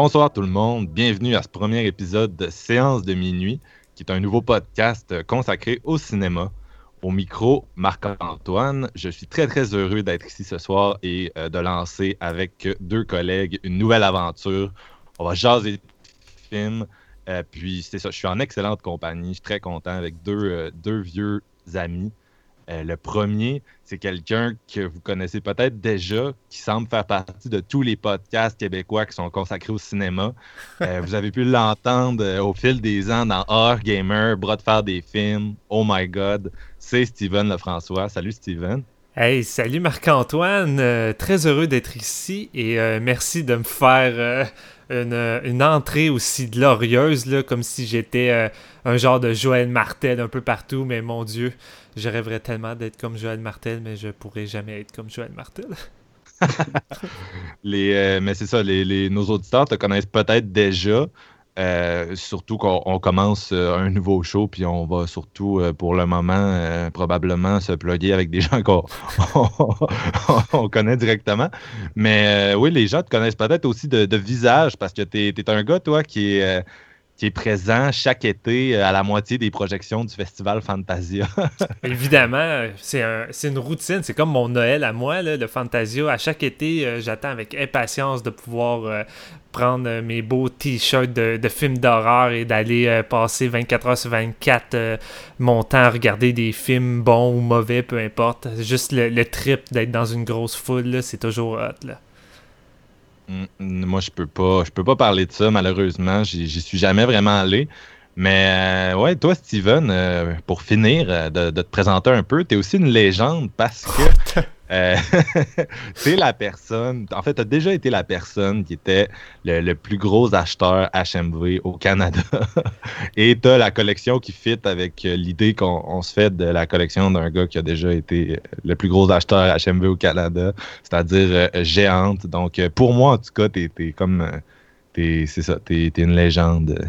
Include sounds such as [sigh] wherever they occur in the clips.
Bonsoir tout le monde, bienvenue à ce premier épisode de Séance de minuit, qui est un nouveau podcast consacré au cinéma. Au micro, Marc-Antoine, je suis très très heureux d'être ici ce soir et euh, de lancer avec deux collègues une nouvelle aventure. On va jaser de films, euh, puis c'est ça, je suis en excellente compagnie, je suis très content avec deux, euh, deux vieux amis. Euh, le premier, c'est quelqu'un que vous connaissez peut-être déjà, qui semble faire partie de tous les podcasts québécois qui sont consacrés au cinéma. Euh, [laughs] vous avez pu l'entendre euh, au fil des ans dans Horror Gamer, Bras de faire des films, Oh My God. C'est Steven Lefrançois. Salut Steven. Hey, salut Marc-Antoine. très heureux d'être ici et merci de me faire une, entrée aussi glorieuse, là, comme si j'étais un genre de Joël Martel un peu partout, mais mon Dieu, je rêverais tellement d'être comme Joël Martel, mais je pourrais jamais être comme Joël Martel. [laughs] les, euh, mais c'est ça, les, nos auditeurs te connaissent peut-être déjà. Euh, surtout qu'on commence euh, un nouveau show, puis on va surtout, pour le moment, probablement se plugger avec des [laughs] gens qu'on connaît directement. Mais oui, les gens te connaissent peut-être aussi de, de, visage, parce que tu es, un gars, toi, qui est qui est présent chaque été euh, à la moitié des projections du festival Fantasia. [laughs] Évidemment, c'est une routine, c'est comme mon Noël à moi, le Fantasia. À chaque été, euh, j'attends avec impatience de pouvoir euh, prendre mes beaux t-shirts de, films d'horreur et d'aller passer 24 heures sur 24 mon temps à regarder des films bons ou mauvais, peu importe. Juste le, trip d'être dans une grosse foule, c'est toujours hot. Là. Mm, moi, je peux pas, je peux pas parler de ça, malheureusement. J'y suis jamais vraiment allé. Mais euh, ouais, toi, Steven, euh, pour finir euh, de, te présenter un peu, tu aussi une légende parce que [laughs] [laughs] c'est la personne, en fait, tu as déjà été la personne qui était le, plus gros acheteur HMV au Canada. [laughs] Et tu as la collection qui fit avec l'idée qu'on se fait de la collection d'un gars qui a déjà été le plus gros acheteur HMV au Canada, c'est-à-dire géante. Donc, pour moi, en tout cas, tu es, comme. c'est ça, tu es une légende.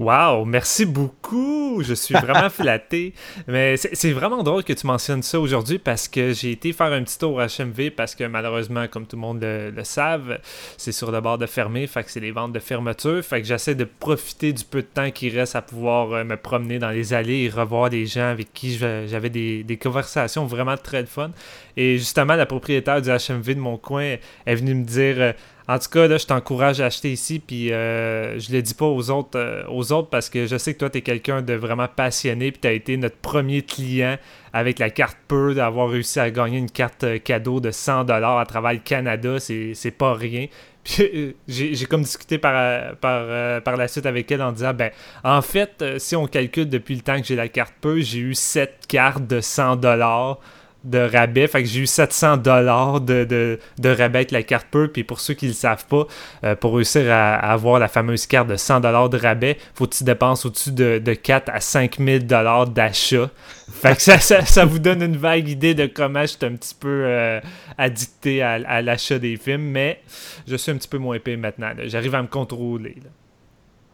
Wow, merci beaucoup. Je suis vraiment [laughs] flatté. Mais c'est vraiment drôle que tu mentionnes ça aujourd'hui parce que j'ai été faire un petit tour à HMV parce que malheureusement, comme tout le monde le, le savent, c'est sur le bord de fermer. Fait que c'est les ventes de fermeture. Fait que j'essaie de profiter du peu de temps qui reste à pouvoir euh, me promener dans les allées et revoir des gens avec qui j'avais des, des, conversations vraiment très fun. Et justement, la propriétaire du HMV de mon coin est venue me dire euh, en tout cas, là, je t'encourage à acheter ici, puis euh, je le dis pas aux autres, euh, aux autres parce que je sais que toi, tu es quelqu'un de vraiment passionné, puis tu as été notre premier client avec la carte Peu, d'avoir réussi à gagner une carte euh, cadeau de 100$ à travers le Canada, c'est pas rien. [laughs] Puis j'ai comme discuté par, par, par, la suite avec elle en disant, ben, en fait, si on calcule depuis le temps que j'ai la carte Peu, j'ai eu 7 cartes de 100$ de rabais. Fait que j'ai eu 700 dollars de, de, rabais avec la carte peu. Puis pour ceux qui ne le savent pas, euh, pour réussir à, avoir la fameuse carte de 100 dollars de rabais, faut que tu dépenses au-dessus de, de 4 à 5000 dollars d'achat. Fait que ça, ça, vous donne une vague idée de comment je suis un petit peu euh, addicté à, l'achat des films. Mais je suis un petit peu moins épais maintenant. J'arrive à me contrôler.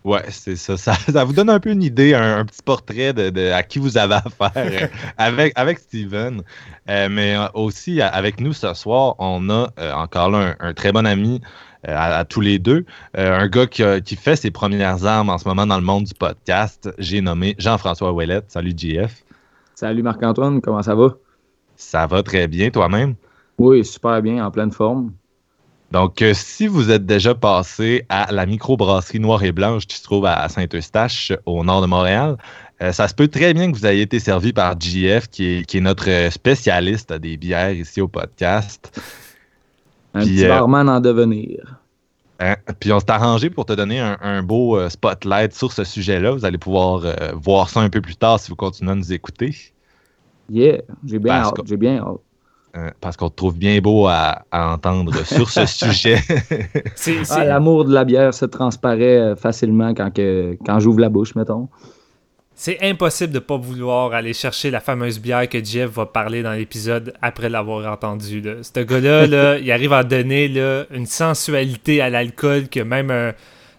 Ouais, c'est ça. [laughs] ça. vous donne un peu une idée, un, petit portrait de, à qui vous avez affaire [laughs] euh, avec, avec Steven. Euh, mais euh, aussi, avec nous ce soir, on a encore là un, très bon ami à, tous les deux. un gars qui, fait ses premières armes en ce moment dans le monde du podcast. J'ai nommé Jean-François Ouellette. Salut, JF. Salut, Marc-Antoine. Comment ça va? Ça va très bien, toi-même? Oui, super bien, en pleine forme. Donc, euh, si vous êtes déjà passé à la microbrasserie Noire et Blanche qui se trouve à Saint-Eustache, au nord de Montréal, euh, ça se peut très bien que vous ayez été servi par GF, qui est, notre spécialiste des bières ici au podcast. Un petit euh, barman en devenir. Hein, puis on s'est arrangé pour te donner un, beau spotlight sur ce sujet-là. Vous allez pouvoir voir ça un peu plus tard si vous continuez à nous écouter. Yeah, j'ai bien hâte, j'ai bien hâte. Parce qu'on te trouve bien beau à, entendre sur ce [laughs] sujet. [laughs] Ah, l'amour de la bière se transparaît facilement quand, quand j'ouvre la bouche, mettons. C'est impossible de pas vouloir aller chercher la fameuse bière que Jeff va parler dans l'épisode après l'avoir entendu. Là. Ce gars-là, [laughs] il arrive à donner là, une sensualité à l'alcool que même,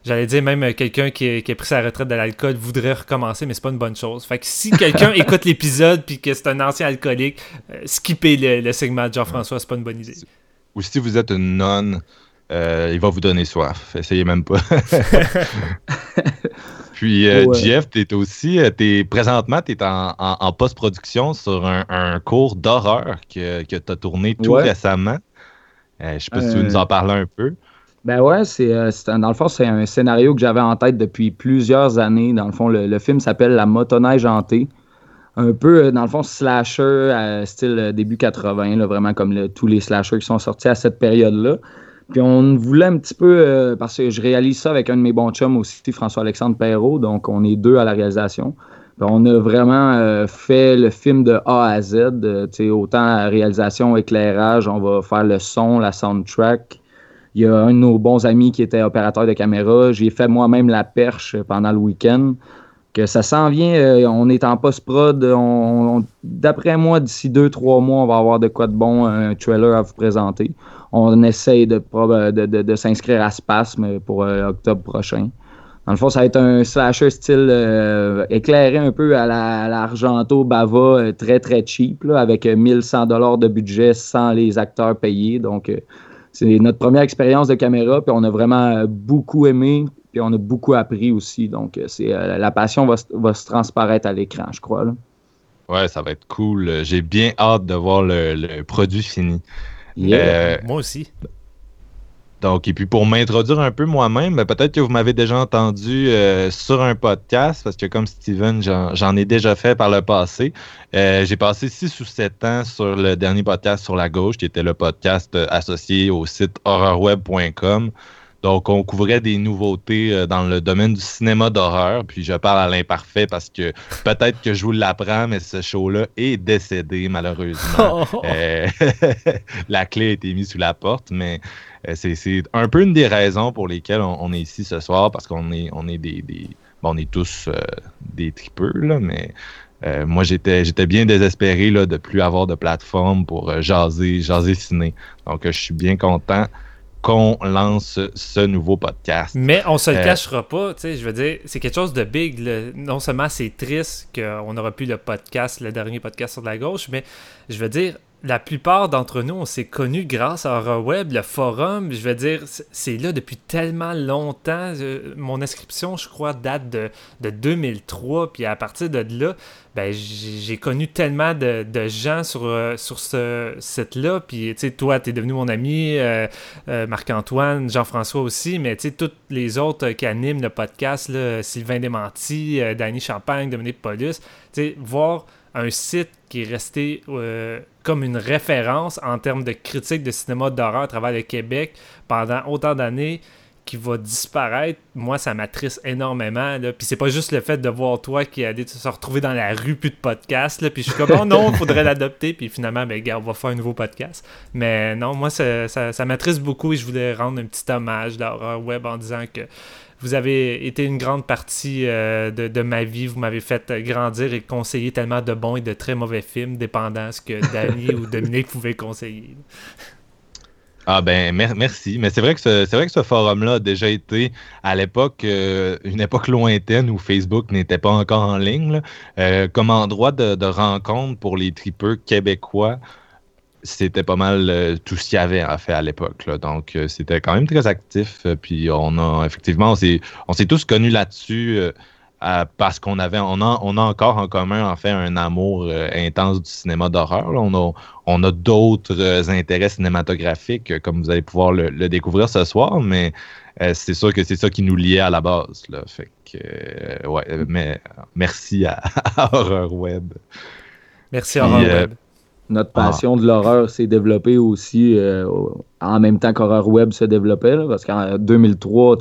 j'allais dire, même quelqu'un qui, a pris sa retraite de l'alcool voudrait recommencer, mais c'est pas une bonne chose. Fait que si quelqu'un [laughs] écoute l'épisode puis que c'est un ancien alcoolique, euh, skipper le, le, segment de Jean-François, c'est pas une bonne idée. Ou si vous êtes une nonne, euh, il va vous donner soif. Essayez même pas. [laughs] Puis, euh, Jeff, tu es aussi, euh, es, présentement, tu es en, post-production sur un, cours d'horreur que, que tu as tourné tout récemment. Euh, je sais pas si tu veux nous en parler un peu. Ben ouais, c'est dans le fond, c'est un scénario que j'avais en tête depuis plusieurs années. Dans le fond, le, film s'appelle La motoneige hantée. Un peu, dans le fond, slasher, style début 80, vraiment comme tous les slashers qui sont sortis à cette période-là. Puis on voulait un petit peu, euh, parce que je réalise ça avec un de mes bons chums aussi, François-Alexandre Perrault, donc on est deux à la réalisation. on a vraiment euh, fait le film de A à Z, euh, autant la réalisation, éclairage, on va faire le son, la soundtrack. Il y a un de nos bons amis qui était opérateur de caméra. J'ai fait moi-même la perche pendant le week-end. Que ça s'en vient, on est en post-prod. D'après moi, d'ici deux, trois mois, on va avoir de quoi de bon, un trailer à vous présenter on essaye de, de, s'inscrire à Spasme pour euh, octobre prochain. Dans le fond, ça va être un slasher style euh, éclairé un peu à l'Argento Bava, euh, très très cheap, avec 1100 dollars de budget sans les acteurs payés. Donc, c'est notre première expérience de caméra, puis on a vraiment beaucoup aimé, puis on a beaucoup appris aussi. Donc, c'est la passion va, se transparaître à l'écran, je crois. Ouais, ça va être cool. J'ai bien hâte de voir le produit fini. Euh, moi aussi. Donc, et puis pour m'introduire un peu moi-même, ben, peut-être que vous m'avez déjà entendu euh, sur un podcast, parce que comme Steven, j'en ai déjà fait par le passé. Euh, j'ai passé 6 ou 7 ans sur le dernier podcast sur la gauche, qui était le podcast associé au site horrorweb.com. Donc, on couvrait des nouveautés euh, dans le domaine du cinéma d'horreur. Puis, je parle à l'imparfait parce que peut-être que je vous l'apprends, mais ce show-là est décédé, malheureusement. [laughs] Euh, [laughs] la clé a été mise sous la porte, mais euh, c'est un peu une des raisons pour lesquelles on, est ici ce soir parce qu'on est, on est des, bon, on est tous des tripeux, là, mais moi, j'étais, j'étais bien désespéré là, de plus avoir de plateforme pour jaser, jaser ciné. Donc, je suis bien content qu'on lance ce nouveau podcast. Mais on se le euh, cachera pas, tu sais, je veux dire, c'est quelque chose de big. Non seulement c'est triste qu'on n'aura plus le podcast, le dernier podcast sur la gauche, mais je veux dire, la plupart d'entre nous, on s'est connus grâce à Web, le forum. Je veux dire, c'est là depuis tellement longtemps. Mon inscription, je crois, date de, 2003. Puis à partir de là, ben, j'ai connu tellement de, gens sur, euh, sur ce site-là. Puis, tu sais, toi, tu es devenu mon ami, euh, euh, Marc-Antoine, Jean-François aussi, mais tu sais, tous les autres qui animent le podcast, Sylvain Desmentis, Danny Champagne, Dominique Paulus, tu sais, voir un site qui est resté euh, comme une référence en termes de critique de cinéma d'horreur à travers le Québec pendant autant d'années qui va disparaître, moi, ça m'attriste énormément. Là. Puis c'est pas juste le fait de voir toi qui a se retrouver dans la rue, plus de podcast. Là. Puis je suis comme, oh non, il [laughs] faudrait l'adopter. Puis finalement, ben, on va faire un nouveau podcast. Mais non, moi, ça, ça, m'attriste beaucoup et je voulais rendre un petit hommage d'horreur web en disant que vous avez été une grande partie euh, de, ma vie. Vous m'avez fait grandir et conseiller tellement de bons et de très mauvais films, dépendant ce que [laughs] Danny ou Dominique pouvaient conseiller. Ah ben merci, mais c'est vrai que ce, c'est vrai que ce forum-là a déjà été à l'époque euh, une époque lointaine où Facebook n'était pas encore en ligne, euh, comme endroit de, de rencontre pour les tripeux québécois c'était pas mal euh, tout ce qu'il y avait à fait à l'époque. Donc, euh, c'était quand même très actif. Euh, puis, on a effectivement, on s'est tous connus là-dessus parce qu'on avait, on a, on a encore en commun, en fait, un amour intense du cinéma d'horreur. On a, on a d'autres intérêts cinématographiques, comme vous allez pouvoir le, découvrir ce soir, mais c'est sûr que c'est ça qui nous liait à la base. Là. Fait que, ouais, mais merci à, [laughs] Horror Web. Merci Horror Web. Notre ah. passion de l'horreur s'est développée aussi euh, en même temps qu'Horreur Web se développait. parce qu'en 2003,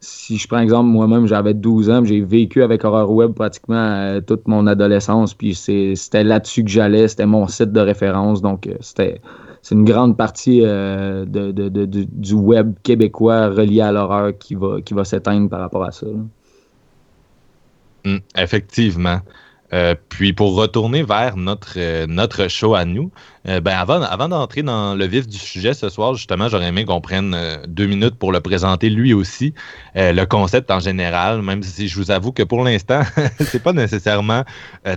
si je prends exemple, moi-même, j'avais 12 ans, j'ai vécu avec Horror Web pratiquement euh, toute mon adolescence. Puis c'était là-dessus que j'allais, c'était mon site de référence. Donc, euh, c'était c'est une grande partie de, du web québécois relié à l'horreur qui va, qui va s'éteindre par rapport à ça. Hum, effectivement. Euh, puis pour retourner vers notre, euh, notre show à nous, euh, ben avant, avant d'entrer dans le vif du sujet ce soir, justement, j'aurais aimé qu'on prenne deux minutes pour le présenter lui aussi, le concept en général, même si je vous avoue que pour l'instant, [laughs] c'est pas nécessairement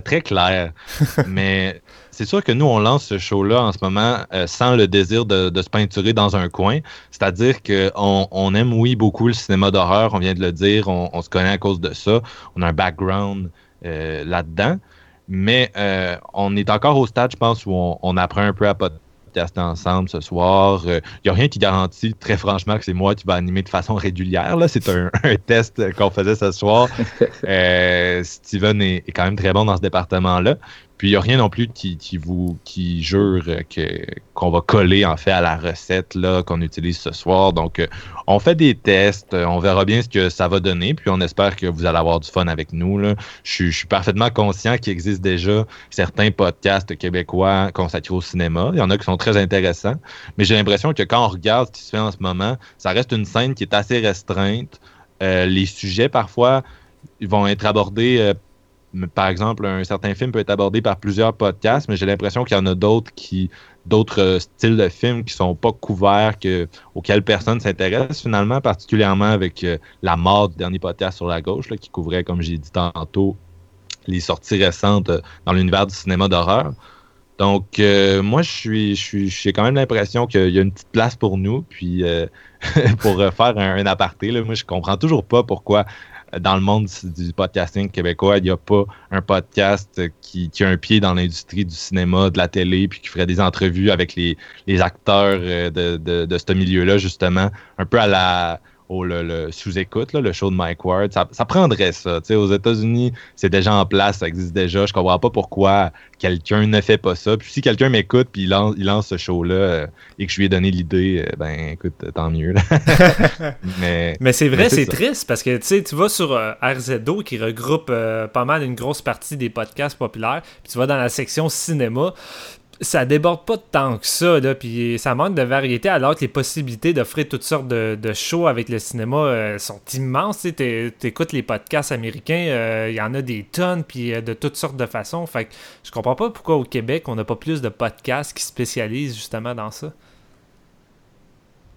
très clair. [laughs] Mais c'est sûr que nous, on lance ce show-là en ce moment sans le désir de, se peinturer dans un coin. C'est-à-dire qu'on on aime, oui, beaucoup le cinéma d'horreur, on vient de le dire, on, on, se connaît à cause de ça. On a un background euh, là-dedans. Mais euh, on est encore au stade, je pense, où on, apprend un peu à podcaster ensemble ce soir. Il euh, n'y a rien qui garantit, très franchement, que c'est moi qui va animer de façon régulière. C'est [laughs] un, test qu'on faisait ce soir. [laughs] Steven est, est, quand même très bon dans ce département-là. Puis il n'y a rien non plus qui, vous qui jure que, qu'on va coller en fait à la recette là, qu'on utilise ce soir. Donc euh, on fait des tests, on verra bien ce que ça va donner, puis on espère que vous allez avoir du fun avec nous. Là. Je, suis parfaitement conscient qu'il existe déjà certains podcasts québécois consacrés au cinéma. Il y en a qui sont très intéressants, mais j'ai l'impression que quand on regarde ce qui se fait en ce moment, ça reste une scène qui est assez restreinte. Euh, les sujets parfois vont être abordés euh, par exemple, un certain film peut être abordé par plusieurs podcasts, mais j'ai l'impression qu'il y en a d'autres qui d'autres euh, styles de films qui sont pas couverts, que, auxquels personne s'intéresse finalement, particulièrement avec euh, la mort du dernier podcast sur la gauche, qui couvrait, comme j'ai dit tantôt, les sorties récentes euh, dans l'univers du cinéma d'horreur. Donc, moi, je suis, je suis, j'ai quand même l'impression qu'il y a une petite place pour nous. Puis, [laughs] pour faire un, aparté, moi, je comprends toujours pas pourquoi dans le monde du podcasting québécois, il n'y a pas un podcast qui, a un pied dans l'industrie du cinéma, de la télé, puis qui ferait des entrevues avec les, acteurs euh, de, de, de ce milieu-là, justement, un peu à la le, sous-écoute, le show de Mike Ward. Ça, prendrait ça. aux États-Unis, c'est déjà en place, ça existe déjà. Je comprends pas pourquoi quelqu'un ne fait pas ça. Puis si quelqu'un m'écoute puis il lance, il lance ce show-là euh, et que je lui ai donné l'idée, euh, ben écoute, tant mieux. [laughs] mais, mais c'est vrai, c'est triste parce que tu vas sur euh, RZO qui regroupe pas mal une grosse partie des podcasts populaires, puis tu vas dans la section cinéma, ça déborde pas tant que ça, là, puis ça manque de variété, alors que les possibilités d'offrir toutes sortes de, de, shows avec le cinéma euh, sont immenses. Tu écoutes les podcasts américains, euh, il y en a des tonnes, puis euh, de toutes sortes de façons. Fait que je comprends pas pourquoi au Québec, on n'a pas plus de podcasts qui spécialisent justement dans ça.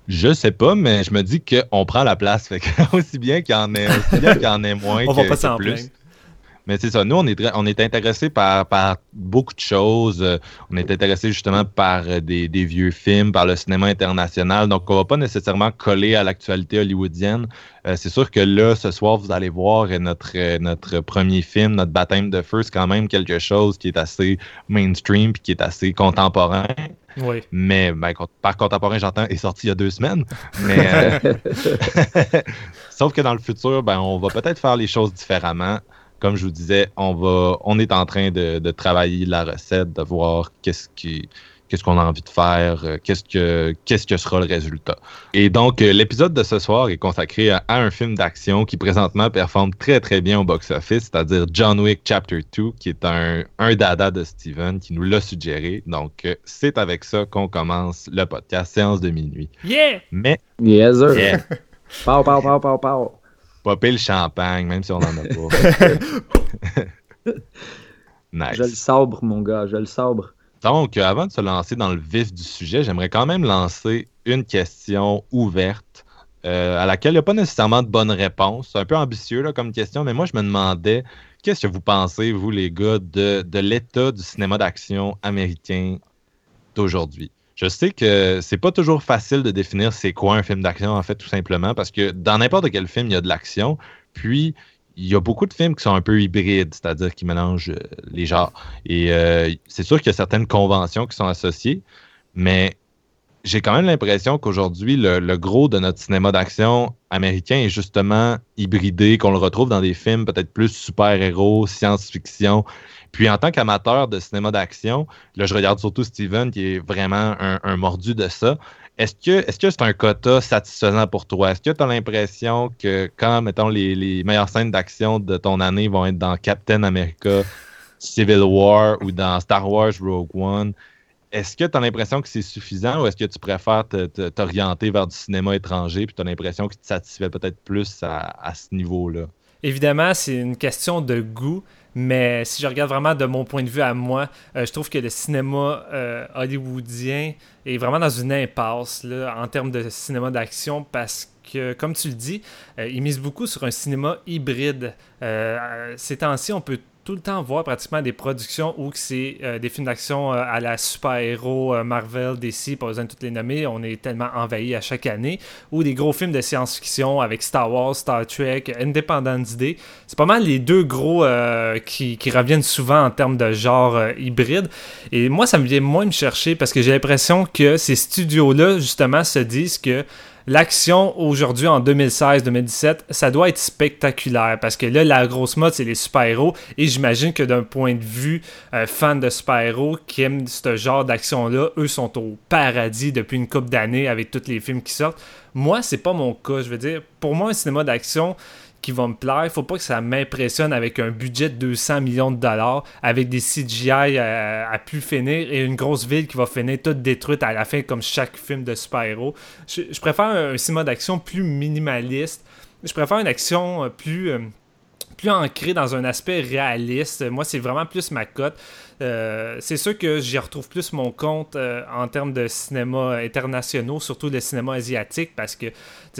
Je sais pas, mais je me dis qu'on prend la place. Fait [laughs] aussi bien qu'il y en ait, en ait moins. [laughs] on va pas s'en plaindre. Mais c'est ça, nous, on est, on est intéressés par, par beaucoup de choses. Euh, on est intéressés justement par euh, des, des, vieux films, par le cinéma international. Donc, on va pas nécessairement coller à l'actualité hollywoodienne. Euh, c'est sûr que là, ce soir, vous allez voir notre, notre premier film, notre baptême de feu, c'est quand même quelque chose qui est assez mainstream puis qui est assez contemporain. Oui. Mais ben, par contemporain, j'entends, est sorti il y a deux semaines. Mais, [laughs] [laughs] sauf que dans le futur, ben, on va peut-être faire les choses différemment comme je vous disais, on va, on est en train de, travailler la recette, de voir qu'est-ce qui, qu'est-ce qu'on a envie de faire, euh, qu'est-ce que, qu'est-ce que sera le résultat. Et donc, euh, l'épisode de ce soir est consacré à, un film d'action qui présentement performe très très bien au box-office, c'est-à-dire John Wick Chapter 2, qui est un, un dada de Steven qui nous l'a suggéré. Donc, euh, c'est avec ça qu'on commence le podcast Séance de minuit. Yeah! Mais. Yes, sir. Yeah. pow, pow, pow, pow, pow popper le champagne, même si on n'en a pas. [laughs] [laughs] nice. Je le sabre, mon gars, je le sabre. Donc, avant de se lancer dans le vif du sujet, j'aimerais quand même lancer une question ouverte euh, à laquelle il n'y a pas nécessairement de bonne réponse. C'est un peu ambitieux là, comme question, mais moi, je me demandais qu'est-ce que vous pensez, vous, les gars, de, de l'état du cinéma d'action américain d'aujourd'hui? Je sais que c'est pas toujours facile de définir c'est quoi un film d'action, en fait, tout simplement, parce que dans n'importe quel film, il y a de l'action, puis il y a beaucoup de films qui sont un peu hybrides, c'est-à-dire qui mélangent euh, les genres. Et euh, c'est sûr qu'il y a certaines conventions qui sont associées, mais j'ai quand même l'impression qu'aujourd'hui, le, gros de notre cinéma d'action américain est justement hybridé, qu'on le retrouve dans des films peut-être plus super-héros, science-fiction. Puis en tant qu'amateur de cinéma d'action, là, je regarde surtout Steven, qui est vraiment un, mordu de ça. Est-ce que est-ce que c'est un quota satisfaisant pour toi? Est-ce que tu as l'impression que quand, mettons, les, les meilleures scènes d'action de ton année vont être dans Captain America, Civil War ou dans Star Wars Rogue One, est-ce que tu as l'impression que c'est suffisant ou est-ce que tu préfères t'orienter vers du cinéma étranger puis tu as l'impression que tu te satisfais peut-être plus à, ce niveau-là? Évidemment, c'est une question de goût, mais si je regarde vraiment de mon point de vue à moi, euh, je trouve que le cinéma euh, hollywoodien est vraiment dans une impasse là, en termes de cinéma d'action parce que, comme tu le dis, euh, il mise beaucoup sur un cinéma hybride. ces temps-ci, on peut tout le temps voir pratiquement des productions où c'est euh, des films d'action euh, à la super-héros euh, Marvel, DC, pas besoin de toutes les nommer, on est tellement envahi à chaque année, ou des gros films de science-fiction avec Star Wars, Star Trek, Independence Day. C'est pas mal les deux gros qui, qui, reviennent souvent en termes de genre hybride. Et moi, ça me vient moins me chercher parce que j'ai l'impression que ces studios-là, justement, se disent que l'action aujourd'hui en 2016-2017, ça doit être spectaculaire parce que là, la grosse mode, c'est les super-héros. Et j'imagine que d'un point de vue euh, fan de super-héros qui aiment ce genre d'action-là, eux sont au paradis depuis une couple d'années avec tous les films qui sortent. Moi, c'est pas mon cas. Je veux dire, pour moi, un cinéma d'action, qui va me plaire. Faut pas que ça m'impressionne avec un budget de 200 millions de dollars, avec des CGI à, à, plus finir et une grosse ville qui va finir toute détruite à la fin comme chaque film de super-héros. Je, préfère un, cinéma d'action plus minimaliste. Je préfère une action euh, plus... Euh, plus ancrée dans un aspect réaliste. Moi, c'est vraiment plus ma cote. Euh, c'est sûr que j'y retrouve plus mon compte euh, en termes de cinéma internationaux, surtout le cinéma asiatique, parce que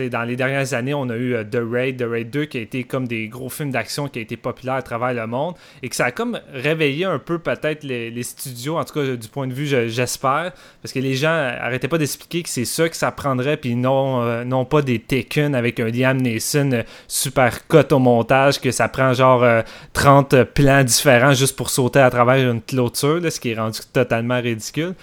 dans les dernières années, on a eu euh, The Raid, The Raid 2, qui a été comme des gros films d'action qui a été populaire à travers le monde, et que ça a comme réveillé un peu peut-être les, studios, en tout cas du point de vue, j'espère, parce que les gens arrêtaient pas d'expliquer que c'est ça que ça prendrait, puis non, non pas des Taken avec un Liam Neeson super cut au montage, que ça prend genre 30 plans différents juste pour sauter à travers une clôture, ce qui est rendu totalement ridicule.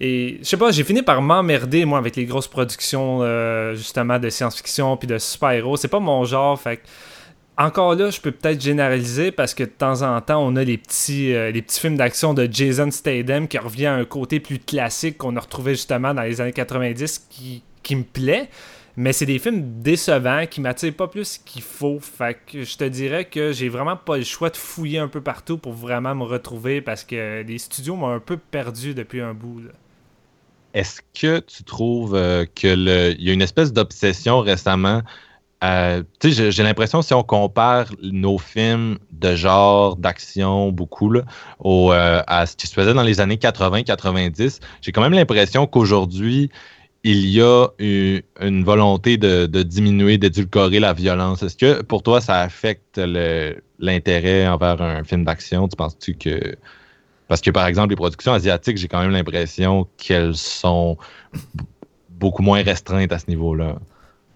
Et je sais pas, j'ai fini par m'emmerder, moi, avec les grosses productions, euh, justement, de science-fiction puis de super-héros. C'est pas mon genre, fait encore là, je peux peut-être généraliser parce que de temps en temps, on a les petits, euh, les petits films d'action de Jason Statham qui revient à un côté plus classique qu'on a retrouvé justement dans les années 90 qui, qui me plaît. Mais c'est des films décevants qui m'attirent pas plus qu'il faut. Fait que je te dirais que j'ai vraiment pas le choix de fouiller un peu partout pour vraiment me retrouver parce que les studios m'ont un peu perdu depuis un bout. Est-ce que tu trouves euh, qu'il y a une espèce d'obsession récemment? Euh, j'ai l'impression, si on compare nos films de genre, d'action, beaucoup, là, euh, à ce qui se faisait dans les années 80-90, j'ai quand même l'impression qu'aujourd'hui, il y a une, volonté de, diminuer, d'édulcorer la violence. Est-ce que pour toi, ça affecte l'intérêt envers un film d'action? Tu penses-tu que. Parce que par exemple, les productions asiatiques, j'ai quand même l'impression qu'elles sont beaucoup moins restreintes à ce niveau-là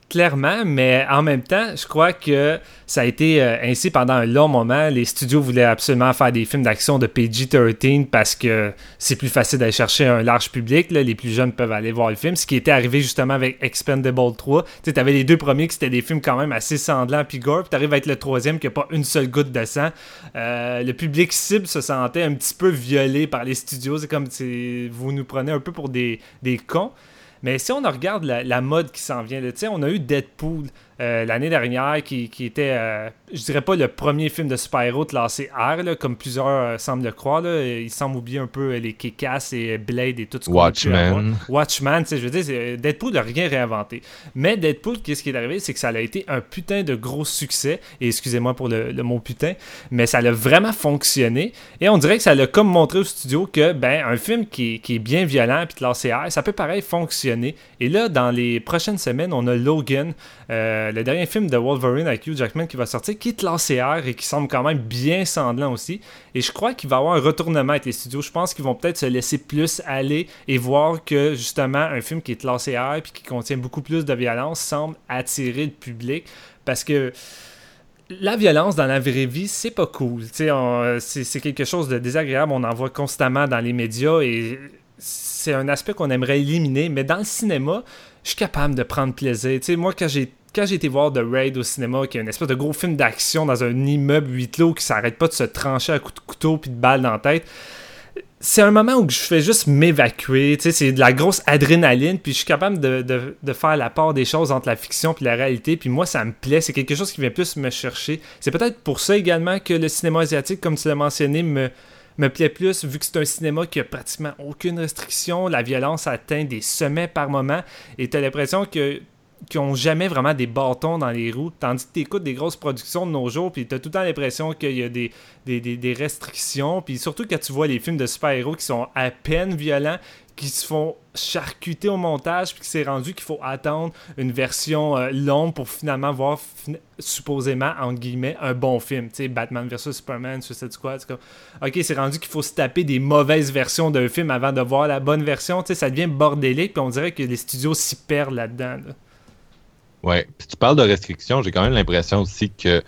clairement, mais en même temps, je crois que ça a été euh, ainsi pendant un long moment. Les studios voulaient absolument faire des films d'action de PG-13 parce que c'est plus facile d'aller chercher un large public. Les plus jeunes peuvent aller voir le film, ce qui était arrivé justement avec Expendable 3. Tu avais les deux premiers qui étaient des films quand même assez sanglants puis gore, puis tu arrives avec le troisième qui n'a pas une seule goutte de sang. Euh, le public cible se sentait un petit peu violé par les studios. C'est comme vous nous prenez un peu pour des, des cons. Mais si on regarde la, mode qui s'en vient, on a eu Deadpool euh, l'année dernière qui, était, euh, je dirais pas le premier film de super-héros classé R, comme plusieurs euh, semblent le croire. Là. Ils semblent oublier un peu les Kick-Ass et Blade et tout ce qu'on Watchmen. Watchmen, je veux dire, Deadpool n'a rien réinventé. Mais Deadpool, qu'est-ce qui est arrivé, c'est que ça a été un putain de gros succès. Et excusez-moi pour le, mot putain, mais ça a vraiment fonctionné. Et on dirait que ça l'a comme montré au studio que ben un film qui, qui est bien violent puis classé R, ça peut pareil fonctionner. Et là, dans les prochaines semaines, on a Logan. Euh, le dernier film de Wolverine avec Hugh Jackman qui va sortir, qui est lancé R et qui semble quand même bien sanglant aussi. Et je crois qu'il va y avoir un retournement avec les studios. Je pense qu'ils vont peut-être se laisser plus aller et voir que justement un film qui est classé R et qui contient beaucoup plus de violence semble attirer le public parce que la violence dans la vraie vie, c'est pas cool. C'est quelque chose de désagréable. On en voit constamment dans les médias et c'est un aspect qu'on aimerait éliminer, mais dans le cinéma, je suis capable de prendre plaisir. Tu sais, moi, quand j'ai quand été voir The Raid au cinéma, qui est une espèce de gros film d'action dans un immeuble huis clos qui s'arrête pas de se trancher à coups de couteau puis de balles dans la tête, c'est un moment où je fais juste m'évacuer. C'est de la grosse adrénaline, puis je suis capable de, faire la part des choses entre la fiction et la réalité. Puis moi, ça me plaît. C'est quelque chose qui vient plus me chercher. C'est peut-être pour ça également que le cinéma asiatique, comme tu l'as mentionné, me, me plaît plus, vu que c'est un cinéma qui a pratiquement aucune restriction. La violence atteint des sommets par moment. Et tu as l'impression que qui ont jamais vraiment des bâtons dans les roues, tandis que tu écoutes des grosses productions de nos jours, puis tu tout le temps l'impression qu'il y a des, des, restrictions, puis surtout quand tu vois les films de super-héros qui sont à peine violents, qui se font charcuter au montage, puis qui s'est rendu qu'il faut attendre une version euh, longue pour finalement voir, supposément, entre guillemets, un bon film. Tu sais, Batman vs Superman, Suicide Squad, c'est Ok, c'est rendu qu'il faut se taper des mauvaises versions d'un film avant de voir la bonne version. Tu sais, ça devient bordélique, puis on dirait que les studios s'y perdent là-dedans. là dedans Ouais. Puis tu parles de restrictions, j'ai quand même l'impression aussi que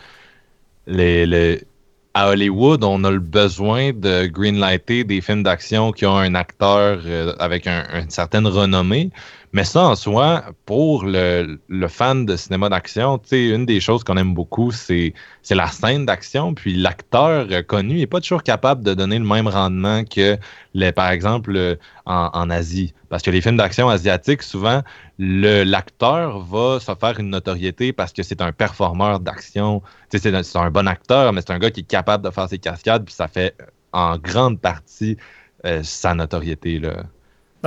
les, à Hollywood, on a le besoin de greenlighter des films d'action qui ont un acteur euh, avec une certaine renommée. Mais ça, en soi, pour le, fan de cinéma d'action, une des choses qu'on aime beaucoup, c'est la scène d'action. Puis l'acteur connu n'est pas toujours capable de donner le même rendement que, les, par exemple, en, Asie. Parce que les films d'action asiatiques, souvent, l'acteur va se faire une notoriété parce que c'est un performeur d'action. C'est un, un bon acteur, mais c'est un gars qui est capable de faire ses cascades, puis ça fait en grande partie euh, sa notoriété. Là.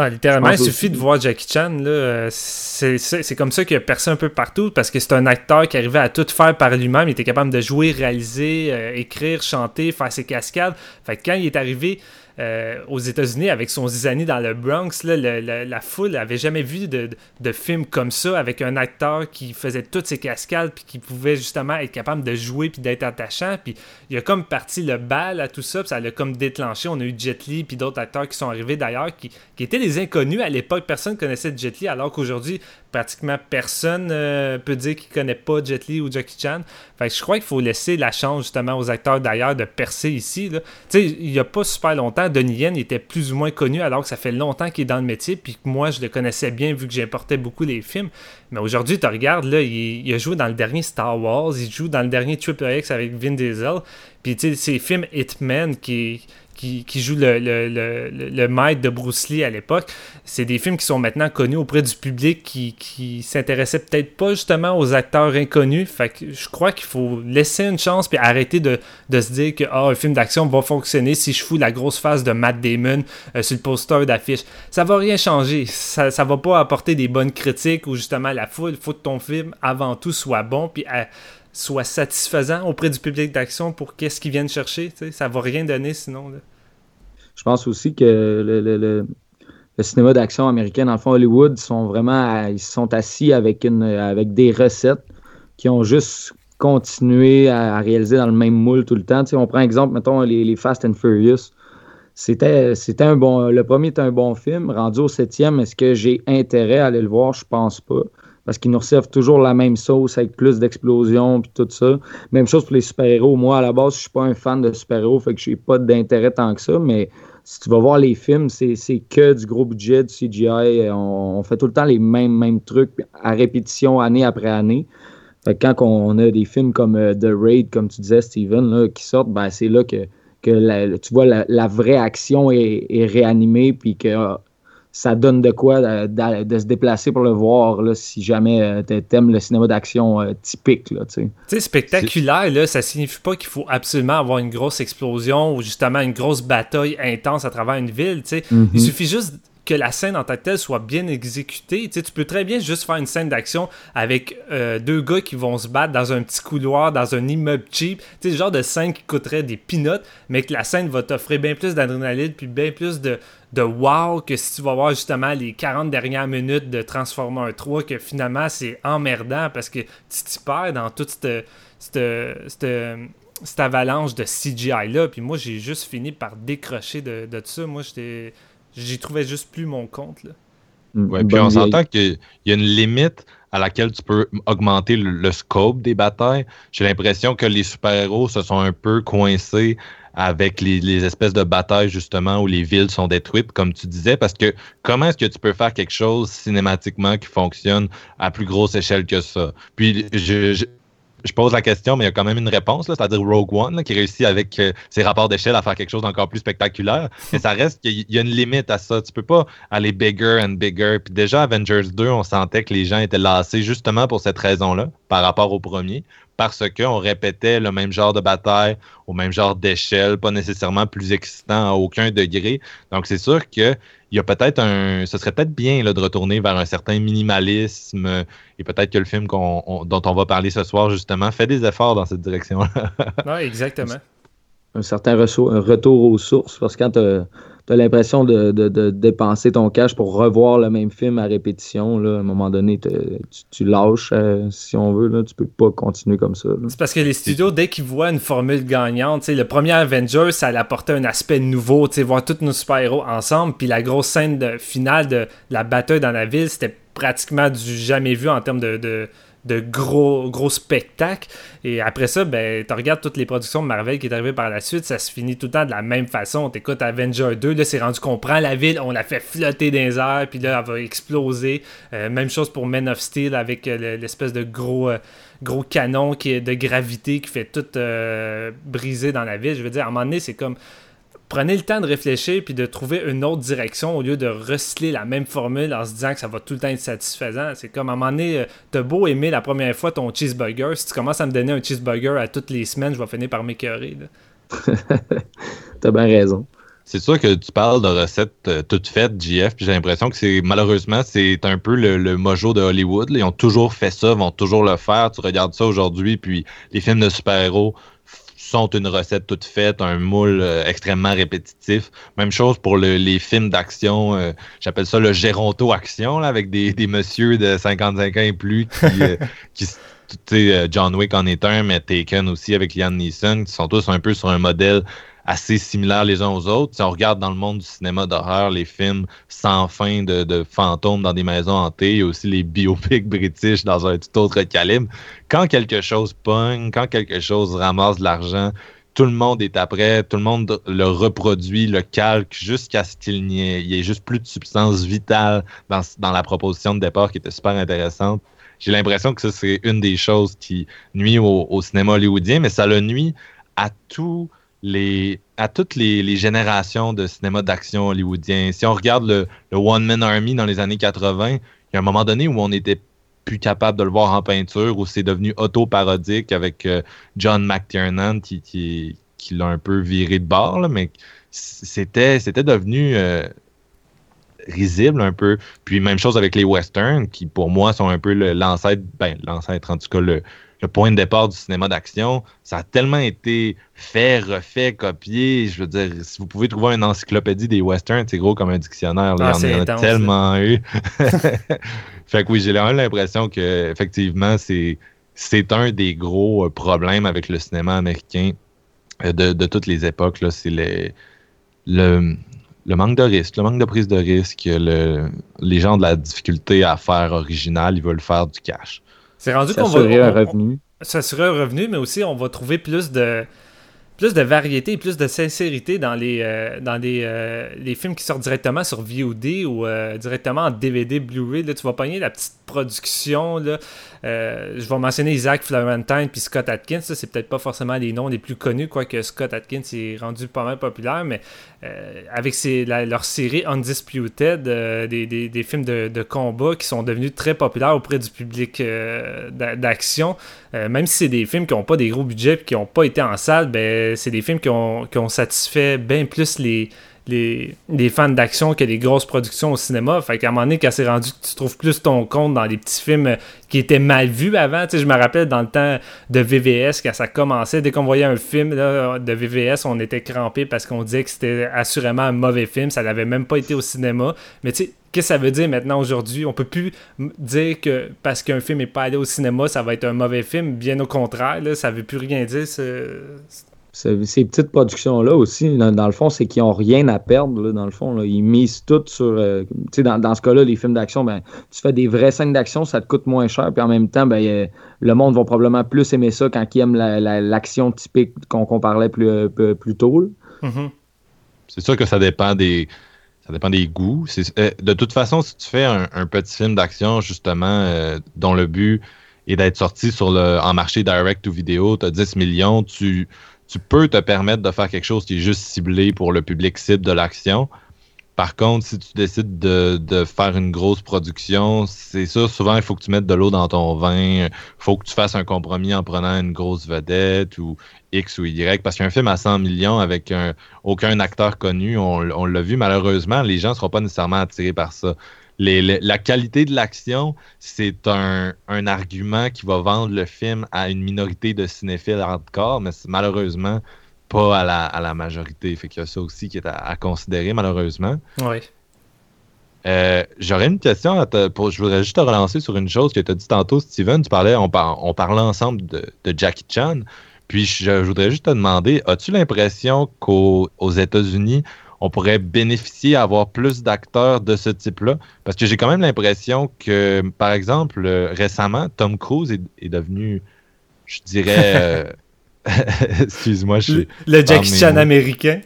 Ah, littéralement, il suffit de voir Jackie Chan. Euh, c'est comme ça qu'il a percé un peu partout parce que c'est un acteur qui arrivait à tout faire par lui-même. Il était capable de jouer, réaliser, euh, écrire, chanter, faire ses cascades. Fait que quand il est arrivé euh, aux États-Unis avec son zizanie dans le Bronx, la, foule n'avait jamais vu de, de, film comme ça avec un acteur qui faisait toutes ses cascades puis qui pouvait justement être capable de jouer puis d'être attachant. Puis il a comme parti le bal à tout ça, puis ça l'a comme déclenché. On a eu Jet Li puis d'autres acteurs qui sont arrivés d'ailleurs qui, qui, étaient des inconnus à l'époque. Personne connaissait Jet Li alors qu'aujourd'hui, pratiquement personne euh, peut dire qu'il connaît pas Jet Li ou Jackie Chan. Fait que je crois qu'il faut laisser la chance justement aux acteurs d'ailleurs de percer ici. Tu sais, il y a pas super longtemps, Donnie Yen était plus ou moins connu alors que ça fait longtemps qu'il est dans le métier, puis que moi je le connaissais bien vu que j'importais beaucoup les films. Mais aujourd'hui, tu regardes, là, il, a joué dans le dernier Star Wars, il joue dans le dernier Triple X avec Vin Diesel. Puis tu sais, ces films Hitman qui, qui, joue le, le, maître de Bruce Lee à l'époque, c'est des films qui sont maintenant connus auprès du public qui, qui s'intéressait peut-être pas justement aux acteurs inconnus. Fait que je crois qu'il faut laisser une chance puis arrêter de, se dire que ah, un film d'action va fonctionner si je fous la grosse face de Matt Damon euh, sur le poster d'affiche. Ça va rien changer. Ça, ça va pas apporter des bonnes critiques ou justement la foule. Faut que ton film avant tout soit bon puis euh, soit satisfaisant auprès du public d'action pour qu'est-ce qu'ils viennent chercher. Ça Ça va rien donner sinon. Je pense aussi que le, cinéma d'action américain, dans le fond, Hollywood, sont vraiment ils sont assis avec, une, avec des recettes qui ont juste continué à, réaliser dans le même moule tout le temps. on prend exemple, mettons, les, Fast and Furious. C'était un bon. Le premier est un bon film. Rendu au septième, est-ce que j'ai intérêt à aller le voir? Je pense pas parce qu'ils nous servent toujours la même sauce avec plus d'explosions puis tout ça. Même chose pour les super-héros. Moi, à la base, je suis pas un fan de super-héros, fait que je n'ai pas d'intérêt tant que ça, mais si tu vas voir les films, c'est que du gros budget, du CGI. On, fait tout le temps les mêmes, mêmes trucs à répétition année après année. Fait que quand on a des films comme euh, The Raid, comme tu disais, Steven, qui sortent, ben, c'est là que, que tu vois la, vraie action est, est réanimée, puis que ah, ça donne de quoi de, se déplacer pour le voir là, si jamais euh, tu aimes le cinéma d'action euh, typique. Là, spectaculaire, là, ça signifie pas qu'il faut absolument avoir une grosse explosion ou justement une grosse bataille intense à travers une ville. Mm-hmm. Il suffit juste que la scène en tant que telle soit bien exécutée. Tu, peux très bien juste faire une scène d'action avec euh, deux gars qui vont se battre dans un petit couloir, dans un immeuble cheap. Tu sais, le genre de scène qui coûterait des peanuts, mais que la scène va t'offrir bien plus d'adrénaline puis bien plus de, de wow que si tu vas voir justement les 40 dernières minutes de Transformer 3 que finalement c'est emmerdant parce que tu t'y perds dans toute cette, cette, avalanche de CGI là puis moi j'ai juste fini par décrocher de, de ça moi j'étais j'y trouvais juste plus mon compte là. Ouais, puis on s'entend qu'il y a une limite à laquelle tu peux augmenter le, scope des batailles. J'ai l'impression que les super-héros se sont un peu coincés avec les, espèces de batailles justement où les villes sont détruites, comme tu disais, parce que comment est-ce que tu peux faire quelque chose cinématiquement qui fonctionne à plus grosse échelle que ça? Puis je, je pose la question, mais il y a quand même une réponse, c'est-à-dire Rogue One, qui réussit avec euh, ses rapports d'échelle à faire quelque chose d'encore plus spectaculaire. [laughs] Mais ça reste qu'il y a une limite à ça. Tu peux pas aller bigger and bigger. Puis déjà, Avengers 2, on sentait que les gens étaient lassés justement pour cette raison-là, par rapport au premier, parce qu'on répétait le même genre de bataille, au même genre d'échelle, pas nécessairement plus excitant à aucun degré. Donc c'est sûr que il y a peut-être un. Ce serait peut-être bien là, de retourner vers un certain minimalisme et peut-être que le film dont on va parler ce soir, justement, fait des efforts dans cette direction-là. oui, exactement. Un certain retour aux sources, parce que quand tu as, l'impression de, dépenser ton cash pour revoir le même film à répétition, là, à un moment donné, tu, lâches, euh, si on veut, là, tu peux pas continuer comme ça. C'est parce que les studios, dès qu'ils voient une formule gagnante, le premier Avengers, ça apportait un aspect nouveau, voir tous nos super-héros ensemble, puis la grosse scène de, finale de la bataille dans la ville, c'était pratiquement du jamais vu en termes de, gros, gros spectacles. Et après ça, ben, tu regardes toutes les productions de Marvel qui est arrivées par la suite, ça se finit tout le temps de la même façon. T'écoutes Avenger 2, là, c'est rendu qu'on prend la ville, on la fait flotter dans les airs, puis là, elle va exploser. Euh, même chose pour Men of Steel avec euh, l'espèce de gros, euh, gros canon qui est de gravité qui fait tout briser dans la ville. Je veux dire, à un moment donné, c'est comme prenez le temps de réfléchir puis de trouver une autre direction au lieu de recycler la même formule en se disant que ça va tout le temps être satisfaisant. C'est comme à un moment donné, euh, t'as beau aimer la première fois ton cheeseburger, si tu commences à me donner un cheeseburger à toutes les semaines, je vais finir par m'écœurer. [laughs] t'as bien raison. C'est sûr que tu parles de recettes euh, toutes faites, JF, puis j'ai l'impression que c'est malheureusement c'est un peu le, mojo de Hollywood. Ils ont toujours fait ça, vont toujours le faire. Tu regardes ça aujourd'hui, puis les films de super-héros sont une recette toute faite, un moule euh, extrêmement répétitif. Même chose pour les films d'action, euh, j'appelle ça le Géronto Action, avec des, des messieurs de 55 ans et plus qui, [laughs] euh, John Wick en est un, mais Taken aussi avec Liam Neeson, qui sont tous un peu sur un modèle assez similaires les uns aux autres. Si on regarde dans le monde du cinéma d'horreur, les films sans fin de, fantômes dans des maisons hantées, et aussi les biopics [laughs] british dans un tout autre calibre. Quand quelque chose pogne, quand quelque chose ramasse de l'argent, tout le monde est après, tout le monde le reproduit, le calque, jusqu'à ce qu'il n'y ait, juste plus de substance vitale dans, la proposition de départ qui était super intéressante. J'ai l'impression que ça, c'est une des choses qui nuit au, au, cinéma hollywoodien, mais ça le nuit à tout à toutes les, générations de cinéma d'action hollywoodien. Si on regarde le, One Man Army dans les années 80, il y a un moment donné où on n'était plus capable de le voir en peinture, où c'est devenu auto-parodique avec euh, John McTiernan qui, l'a un peu viré de bord, mais c'était, c'était devenu euh, risible un peu. Puis même chose avec les westerns, qui pour moi sont un peu l'ancêtre, ben l'ancêtre en tout cas le, le point de départ du cinéma d'action, ça a tellement été fait, refait, copié. Je veux dire, si vous pouvez trouver une encyclopédie des westerns, c'est gros comme un dictionnaire. Ah, il y en a tellement eu. [laughs] fait que oui, j'ai l'impression que effectivement, c'est c'est un des gros euh, problèmes avec le cinéma américain euh, de, toutes les époques. C'est le, le, manque de risque, le manque de prise de risque, les gens de la difficulté à faire original, ils veulent faire du cash. C'est rendu qu'on va. un revenu. Ça serait un revenu, mais aussi on va trouver plus de plus de variété et plus de sincérité dans les, euh, dans les, euh, les, films qui sortent directement sur VOD ou euh, directement en DVD, Blu-ray. tu vas pogner la petite production. Là. Je vais mentionner Isaac Florentine puis Scott Atkins. C'est peut-être pas forcément les noms les plus connus, quoique Scott Atkins est rendu pas mal populaire, mais avec leur série Undisputed, des, des, des, films de, de, combat qui sont devenus très populaires auprès du public d'action, même si c'est des films qui n'ont pas des gros budgets et qui n'ont pas été en salle, ben c'est des films qui ont, satisfait bien plus les, les, fans d'action que les grosses productions au cinéma. Fait qu'à un moment donné, quand c'est rendu que tu trouves plus ton compte dans les petits films qui étaient mal vus avant, tu sais, je me rappelle dans le temps de VVS, quand ça commençait, dès qu'on voyait un film de VVS, on était crampé parce qu'on disait que c'était assurément un mauvais film, ça n'avait même pas été au cinéma. Mais tu sais, Qu'est-ce que ça veut dire maintenant aujourd'hui? On peut plus dire que parce qu'un film n'est pas allé au cinéma, ça va être un mauvais film. Bien au contraire, là, ça veut plus rien dire. Ces petites productions-là aussi, dans, le fond, c'est qu'ils n'ont rien à perdre. dans le fond, ils misent tout sur. Euh, dans, dans ce cas-là, les films d'action, ben, tu fais des vraies scènes d'action, ça te coûte moins cher. Puis en même temps, ben, le monde va probablement plus aimer ça quand ils aiment l'action typique qu'on parlait plus, euh, plus tôt. Mm-hmm. C'est sûr que ça dépend des. Ça dépend des goûts. Euh, de toute façon, si tu fais un, petit film d'action, justement, dont le but est d'être sorti sur le, en marché direct ou vidéo, tu as 10 millions, tu, tu peux te permettre de faire quelque chose qui est juste ciblé pour le public cible de l'action. Par contre, si tu décides de, faire une grosse production, c'est ça, souvent, il faut que tu mettes de l'eau dans ton vin, il faut que tu fasses un compromis en prenant une grosse vedette ou X ou Y, parce qu'un film à 100 millions avec aucun acteur connu, on, on l'a vu, malheureusement, les gens ne seront pas nécessairement attirés par ça la qualité de l'action, c'est un, argument qui va vendre le film à une minorité de cinéphiles hardcore, mais c'est malheureusement pas à la, majorité. Fait qu'il y a ça aussi qui est à, considérer, malheureusement. Oui. Euh, j'aurais une question. pour, je voudrais juste te relancer sur une chose que tu as dit tantôt, Steven. Tu parlais, on, on parlait ensemble de, Jackie Chan. Puis je, voudrais juste te demander, as-tu l'impression qu'aux États-Unis, on pourrait bénéficier, avoir plus d'acteurs de ce type-là. Parce que j'ai quand même l'impression que, par exemple, euh, récemment, Tom Cruise est, devenu, je dirais, [laughs] euh, [laughs] excuse-moi, je Le, le Jackie Chan américain.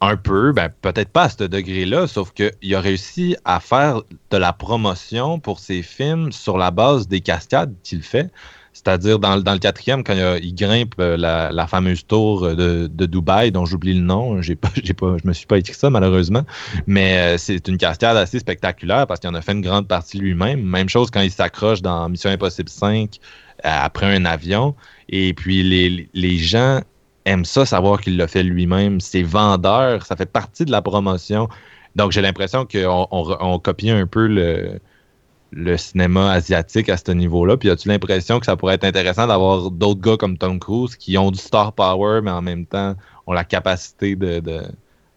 Un peu, ben, peut-être pas à ce degré-là, sauf qu'il a réussi à faire de la promotion pour ses films sur la base des cascades qu'il fait. C'est-à-dire dans, le quatrième, quand il, grimpe euh, la, fameuse tour de, Dubaï, dont j'oublie le nom, [laughs] pas, je me suis pas écrit ça malheureusement, mais euh, c'est une cascade assez spectaculaire parce qu'il en a fait une grande partie lui-même. Même chose quand il s'accroche dans Mission Impossible 5 euh, après un avion. Et puis les, gens aiment ça, savoir qu'il l'a fait lui-même. C'est vendeur, ça fait partie de la promotion. Donc j'ai l'impression qu'on on copie un peu le le cinéma asiatique à ce niveau-là? Puis as-tu l'impression que ça pourrait être intéressant d'avoir d'autres gars comme Tom Cruise qui ont du star power, mais en même temps ont la capacité de,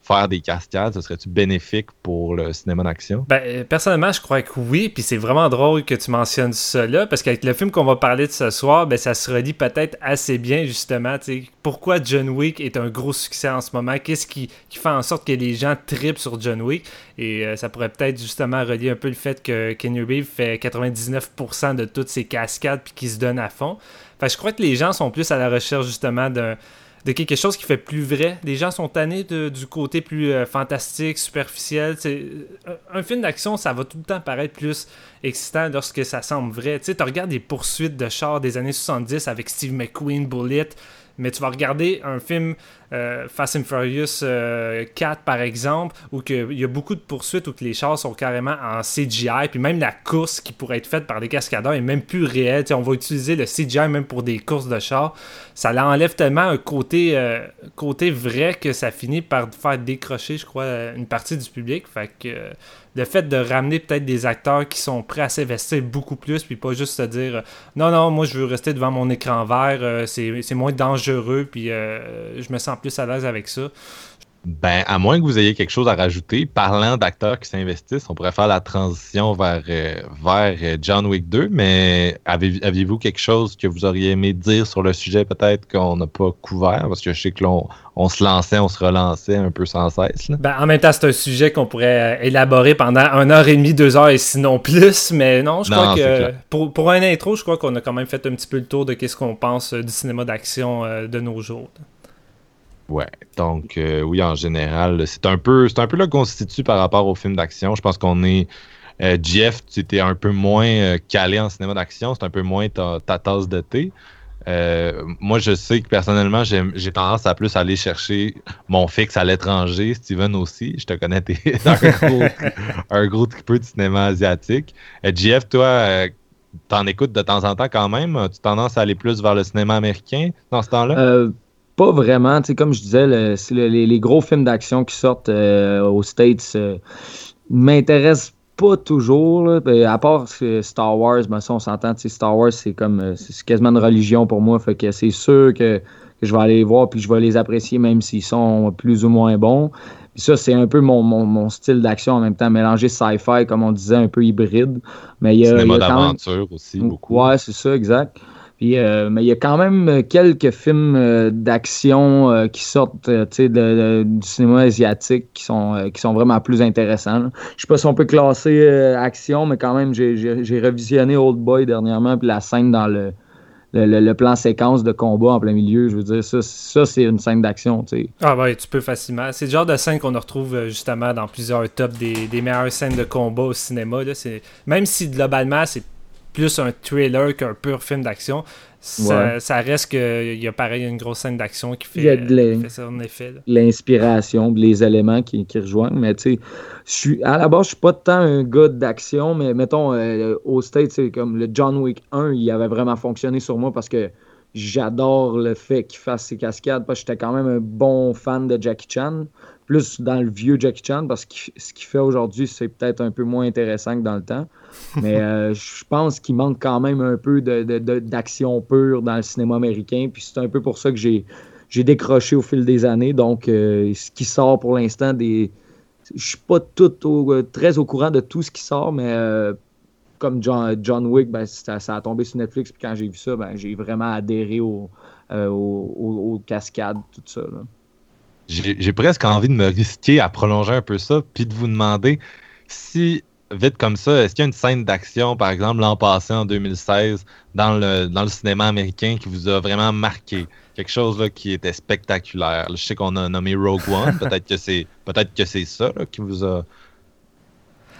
faire des cascades, ce serait-tu bénéfique pour le cinéma d'action? Ben, euh, personnellement, je crois que oui, puis c'est vraiment drôle que tu mentionnes là, parce qu'avec le film qu'on va parler de ce soir, ben, ça se relie peut-être assez bien, justement. Pourquoi John Wick est un gros succès en ce moment? Qu'est-ce qui, fait en sorte que les gens tripent sur John Wick? Et euh, ça pourrait peut-être justement relier un peu le fait que Kenny Reeves fait 99% de toutes ses cascades puis qu'il se donne à fond. Enfin, je crois que les gens sont plus à la recherche justement d'un de quelque chose qui fait plus vrai. Les gens sont tannés du côté plus euh, fantastique, superficiel. Euh, un, film d'action, ça va tout le temps paraître plus excitant lorsque ça semble vrai. Tu regardes des poursuites de chars des années 70 avec Steve McQueen, Bullet, mais tu vas regarder un film euh, Fast and Furious 4 euh, par exemple, où il y a beaucoup de poursuites où les chars sont carrément en CGI, puis même la course qui pourrait être faite par des cascadeurs est même plus réelle. on va utiliser le CGI même pour des courses de chars. Ça l'enlève tellement un côté, euh, côté vrai que ça finit par faire décrocher, je crois, une partie du public. Fait que le fait de ramener peut-être des acteurs qui sont prêts à s'investir beaucoup plus, puis pas juste se dire non, non, moi je veux rester devant mon écran vert, c'est moins dangereux, puis je me sens plus à l'aise avec ça. Ben, à moins que vous ayez quelque chose à rajouter, parlant d'acteurs qui s'investissent, on pourrait faire la transition vers, euh, vers euh, John Wick 2, mais aviez-vous quelque chose que vous auriez aimé dire sur le sujet peut-être qu'on n'a pas couvert? Parce que je sais que l'on on se lançait, on se relançait un peu sans cesse. Ben, en même temps, c'est un sujet qu'on pourrait euh, élaborer pendant une heure et demie, deux heures et sinon plus, mais non, je crois que pour, pour un intro, je crois qu'on a quand même fait un petit peu le tour de ce qu'on pense du cinéma d'action de nos jours. Ouais, donc euh, oui, en général, c'est un peu c'est un peu là qu'on se situe par rapport au film d'action. Je pense qu'on est euh, Jeff, tu étais un peu moins euh, calé en cinéma d'action, c'est un peu moins ta, tasse de thé. moi, je sais que personnellement, j'ai tendance à plus aller chercher mon fixe à l'étranger. Steven aussi, je te connais, t'es [laughs] un gros, un gros de cinéma asiatique. Jeff, toi, t'en écoutes de temps en temps quand même? Tu tendance à aller plus vers le cinéma américain dans ce temps-là? Pas vraiment. Tu sais, comme je disais, les, gros films d'action qui sortent euh, aux States euh, m'intéressent pas toujours. Ben, à part Star Wars, ben, ça, on s'entend. Star Wars, c'est comme euh, c'est quasiment une religion pour moi. Fait que c'est sûr que, je vais aller les voir puis je vais les apprécier même s'ils sont plus ou moins bons. Puis ça, c'est un peu mon, style d'action en même temps, mélanger sci-fi, comme on disait, un peu hybride. Mais il y a, Cinéma d'aventure aussi, beaucoup. Ouais, c'est ça, exact. Euh, mais il y a quand même quelques films euh, d'action euh, qui sortent du cinéma asiatique qui sont, qui sont vraiment plus intéressants. Je Je sais pas si on peut classer action, mais quand même, j'ai revisionné Old Boy dernièrement, puis la scène dans le, le, plan séquence de combat en plein milieu. Je veux dire, ça, ça c'est une scène d'action. Ah ouais, tu peux facilement. C'est le genre de scène qu'on retrouve justement dans plusieurs tops des, des meilleures scènes de combat au cinéma. Là. Même si globalement, c'est plus un thriller qu'un pur film d'action. Ça, reste qu'il y a pareil une grosse scène d'action qui fait, effet. L'inspiration, les éléments qui, qui rejoignent. Mais tu sais, à la base, je suis pas tant un gars d'action, mais mettons, euh, au States, comme le John Wick 1, il avait vraiment fonctionné sur moi parce que j'adore le fait qu'il fasse ses cascades parce que j'étais quand même un bon fan de Jackie Chan plus dans le vieux Jackie Chan parce que ce qu'il fait aujourd'hui, c'est peut-être un peu moins intéressant que dans le temps. [laughs] Mais euh, je pense qu'il manque quand même un peu d'action pure dans le cinéma américain. Puis c'est un peu pour ça que j'ai décroché au fil des années. Donc, euh, ce qui sort pour l'instant, des. Je suis pas tout très au courant de tout ce qui sort, mais euh, comme John, John Wick, ben, ça, a tombé sur Netflix. Puis quand j'ai vu ça, ben, j'ai vraiment adhéré aux cascades, tout ça. Là j'ai presque envie de me risquer à prolonger un peu ça, puis de vous demander si, vite comme ça, est-ce qu'il y a une scène d'action, par exemple, l'an passé, en 2016, dans le, dans le cinéma américain qui vous a vraiment marqué? Quelque chose là, qui était spectaculaire. je sais qu'on a nommé Rogue One, [laughs] peut-être que c'est peut-être que c'est ça qui vous a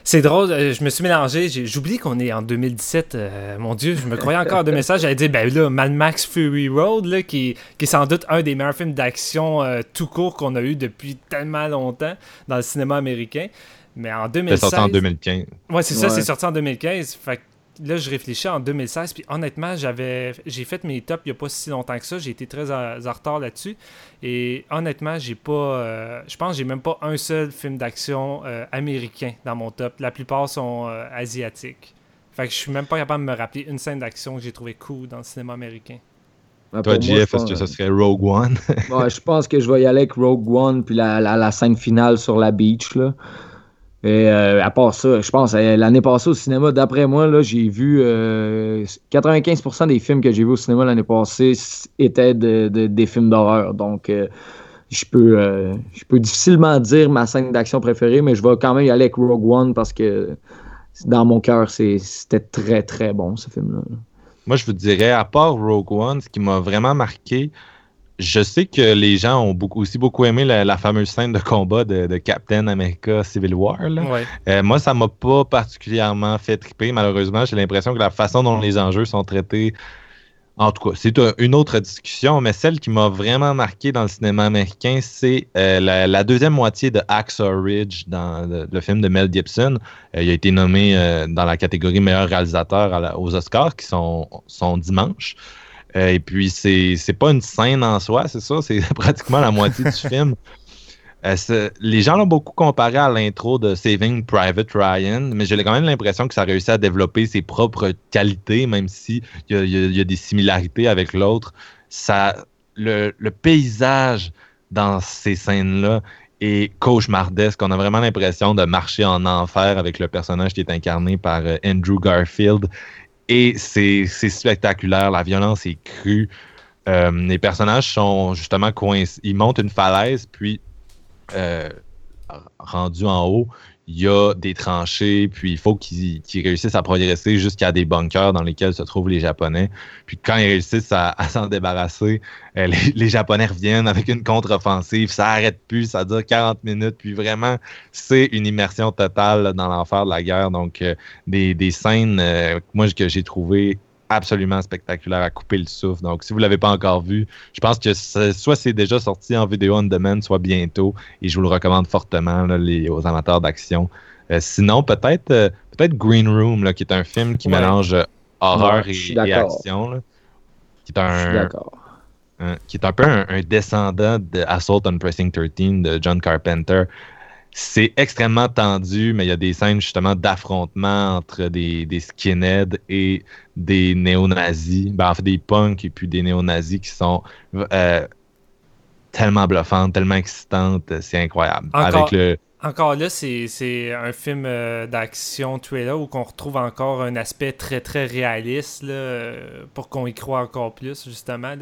c'est drôle, euh, je me suis mélangé. J'oublie qu'on est en 2017. Euh, mon Dieu, je me croyais encore de [laughs] message. J'allais dire, ben là, Mad Max Fury Road, là, qui, qui est sans doute un des meilleurs films d'action euh, tout court qu'on a eu depuis tellement longtemps dans le cinéma américain. Mais en 2016. C'est sorti en 2015. Ouais, c'est ça, c'est sorti en 2015. Fait là, je réfléchis en 2016, puis honnêtement, j'avais, j'ai fait mes tops il n'y a pas si longtemps que ça. J'ai été très en, retard là-dessus. Et honnêtement, j'ai pas. Euh, je pense que j'ai même pas un seul film d'action euh, américain dans mon top. La plupart sont euh, asiatiques. Fait que je suis même pas capable de me rappeler une scène d'action que j'ai trouvé cool dans le cinéma américain. Ben, Toi, JF, est-ce que ça serait Rogue One? [laughs] je pense que je vais y aller avec Rogue One, puis la, la, la scène finale sur la beach, là. Et euh, à part ça, je pense, euh, l'année passée au cinéma, d'après moi, là, j'ai vu 95% euh, des films que j'ai vus au cinéma l'année passée étaient des films d'horreur. Donc, je, peux, je peux difficilement dire ma scène d'action préférée, mais je vais quand même y aller avec Rogue One parce que dans mon cœur, c'était très, très bon, ce film-là. Moi, je vous dirais, à part Rogue One, ce qui m'a vraiment marqué, je sais que les gens ont beaucoup, aussi beaucoup aimé la, fameuse scène de combat de, Captain America Civil War. Euh, moi, ça m'a pas particulièrement fait triper, malheureusement. J'ai l'impression que la façon dont les enjeux sont traités, en tout cas, c'est une autre discussion, mais celle qui m'a vraiment marqué dans le cinéma américain, c'est euh, la, deuxième moitié de Axel Ridge dans le, film de Mel Gibson. Euh, il a été nommé dans la catégorie meilleur réalisateur aux Oscars qui sont, sont dimanche. Euh, et puis, c'est, pas une scène en soi, c'est ça, c'est [laughs] pratiquement la moitié du [laughs] film. Euh, les gens l'ont beaucoup comparé à l'intro de Saving Private Ryan, mais j'ai quand même l'impression que ça a réussi à développer ses propres qualités, même s'il y, y, a des similarités avec l'autre. Ça, le, le paysage dans ces scènes-là est cauchemardesque. On a vraiment l'impression de marcher en enfer avec le personnage qui est incarné par euh, Andrew Garfield. Et c'est spectaculaire, la violence est crue. Euh, les personnages sont justement coincés. Ils montent une falaise, puis euh, rendu en haut, il y a des tranchées, puis il faut qu'ils réussissent à progresser jusqu'à des bunkers dans lesquels se trouvent les Japonais. Puis quand ils réussissent à, s'en débarrasser, euh, les, Japonais reviennent avec une contre-offensive, ça arrête plus, ça dure 40 minutes, puis vraiment, c'est une immersion totale dans l'enfer de la guerre. Donc, euh, des, scènes, euh, moi, que j'ai trouvées absolument spectaculaire à couper le souffle. Donc, si vous ne l'avez pas encore vu, je pense que soit c'est déjà sorti en vidéo on demand, soit bientôt. Et je vous le recommande fortement les, aux amateurs d'action. Euh, sinon, peut-être euh, peut-être Green Room, là, qui est un film qui mélange euh, horreur et, action. qui est un, qui est un peu un, un descendant de Assault on Pressing 13 de John Carpenter c'est extrêmement tendu, mais il y a des scènes justement d'affrontement entre des, des skinheads et des néo-nazis. Ben, en fait, des punks et puis des néo-nazis qui sont euh, tellement bluffantes, tellement excitantes. C'est incroyable. Encore, Avec le... encore là, c'est un film d'action thriller où qu'on retrouve encore un aspect très très réaliste pour qu'on y croit encore plus, justement.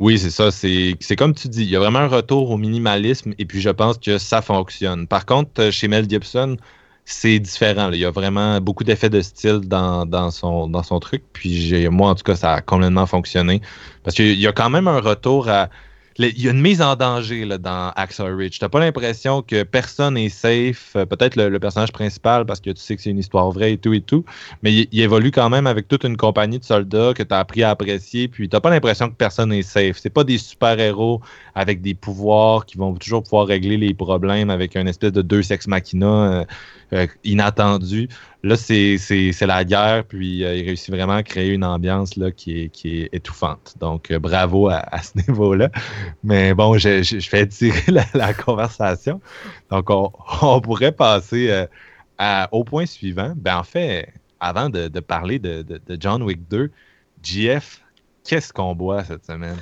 Oui, c'est ça. C'est comme tu dis, il y a vraiment un retour au minimalisme et puis je pense que ça fonctionne. Par contre, chez Mel Gibson, c'est différent. Il y a vraiment beaucoup d'effets de style dans, son, dans son truc. Puis moi, en tout cas, ça a complètement fonctionné. Parce qu'il y a quand même un retour à il y a une mise en danger là, dans Axel Ridge. T'as pas l'impression que personne est safe. Euh, peut-être le, personnage principal parce que tu sais que c'est une histoire vraie et tout et tout. Mais il, évolue quand même avec toute une compagnie de soldats que tu as appris à apprécier. Puis t'as pas l'impression que personne est safe. C'est pas des super-héros avec des pouvoirs qui vont toujours pouvoir régler les problèmes avec un espèce de deux sex machina euh, euh, inattendu. Là, c'est la guerre, puis il réussit vraiment à créer une ambiance là, qui, est, qui est étouffante. Donc, bravo à, ce [laughs] niveau-là. Mais bon, je, je, fais tirer la, conversation. Donc, on, pourrait passer au point suivant. Ben, en fait, avant de, parler de, de John Wick 2, JF, qu'est-ce qu'on boit cette semaine?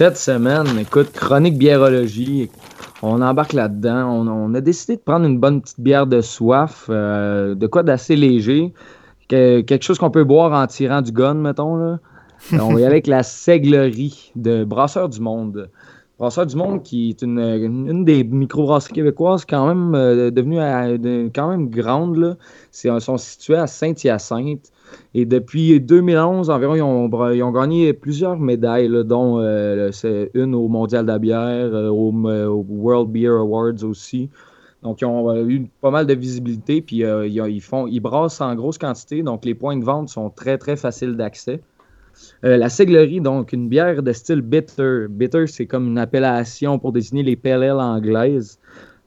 Cette semaine, écoute, chronique biérologie, on embarque là-dedans. On, a décidé de prendre une bonne petite bière de soif, euh, de quoi d'assez léger, quelque chose qu'on peut boire en tirant du gun, mettons. Là. [laughs] on va y aller avec la Seglerie de Brasseur du Monde. Brasseur du Monde, qui est une, des microbrasseries québécoises quand même euh, devenue euh, quand même grande. Là. Ils sont situés à Saint-Hyacinthe. Et depuis 2011 environ, ils ont, gagné plusieurs médailles, dont euh, une au Mondial de la bière, au, World Beer Awards aussi. Donc, ils ont eu pas mal de visibilité, puis ils, font, ils brassent en grosse quantité, donc les points de vente sont très, très faciles d'accès. La Seglerie, donc une bière de style bitter. Bitter, c'est comme une appellation pour désigner les PLL anglaises.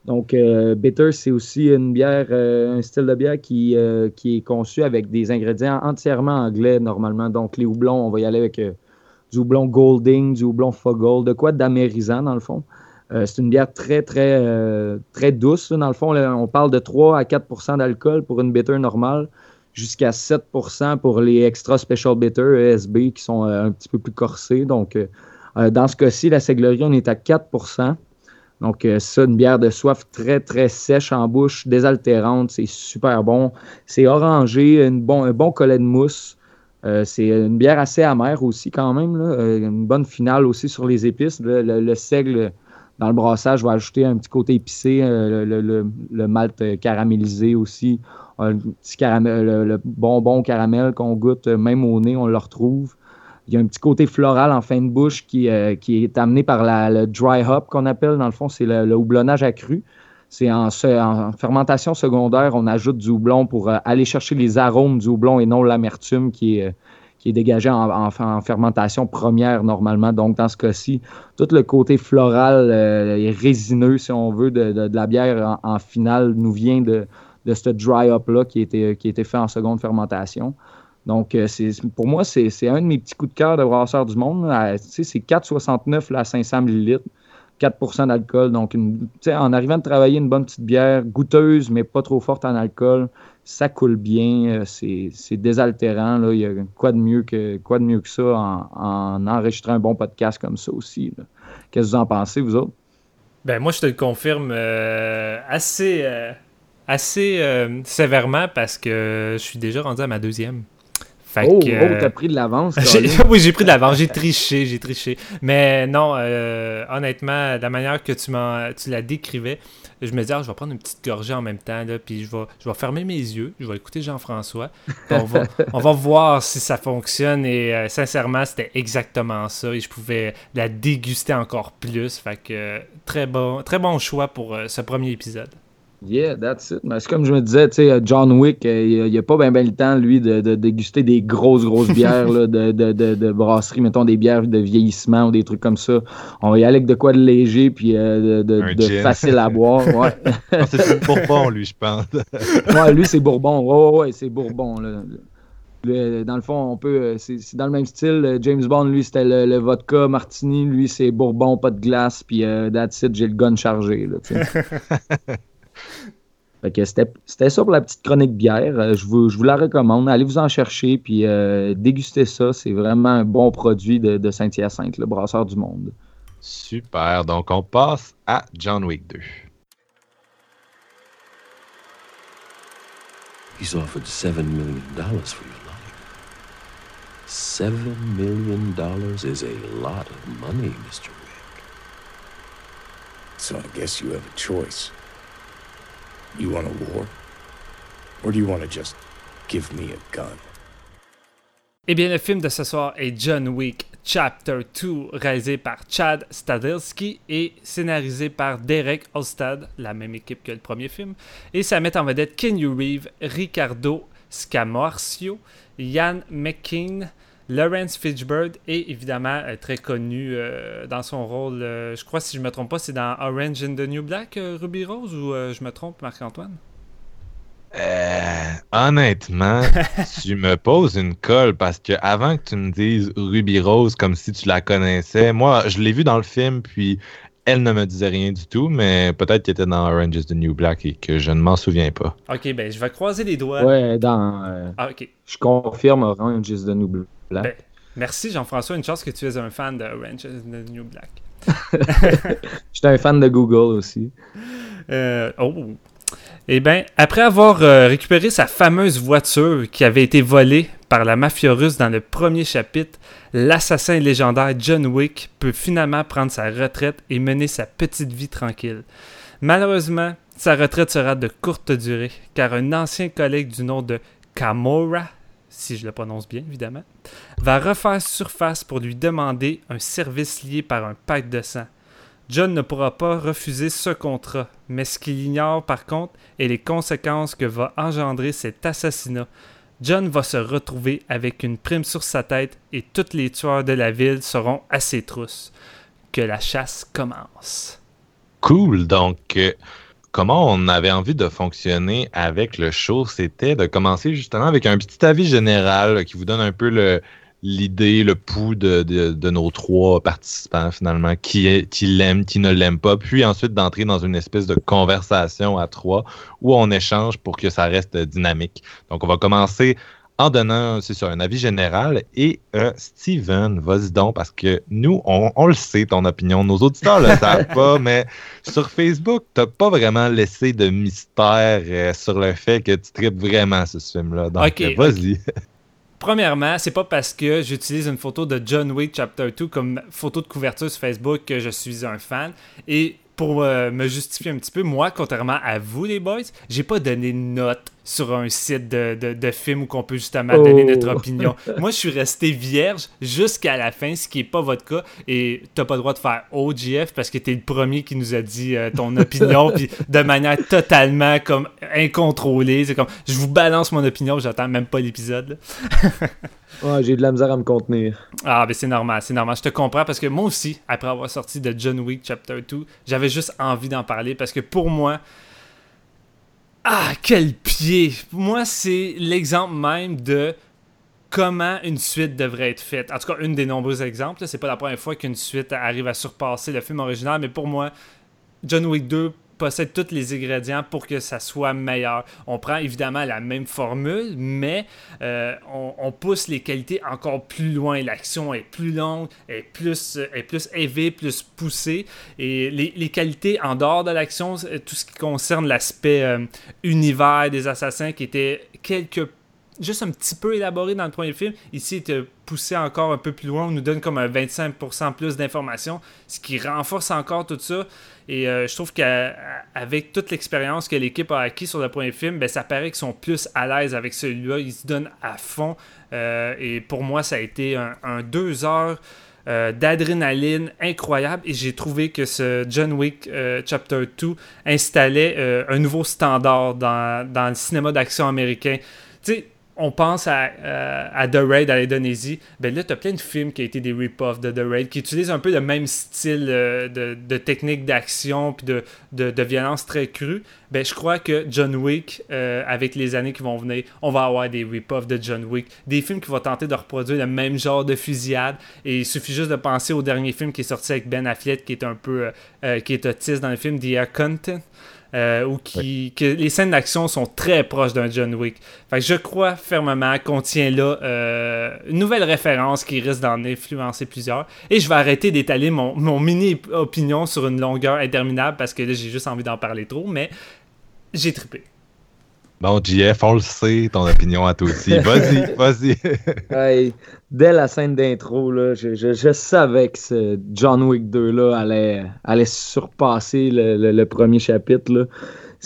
Donc, euh, bitter, c'est aussi une bière, euh, un style de bière qui, euh, qui est conçu avec des ingrédients entièrement anglais normalement. Donc, les houblons, on va y aller avec du houblon Golding, du houblon Foggle, de quoi d'amérisant dans le fond. c'est une bière très, très, très douce. Dans le fond, on parle de 3 à 4% d'alcool pour une bitter normale, jusqu'à 7% pour les extra special bitter, ESB, qui sont un petit peu plus corsés. Donc, dans ce cas-ci, la Seglerie, on est à 4% donc, euh, ça, une bière de soif très, très sèche en bouche, désaltérante, c'est super bon. C'est orangé, une bon, un bon collet de mousse. Euh, c'est une bière assez amère aussi, quand même. Euh, une bonne finale aussi sur les épices. Le, seigle dans le brassage va ajouter un petit côté épicé. le, malt caramélisé aussi. Un petit caramel, le, bonbon caramel qu'on goûte, même au nez, on le retrouve. Il y a un petit côté floral en fin de bouche qui, euh, est amené par la, le dry hop qu'on appelle. Dans le fond, c'est le, houblonnage accru. C'est en, en, fermentation secondaire, on ajoute du houblon pour euh, aller chercher les arômes du houblon et non l'amertume qui est, qui est dégagé en, en, fermentation première normalement. Donc, dans ce cas-ci, tout le côté floral euh, et résineux, si on veut, de, de, la bière en, finale nous vient de, de ce dry up-là qui, a été fait en seconde fermentation. Donc, euh, pour moi, c'est un de mes petits coups de cœur de brasseur du monde. C'est 4,69 à 500 ml, 4% d'alcool. Donc, en arrivant de travailler une bonne petite bière, goûteuse, mais pas trop forte en alcool, ça coule bien, euh, c'est désaltérant. Là. Il y a quoi de mieux que, quoi de mieux que ça en, enregistrant un bon podcast comme ça aussi. Qu'est-ce que vous en pensez, vous autres? Ben, moi, je te le confirme euh, assez, assez sévèrement parce que je suis déjà rendu à ma deuxième oh, oh t'as pris de l'avance. [laughs] [laughs] oui, j'ai pris de l'avance. J'ai triché, j'ai triché. Mais non, euh, honnêtement, la manière que tu, tu la décrivais, je me disais, ah, je vais prendre une petite gorgée en même temps, là, puis je vais, je vais fermer mes yeux, je vais écouter Jean-François. On va, [laughs] on va voir si ça fonctionne. Et euh, sincèrement, c'était exactement ça. Et je pouvais la déguster encore plus. Fait que très bon, très bon choix pour euh, ce premier épisode. Yeah, that's it. c'est comme je me disais, tu sais, John Wick, euh, il n'a pas bien ben le temps, lui, de, déguster des grosses, grosses bières de, de, de, brasserie, mettons des bières de vieillissement ou des trucs comme ça. On va y aller avec de quoi de léger puis euh, de, facile à boire. Ouais. [laughs] c'est Bourbon, lui, je pense. [laughs] ouais, lui, c'est Bourbon. Ouais, ouais, c'est Bourbon. Là. dans le fond, on peut. C'est dans le même style. James Bond, lui, c'était le, vodka martini. Lui, c'est bourbon, pas de glace. Puis euh, that's it, j'ai le gun chargé. [laughs] c'était ça pour la petite chronique bière. Je vous, je vous la recommande. Allez vous en chercher. Puis euh, dégustez ça. C'est vraiment un bon produit de, de Saint-Hyacinthe, le brasseur du monde. Super. Donc, on passe à John Wick 2. He's offered $7 million for your life. $7 million is a lot of money, Mr. Wick. So I guess you have a choice. You want a war? Or do you want to just give me a gun? Eh bien, le film de ce soir est John Wick Chapter 2, réalisé par Chad Stahelski et scénarisé par Derek Olstad, la même équipe que le premier film. Et ça met en vedette Kenny Reeve, Ricardo Scamorcio, Ian McKean, Lawrence Fitchburg et évidemment euh, très connu euh, dans son rôle, euh, je crois si je me trompe pas, c'est dans Orange and the New Black, Ruby Rose, ou je me trompe, Marc-Antoine? Euh, honnêtement, [laughs] tu me poses une colle parce que avant que tu me dises Ruby Rose comme si tu la connaissais, moi, je l'ai vue dans le film, puis elle ne me disait rien du tout, mais peut-être qu'elle était dans Orange is the New Black et que je ne m'en souviens pas. Ok, ben je vais croiser les doigts. Ouais, dans. Euh, ah, ok. Je confirme Orange is the New Ben, merci Jean-François, une chance que tu es un fan de Orange is the New Black. [laughs] J'étais un fan de Google aussi. Euh, oh, eh bien, après avoir euh, récupéré sa fameuse voiture qui avait été volée par la mafia russe dans le premier chapitre, l'assassin légendaire John Wick peut finalement prendre sa retraite et mener sa petite vie tranquille. Malheureusement, sa retraite sera de courte durée, car un ancien collègue du nom de Kamora, si je le prononce bien évidemment, va refaire surface pour lui demander un service lié par un pacte de sang. John ne pourra pas refuser ce contrat, mais ce qu'il ignore par contre est les conséquences que va engendrer cet assassinat. John va se retrouver avec une prime sur sa tête et tous les tueurs de la ville seront à ses trousses. Que la chasse commence. Cool, donc comment on avait envie de fonctionner avec le show, c'était de commencer justement avec un petit avis général qui vous donne un peu l'idée, le pouls de, nos trois participants, finalement, qui, est, qui l'aiment, qui ne l'aiment pas, puis ensuite d'entrer dans une espèce de conversation à trois où on échange pour que ça reste dynamique. Donc, on va commencer en donnant, c'est ça, un avis général. Et euh, Steven, vas-y donc, parce que nous, on, le sait, ton opinion. Nos auditeurs le savent pas, [laughs] mais sur Facebook, t'as pas vraiment laissé de mystère euh, sur le fait que tu tripes vraiment ce film-là. Donc, vas-y. Premièrement, c'est pas parce que j'utilise une photo de John Wick Chapter 2 comme photo de couverture sur Facebook que je suis un fan. Et pour euh, me justifier un petit peu, moi, contrairement à vous, les boys, j'ai pas donné de note sur un site de, de, film où qu'on peut justement donner notre oh. opinion. [laughs] Moi, je suis resté vierge jusqu'à la fin, ce qui n'est pas votre cas. Et t'as pas le droit de faire OGF parce que tu es le premier qui nous a dit euh, ton [laughs] opinion, puis de manière totalement comme incontrôlée. C'est comme, je vous balance mon opinion, j'attends même pas l'épisode. [laughs] ouais, j'ai de la misère à me contenir. Ah, mais c'est normal, c'est normal. Je te comprends parce que moi aussi, après avoir sorti de John Wick Chapter 2, j'avais juste envie d'en parler parce que pour moi, ah, quel pied! Moi, c'est l'exemple même de comment une suite devrait être faite. En tout cas, une des nombreux exemples. C'est pas la première fois qu'une suite arrive à surpasser le film original, mais pour moi, John Wick 2 possède tous les ingrédients pour que ça soit meilleur. On prend évidemment la même formule, mais euh, on, pousse les qualités encore plus loin. L'action est plus longue, est plus, est plus élevée, plus poussée. Et les, qualités en dehors de l'action, tout ce qui concerne l'aspect euh, univers des assassins qui était quelque juste un petit peu élaboré dans le premier film. Ici, il te poussé encore un peu plus loin. On nous donne comme un 25% plus d'informations, ce qui renforce encore tout ça. Et euh, je trouve qu'avec toute l'expérience que l'équipe a acquis sur le premier film, ben, ça paraît qu'ils sont plus à l'aise avec celui-là. Ils se donnent à fond. Euh, et pour moi, ça a été un, deux heures euh, d'adrénaline incroyable. Et j'ai trouvé que ce John Wick Chapter 2 installait un nouveau standard dans, dans le cinéma d'action américain. Tu sais, on pense à, euh, à, The Raid à l'Indonésie, ben là, tu as plein de films qui ont été des rip-offs de The Raid, qui utilisent un peu le même style euh, de, technique d'action puis de, violence très crue. Ben, je crois que John Wick, euh, avec les années qui vont venir, on va avoir des rip-offs de John Wick, des films qui vont tenter de reproduire le même genre de fusillade. Et il suffit juste de penser au dernier film qui est sorti avec Ben Affleck, qui est un peu, qui est autiste dans le film The Air Content. Euh, ou qui, que les scènes d'action sont très proches d'un John Wick. Fait je crois fermement qu'on tient là euh, une nouvelle référence qui risque d'en influencer plusieurs. Et je vais arrêter d'étaler mon, mon mini opinion sur une longueur interminable parce que là j'ai juste envie d'en parler trop, mais j'ai trippé. Bon, JF, on le sait, ton opinion à toi aussi. Vas-y, [laughs] vas-y. Dès la scène d'intro, je, je, savais que ce John Wick 2 là, allait, allait surpasser le, premier chapitre.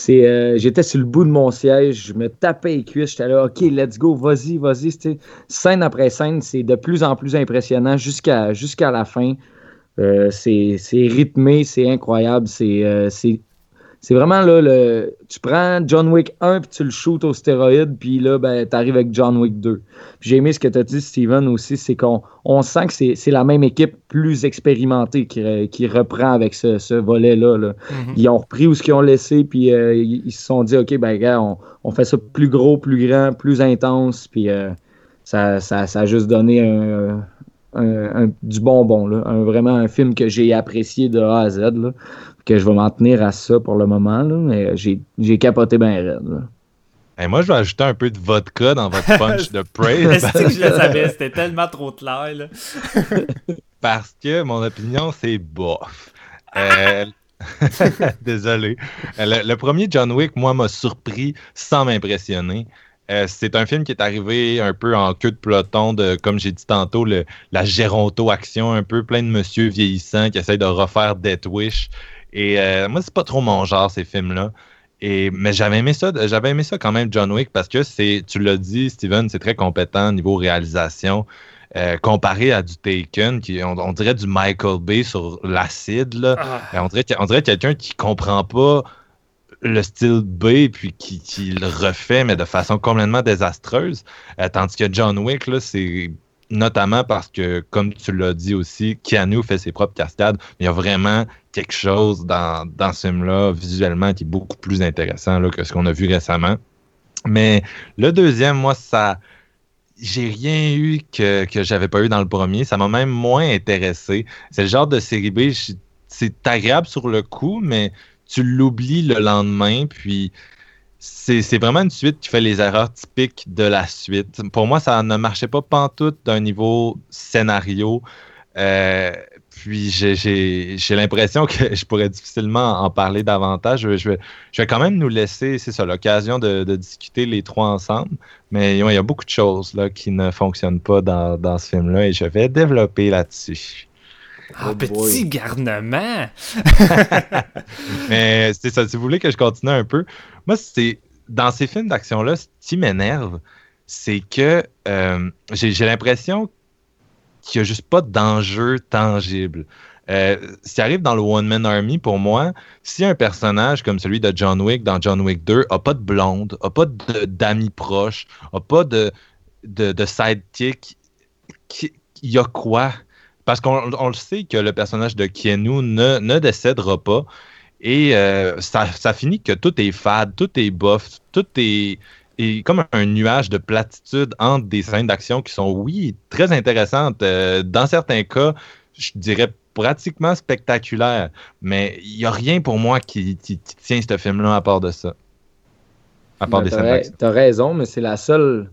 Euh, j'étais sur le bout de mon siège, je me tapais les cuisses, j'étais là, ok, let's go, vas-y, vas-y. Scène après scène, c'est de plus en plus impressionnant jusqu'à jusqu'à la fin. Euh, c'est rythmé, c'est incroyable, c'est euh, c'est vraiment là, le, tu prends John Wick 1 puis tu le shoots au stéroïde, puis là, ben, tu arrives avec John Wick 2. J'ai aimé ce que tu as dit, Steven, aussi, c'est qu'on on sent que c'est la même équipe plus expérimentée qui, qui reprend avec ce, ce volet-là. Là. Mm-hmm. Ils ont repris où ce qu'ils ont laissé, puis euh, ils, se sont dit, OK, ben, gars, on, on, fait ça plus gros, plus grand, plus intense, puis euh, ça, ça, ça, a juste donné un, un, du bonbon, là. Un, vraiment un film que j'ai apprécié de A à Z. Là que je vais m'en tenir à ça pour le moment, là, mais j'ai capoté bien raide. moi, je vais ajouter un peu de vodka dans votre [laughs] punch de praise. que je le savais, c'était tellement trop clair. Là. [laughs] parce que mon opinion, c'est bof. Euh, [laughs] désolé. Le, premier John Wick, moi, m'a surpris sans m'impressionner. Euh, c'est un film qui est arrivé un peu en queue de peloton de, comme j'ai dit tantôt, le, la géronto-action, un peu plein de monsieur vieillissants qui essayent de refaire Death Wish. Et euh, moi, c'est pas trop mon genre, ces films-là. Et, mais j'avais aimé ça, j'avais aimé ça quand même, John Wick, parce que c'est, tu l'as dit, Steven, c'est très compétent niveau réalisation. Euh, comparé à du Taken, qui on, dirait du Michael Bay sur l'acide. Là. Ah. On dirait, on dirait quelqu'un qui comprend pas le style B puis qui, qui, le refait, mais de façon complètement désastreuse. Euh, tandis que John Wick, là, c'est notamment parce que, comme tu l'as dit aussi, Keanu fait ses propres cascades. Il y a vraiment quelque chose dans, ce film-là, visuellement, qui est beaucoup plus intéressant que ce qu'on a vu récemment. Mais le deuxième, moi, ça. J'ai rien eu que, que j'avais pas eu dans le premier. Ça m'a même moins intéressé. C'est le genre de série B, c'est agréable sur le coup, mais tu l'oublies le lendemain, puis c'est vraiment une suite qui fait les erreurs typiques de la suite. Pour moi, ça ne marchait pas pantoute d'un niveau scénario. Euh, puis j'ai l'impression que [laughs] je pourrais difficilement en parler davantage. Je, vais, je vais, quand même nous laisser, c'est ça, l'occasion de, discuter les trois ensemble. Mais il y a beaucoup de choses là, qui ne fonctionnent pas dans, dans ce film-là et je vais développer là-dessus. Ah, oh petit garnement! [laughs] [laughs] Mais c'est ça, si vous voulez que je continue un peu, moi, c'est dans ces films d'action-là, ce qui m'énerve, c'est que euh, j'ai l'impression qu'il n'y a juste pas d'enjeu tangible. Euh, ce qui arrive dans le One Man Army, pour moi, si un personnage comme celui de John Wick dans John Wick 2 n'a pas de blonde, n'a pas d'amis proches, n'a pas de, de, de sidekick, il y a quoi? Parce qu'on le sait que le personnage de Keanu ne, ne décédera pas. Et euh, ça, finit que tout est fade, tout est bof, tout est, comme un nuage de platitude entre des scènes d'action qui sont, oui, très intéressantes. Euh, dans certains cas, je dirais pratiquement spectaculaires. Mais il n'y a rien pour moi qui, tient ce film-là à part de ça. À part ben, des scènes d'action. T'as raison, mais c'est la seule.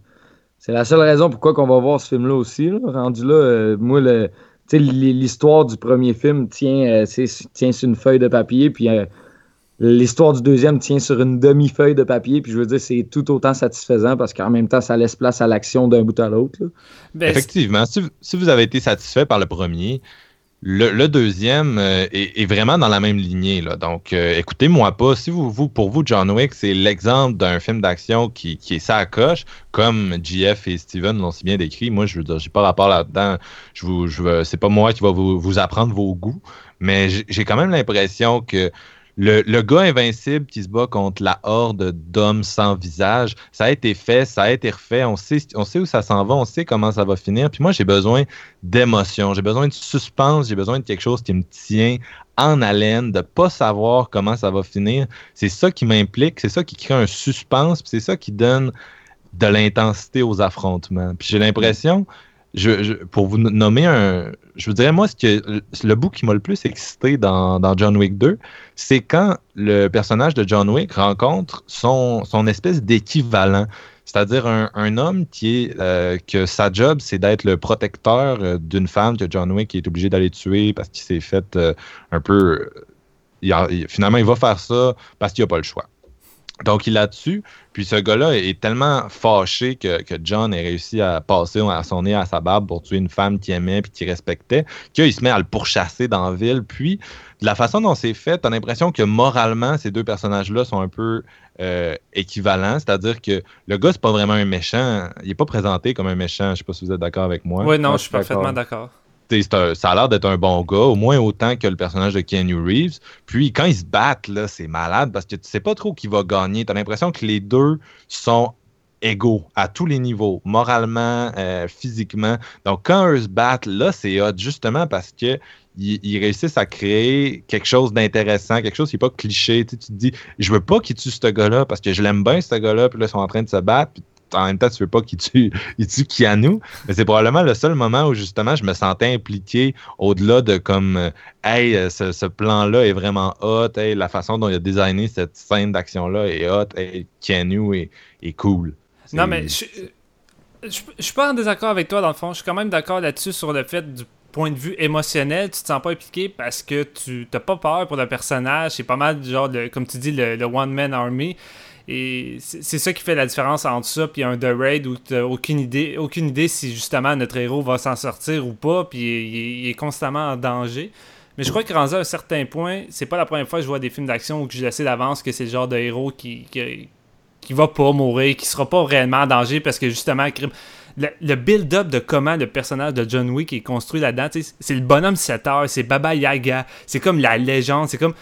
C'est la seule raison pourquoi qu'on va voir ce film-là aussi. Rendu là, euh, moi, le, l'histoire du premier film tient, euh, tient sur une feuille de papier, puis euh, l'histoire du deuxième tient sur une demi-feuille de papier, puis je veux dire, c'est tout autant satisfaisant parce qu'en même temps, ça laisse place à l'action d'un bout à l'autre. Ben, Effectivement, si, si, vous avez été satisfait par le premier, le, deuxième euh, est, vraiment dans la même lignée. Là. Donc, euh, écoutez-moi pas. Si vous, vous, pour vous, John Wick, c'est l'exemple d'un film d'action qui, qui est à coche, comme JF et Steven l'ont si bien décrit. Moi, je veux dire, j'ai pas rapport là-dedans. Je vous, c'est pas moi qui va vous, vous apprendre vos goûts, mais j'ai quand même l'impression que le, gars invincible qui se bat contre la horde d'hommes sans visage, ça a été fait, ça a été refait, on sait, on sait où ça s'en va, on sait comment ça va finir. Puis moi, j'ai besoin d'émotion, j'ai besoin de suspense, j'ai besoin de quelque chose qui me tient en haleine, de pas savoir comment ça va finir. C'est ça qui m'implique, c'est ça qui crée un suspense, puis c'est ça qui donne de l'intensité aux affrontements. Puis j'ai l'impression, pour vous nommer un, je vous dirais, moi, ce que, le bout qui m'a le plus excité dans, John Wick 2, c'est quand le personnage de John Wick rencontre son, son espèce d'équivalent. C'est-à-dire un, homme qui est euh, que sa job, c'est d'être le protecteur euh, d'une femme que John Wick est obligé d'aller tuer parce qu'il s'est fait euh, un peu. finalement, il va faire ça parce qu'il n'a pas le choix. Donc, il l'a dessus. Puis ce gars-là est tellement fâché que, John ait réussi à passer à son nez à sa barbe pour tuer une femme qu'il aimait puis qu'il respectait, qu'il se met à le pourchasser dans la ville. Puis, de la façon dont c'est fait, t'as l'impression que moralement, ces deux personnages-là sont un peu euh, équivalents. C'est-à-dire que le gars, c'est pas vraiment un méchant. Il est pas présenté comme un méchant. Je sais pas si vous êtes d'accord avec moi. Oui, non, je suis parfaitement d'accord ça a l'air d'être un bon gars, au moins autant que le personnage de Keanu Reeves. Puis quand ils se battent, c'est malade parce que tu sais pas trop qui va gagner. Tu as l'impression que les deux sont égaux à tous les niveaux, moralement, euh, physiquement. Donc quand eux se battent, là, c'est hot justement parce que ils, réussissent à créer quelque chose d'intéressant, quelque chose qui n'est pas cliché. Tu, te dis, je veux pas qu'ils tuent ce gars-là parce que je l'aime bien, ce gars-là, puis là, ils sont en train de se battre en même temps, tu veux pas qu'il tue, [laughs] il tue Keanu. Mais c'est probablement le seul moment où justement je me sentais impliqué au-delà de comme euh, Hey, euh, ce, plan-là est vraiment hot, hey, la façon dont il a designé cette scène d'action-là est hot, hey, Keanu est, cool. Non, mais je, je, suis pas en désaccord avec toi dans le fond. Je suis quand même d'accord là-dessus sur le fait du point de vue émotionnel, tu te sens pas impliqué parce que tu t'as pas peur pour le personnage. C'est pas mal genre, comme tu dis, le, le One-Man Army. Et c'est ça qui fait la différence entre ça puis un The Raid où tu aucune idée, aucune idée si justement notre héros va s'en sortir ou pas, puis il, est constamment en danger. Mais je crois que rendu à un certain point, c'est pas la première fois que je vois des films d'action où je sais d'avance que c'est le genre de héros qui, qui, va pas mourir, qui sera pas réellement en danger parce que justement, le, build-up de comment le personnage de John Wick est construit là-dedans, c'est le bonhomme 7 heures, c'est Baba Yaga, c'est comme la légende, c'est comme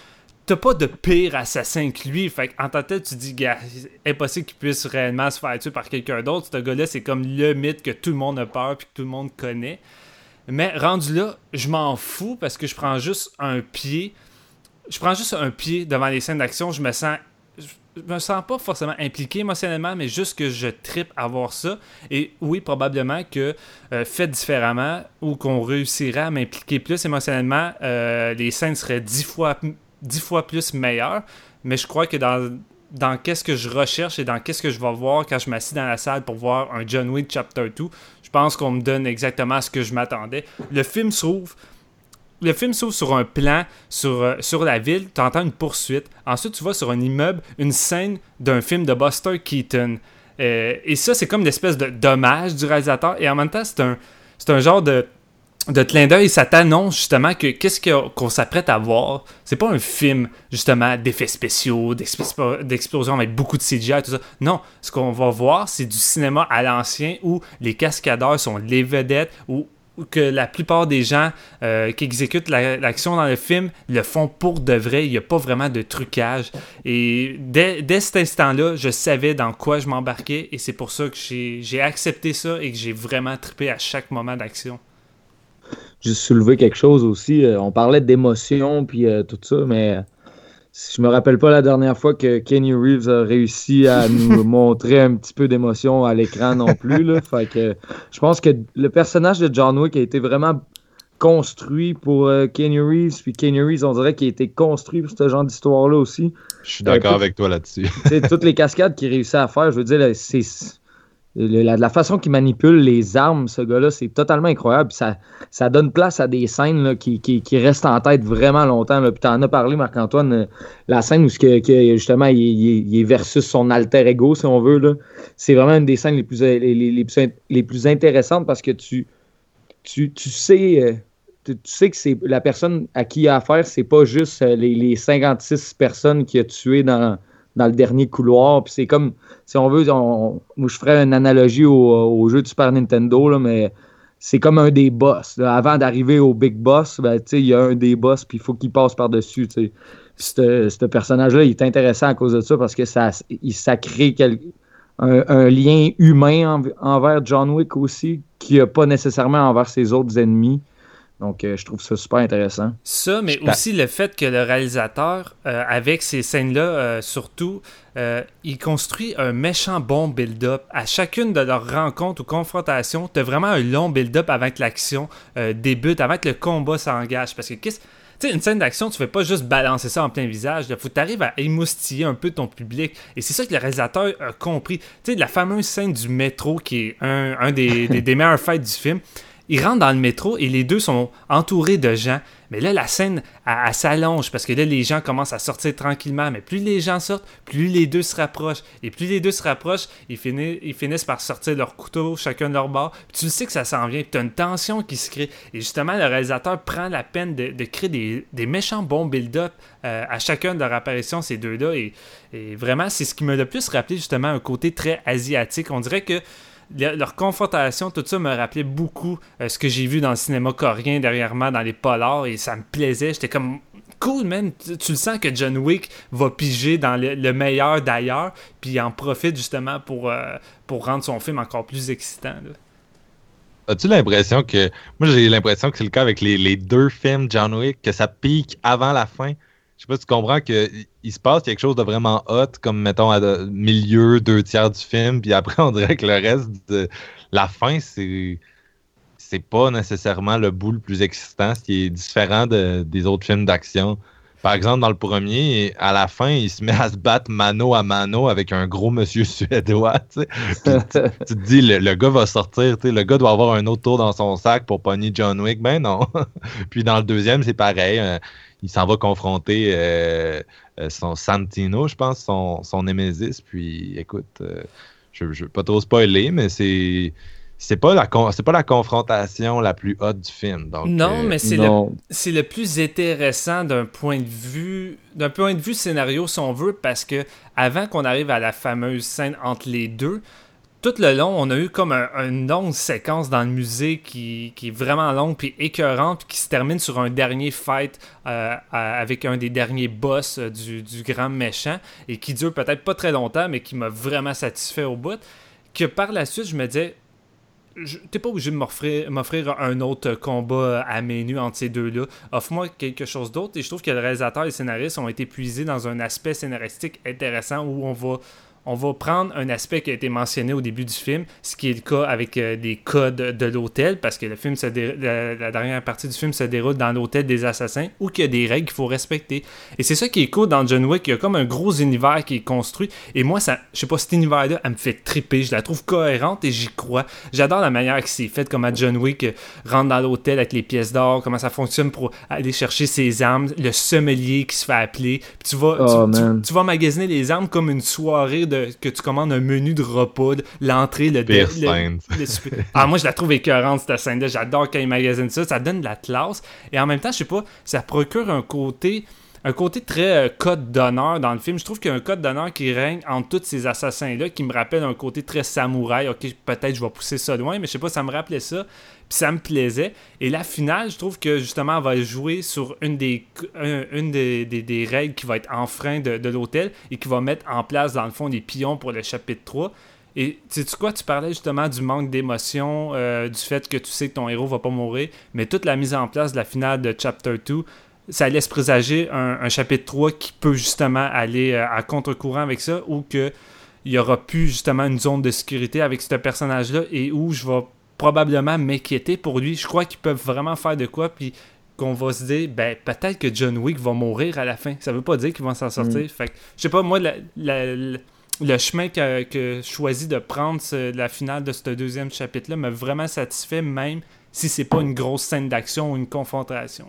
t'as pas de pire assassin que lui. Fait en ta tête, tu dis, gars, impossible qu'il puisse réellement se faire tuer par quelqu'un d'autre. Ce gars-là, c'est comme le mythe que tout le monde a peur puis que tout le monde connaît. Mais rendu là, je m'en fous parce que je prends juste un pied. Je prends juste un pied devant les scènes d'action. Je me sens. Je me sens pas forcément impliqué émotionnellement, mais juste que je tripe à voir ça. Et oui, probablement que euh, fait différemment ou qu'on réussirait à m'impliquer plus émotionnellement, euh, les scènes seraient dix fois dix fois plus meilleur. Mais je crois que dans, dans qu'est-ce que je recherche et dans qu'est-ce que je vais voir quand je m'assieds dans la salle pour voir un John Wick Chapter 2, je pense qu'on me donne exactement ce que je m'attendais. Le film s'ouvre. Le film s'ouvre sur un plan sur, euh, la ville, tu entends une poursuite. Ensuite, tu vois sur un immeuble une scène d'un film de Buster Keaton. Euh, et ça, c'est comme une espèce de dommage du réalisateur. Et en même temps, c'est un, c'est un genre de de clin d'œil, ça t'annonce justement que qu'est-ce qu'on s'apprête à voir. C'est pas un film justement d'effets spéciaux, d'explosions avec beaucoup de CGI, tout ça. Non, ce qu'on va voir, c'est du cinéma à l'ancien où les cascadeurs sont les vedettes, où, que la plupart des gens euh, qui exécutent l'action dans le film le font pour de vrai. Il n'y a pas vraiment de trucage. Et dès, dès cet instant-là, je savais dans quoi je m'embarquais et c'est pour ça que j'ai accepté ça et que j'ai vraiment trippé à chaque moment d'action juste soulever quelque chose aussi. Euh, on parlait d'émotion puis euh, tout ça, mais je me rappelle pas la dernière fois que Kenny Reeves a réussi à [laughs] nous montrer un petit peu d'émotion à l'écran non plus. Là. Fait que je pense que le personnage de John Wick a été vraiment construit pour euh, Kenny Reeves, puis Kenny Reeves, on dirait qu'il a été construit pour ce genre d'histoire-là aussi. Je suis d'accord avec toi là-dessus. [laughs] toutes les cascades qu'il réussit à faire, je veux dire, c'est la, façon qu'il manipule les armes, ce gars-là, c'est totalement incroyable. Ça, ça donne place à des scènes qui, restent en tête vraiment longtemps. Puis tu en as parlé, Marc-Antoine, euh, la scène où justement il, est versus son alter ego, si on veut. C'est vraiment une des scènes les plus, les, plus, intéressantes parce que tu, tu, sais. Euh, tu, que c'est la personne à qui il a affaire, c'est pas juste euh, les, les 56 personnes qu'il a tuées dans, dans le dernier couloir. Puis c'est comme, si on veut, moi je ferais une analogie au, jeu du Super Nintendo, là, mais c'est comme un des boss. Avant d'arriver au big boss, ben, il y a un des boss, puis il faut qu'il passe par-dessus. ce personnage-là, il est intéressant à cause de ça parce que ça, il, ça crée un, lien humain envers John Wick aussi, qui n'a pas nécessairement envers ses autres ennemis. Donc, euh, je trouve ça super intéressant. Ça, mais aussi le fait que le réalisateur, euh, avec ces scènes-là, euh, surtout, il construit un méchant bon build-up. À chacune de leurs rencontres ou confrontations, tu as vraiment un long build-up avant que l'action débute, avant que le combat s'engage. Parce que, qu'est-ce tu sais, une scène d'action, tu fais pas juste balancer ça en plein visage. Il faut que tu arrives à émoustiller un peu ton public. Et c'est ça que le réalisateur a compris. Tu sais, la fameuse scène du métro, qui est un, des, des, des [laughs] meilleurs fights du film. Ils rentrent dans le métro et les deux sont entourés de gens. Mais là, la scène, s'allonge parce que là, les gens commencent à sortir tranquillement. Mais plus les gens sortent, plus les deux se rapprochent. Et plus les deux se rapprochent, ils finissent, par sortir leur couteau, chacun de leur bord. tu le sais que ça s'en vient. Tu as une tension qui se crée. Et justement, le réalisateur prend la peine de, créer des, méchants bons build-up euh, à chacun de leur apparition, ces deux-là. Et, et vraiment, c'est ce qui me le plus rappelé justement un côté très asiatique. On dirait que leur confrontation, tout ça me rappelait beaucoup euh, ce que j'ai vu dans le cinéma coréen derrière moi, dans les polars, et ça me plaisait. J'étais comme cool, man. Tu, le sens que John Wick va piger dans le, meilleur d'ailleurs, puis en profite justement pour, euh, pour rendre son film encore plus excitant. As-tu l'impression que. Moi, j'ai l'impression que c'est le cas avec les, les, deux films John Wick, que ça pique avant la fin? Je sais pas si tu comprends qu'il se passe quelque chose de vraiment hot, comme mettons à milieu, deux tiers du film, puis après on dirait que le reste de la fin, c'est pas nécessairement le bout le plus excitant, ce qui est différent des autres films d'action. Par exemple, dans le premier, à la fin, il se met à se battre mano à mano avec un gros monsieur suédois. Tu, te dis, le, gars va sortir, le gars doit avoir un autre tour dans son sac pour pogner John Wick. Ben non. [laughs] Puis dans le deuxième, c'est pareil il s'en va confronter euh, euh, son Santino, je pense, son, son Némésis. Puis écoute, euh, je ne veux pas trop spoiler, mais c'est. C'est pas, la c'est pas la confrontation la plus haute du film. Donc, non, mais c'est le, le, plus intéressant d'un point de vue d'un point de vue scénario, si on veut, parce que avant qu'on arrive à la fameuse scène entre les deux, tout le long, on a eu comme une longue séquence dans le musée qui, est vraiment longue puis écœurante, qui se termine sur un dernier fight euh, avec un des derniers boss euh, du, grand méchant et qui dure peut-être pas très longtemps, mais qui m'a vraiment satisfait au bout. Que par la suite, je me disais, t'es pas obligé de m'offrir un autre combat à menu entre ces deux-là. Offre-moi quelque chose d'autre. Et je trouve que le réalisateur et les scénaristes ont été puisés dans un aspect scénaristique intéressant où on va on va prendre un aspect qui a été mentionné au début du film, ce qui est le cas avec euh, des codes de l'hôtel, parce que le film se la, dernière partie du film se déroule dans l'hôtel des assassins, où il y a des règles qu'il faut respecter. Et c'est ça qui est cool dans John Wick, il y a comme un gros univers qui est construit, et moi, ça, je sais pas, cet univers-là, elle me fait triper, je la trouve cohérente et j'y crois. J'adore la manière que c'est fait, comment John Wick euh, rentre dans l'hôtel avec les pièces d'or, comment ça fonctionne pour aller chercher ses armes, le sommelier qui se fait appeler, puis tu vas, oh, tu, vas magasiner les armes comme une soirée que tu commandes un menu de repas, l'entrée, le, le, Ah, moi, je la trouve écœurante, cette scène-là. J'adore quand ils magasinent ça. Ça donne de la classe. Et en même temps, je sais pas, ça procure un côté un côté très euh, code d'honneur dans le film. Je trouve qu'il y a un code d'honneur qui règne entre tous ces assassins-là qui me rappelle un côté très samouraï. Ok, peut-être je vais pousser ça loin, mais je sais pas, ça me rappelait ça. Puis ça me plaisait. Et la finale, je trouve que justement, elle va jouer sur une des, règles qui va être en frein de, de l'hôtel et qui va mettre en place, dans le fond, des pions pour le chapitre 3. Et sais tu quoi, tu parlais justement du manque d'émotion, euh, du fait que tu sais que ton héros va pas mourir, mais toute la mise en place de la finale de Chapter 2, ça laisse présager un, chapitre 3 qui peut justement aller euh, à contre-courant avec ça ou que il y aura plus justement une zone de sécurité avec ce personnage-là et où je vais probablement m'inquiéter pour lui. Je crois qu'ils peuvent vraiment faire de quoi puis qu'on va se dire ben peut-être que John Wick va mourir à la fin. Ça veut pas dire qu'il va s'en sortir. Mm. Fait je sais pas moi le chemin que, que choisi de prendre la finale de ce deuxième chapitre-là m'a vraiment satisfait, même si c'est pas une grosse scène d'action ou une confrontation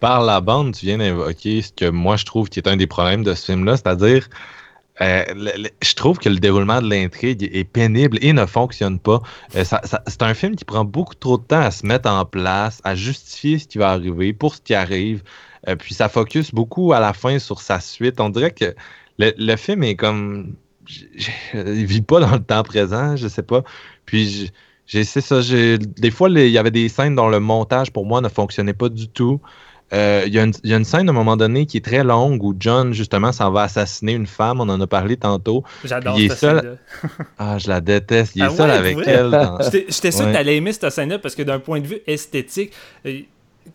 par la bande, tu viens d'invoquer ce que moi je trouve qui est un des problèmes de ce film-là, c'est-à-dire euh, je trouve que le déroulement de l'intrigue est pénible et ne fonctionne pas. Euh, c'est un film qui prend beaucoup trop de temps à se mettre en place, à justifier ce qui va arriver pour ce qui arrive. Euh, puis ça focus beaucoup à la fin sur sa suite. On dirait que le, film est comme. Il vit pas dans le temps présent, je sais pas. Puis j'ai ça. Des fois, il y avait des scènes dont le montage pour moi ne fonctionnait pas du tout. Euh, il y, y, a une scène à un moment donné qui est très longue où John, justement, s'en va assassiner une femme. On en a parlé tantôt. J'adore cette scène [laughs] Ah, je la déteste. Il est ah seul avec elle. Dans... J'étais sûr que tu allais aimer cette scène-là parce que d'un point de vue esthétique, euh,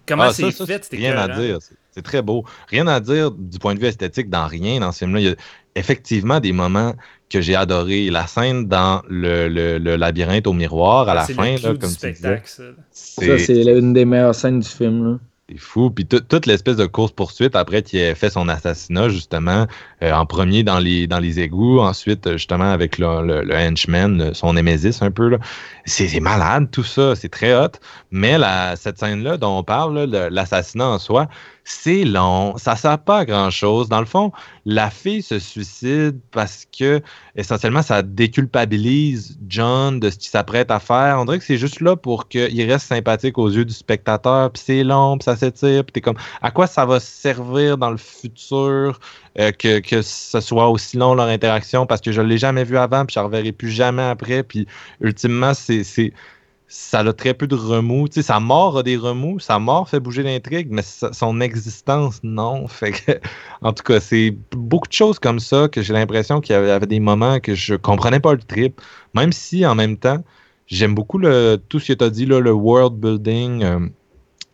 comment ah, c'est fait, c'était Rien à dire. C'est très beau. Rien à dire du point de vue esthétique dans rien dans ce film-là. Il y a effectivement des moments que j'ai adoré. La scène dans le, le, labyrinthe au miroir à la fin, là, comme tu disais. Ça, c'est une des meilleures scènes du film. Là. C'est fou. Puis toute l'espèce de course-poursuite après qui a fait son assassinat, justement, euh, en premier dans les, égouts, ensuite, justement, avec le, le, henchman, son némésis un peu. C'est malade, tout ça. C'est très hot. Mais cette scène-là dont on parle, l'assassinat en soi, c'est long, ça sert pas à grand chose. Dans le fond, la fille se suicide parce que essentiellement ça déculpabilise John de ce qu'il s'apprête à faire. On dirait que c'est juste là pour qu'il reste sympathique aux yeux du spectateur. Puis c'est long, puis ça s'étire. Puis t'es comme, à quoi ça va servir dans le futur? Euh, que, ce soit aussi long leur interaction parce que je l'ai jamais vu avant, puis je ne reverrai plus jamais après. Puis ultimement, c'est ça a très peu de remous. Sa mort a des remous, sa mort fait bouger l'intrigue, mais son existence, non. [laughs] En tout cas, c'est beaucoup de choses comme ça que j'ai l'impression qu'il y avait des moments que je comprenais pas le trip, même si en même temps, j'aime beaucoup le, tout ce que tu as dit, là, le world building. Euh,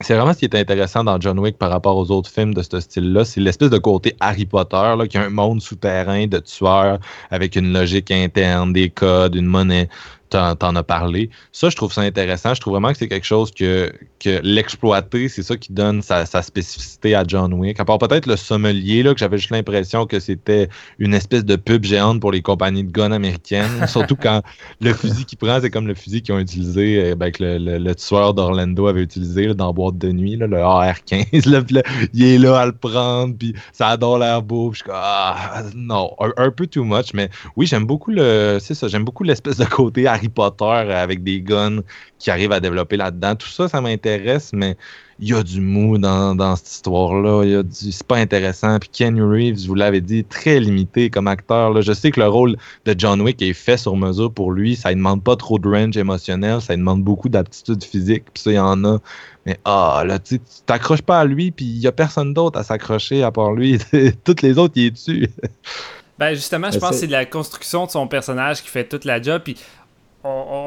c'est vraiment ce qui est intéressant dans John Wick par rapport aux autres films de ce style-là. C'est l'espèce de côté Harry Potter, là, qui a un monde souterrain de tueurs avec une logique interne, des codes, une monnaie t'en as parlé. Ça, je trouve ça intéressant. Je trouve vraiment que c'est quelque chose que, que l'exploiter, c'est ça qui donne sa, spécificité à John Wick. À part peut-être le sommelier, là, que j'avais juste l'impression que c'était une espèce de pub géante pour les compagnies de guns américaines. [laughs] Surtout quand le fusil qu'il prend, c'est comme le fusil qu'ils ont utilisé, euh, ben, que le, tueur d'Orlando avait utilisé dans Boîte de nuit, le AR-15. il est là à le prendre, puis ça adore l'air beau. je suis comme, ah, non, un, un, peu too much, mais oui, j'aime beaucoup le, c'est ça, j'aime beaucoup l'espèce de côté Harry Potter avec des guns qui arrivent à développer là-dedans. Tout ça, ça m'intéresse, mais il y a du mou dans, cette histoire-là. C'est pas intéressant. Puis Ken Reeves, vous l'avez dit, très limité comme acteur. Je sais que le rôle de John Wick est fait sur mesure pour lui. Ça ne demande pas trop de range émotionnel. Ça demande beaucoup d'aptitude physique. Puis ça, il y en a. Mais ah, là, tu t'accroches pas à lui, puis il y a personne d'autre à s'accrocher à part lui. [laughs] Toutes les autres, il est dessus. Ben justement, je pense que c'est de la construction de son personnage qui fait toute la job. Puis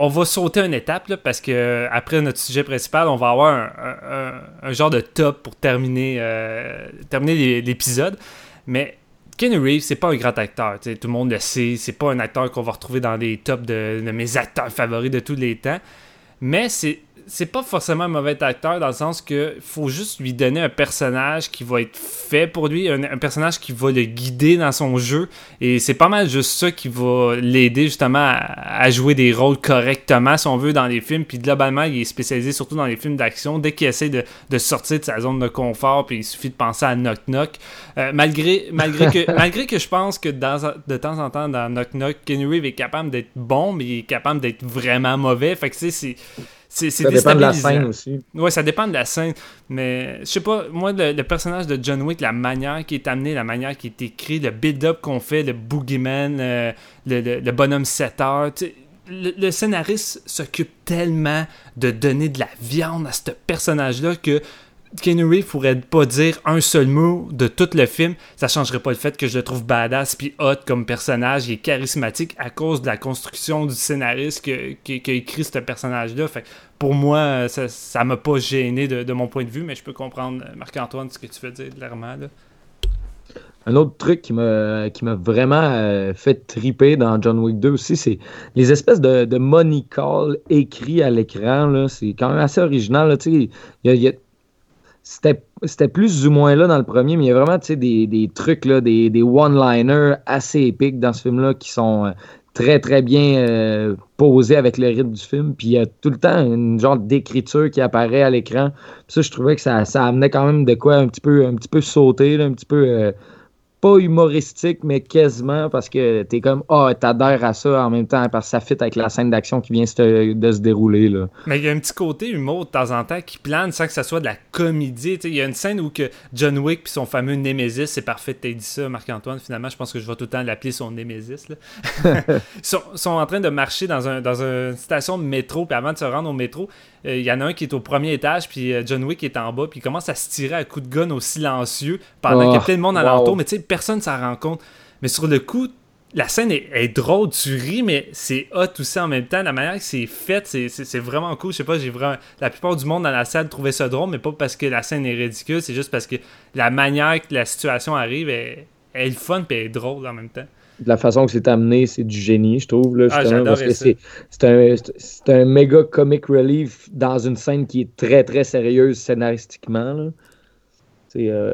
on, va sauter une étape parce que après notre sujet principal, on va avoir un, genre de top pour terminer, euh, l'épisode. Mais Kenny Reeves, c'est pas un grand acteur. Tout le monde le sait. C'est pas un acteur qu'on va retrouver dans les tops de mes acteurs favoris de tous les temps. Mais c'est c'est pas forcément un mauvais acteur dans le sens que faut juste lui donner un personnage qui va être fait pour lui, un, personnage qui va le guider dans son jeu. Et c'est pas mal juste ça qui va l'aider justement à, jouer des rôles correctement, si on veut, dans les films. Puis globalement, il est spécialisé surtout dans les films d'action. Dès qu'il essaie de, sortir de sa zone de confort, puis il suffit de penser à Knock Knock. Euh, malgré, malgré, que, [laughs] malgré que je pense que dans, de temps en temps, dans Knock Knock, Kenny Reeves est capable d'être bon, mais il est capable d'être vraiment mauvais. Fait que c'est ça dépend de la scène aussi. Ouais, ça dépend de la scène. Mais je sais pas, moi, le, personnage de John Wick, la manière qui est amenée, la manière qui est écrite, le build-up qu'on fait, le boogeyman, euh, le, le, bonhomme 7 heures, le, le, scénariste s'occupe tellement de donner de la viande à ce personnage-là que Keanu Reeves pourrait pas dire un seul mot de tout le film, ça changerait pas le fait que je le trouve badass puis hot comme personnage, il est charismatique à cause de la construction du scénariste qui, écrit ce personnage-là. Fait pour moi, ça, ça m'a pas gêné de, mon point de vue, mais je peux comprendre, Marc-Antoine, ce que tu veux dire clairement. Un autre truc qui m'a qui m'a vraiment euh, fait triper dans John Wick 2 aussi, c'est les espèces de, de money call écrits à l'écran. C'est quand même assez original. Il y a c'était plus ou moins là dans le premier, mais il y a vraiment des, des trucs, là, des, des one-liners assez épiques dans ce film-là qui sont euh, très très bien euh, posés avec le rythme du film. Puis il y a tout le temps une genre d'écriture qui apparaît à l'écran. ça, je trouvais que ça, ça amenait quand même de quoi un petit peu, un petit peu sauter, un petit peu. Euh, pas humoristique, mais quasiment parce que t'es comme Ah, oh, t'adhères à ça en même temps parce que ça fit avec la scène d'action qui vient de se dérouler. Là. Mais il y a un petit côté humour de temps en temps qui plane sans que ça soit de la comédie. Il y a une scène où que John Wick puis son fameux Nemesis, c'est parfait, t'as dit ça, Marc-Antoine. Finalement, je pense que je vais tout le temps l'appeler son Nemesis. Là. [laughs] sont, sont, en train de marcher dans, un, dans une station de métro, puis avant de se rendre au métro, euh, il y en a un qui est au premier étage, puis euh, John Wick est en bas, puis il commence à se tirer à coups de gun au silencieux pendant qu'il y a Oh, plein de monde wow. alentour, mais tu sais, personne s'en rend compte. Mais sur le coup, la scène est, est drôle, tu ris, mais c'est hot aussi en même temps. La manière que c'est fait, c'est- vraiment cool. Je sais pas, j'ai vraiment. La plupart du monde dans la salle trouvait ça drôle, mais pas parce que la scène est ridicule, c'est juste parce que la manière que la situation arrive est, est fun et est drôle en même temps. De la façon que c'est amené, c'est du génie, je trouve. Là, Ah, justement, parce que c'est c'est un, c'est un méga comic relief dans une scène qui est très très sérieuse scénaristiquement. là. C'est euh,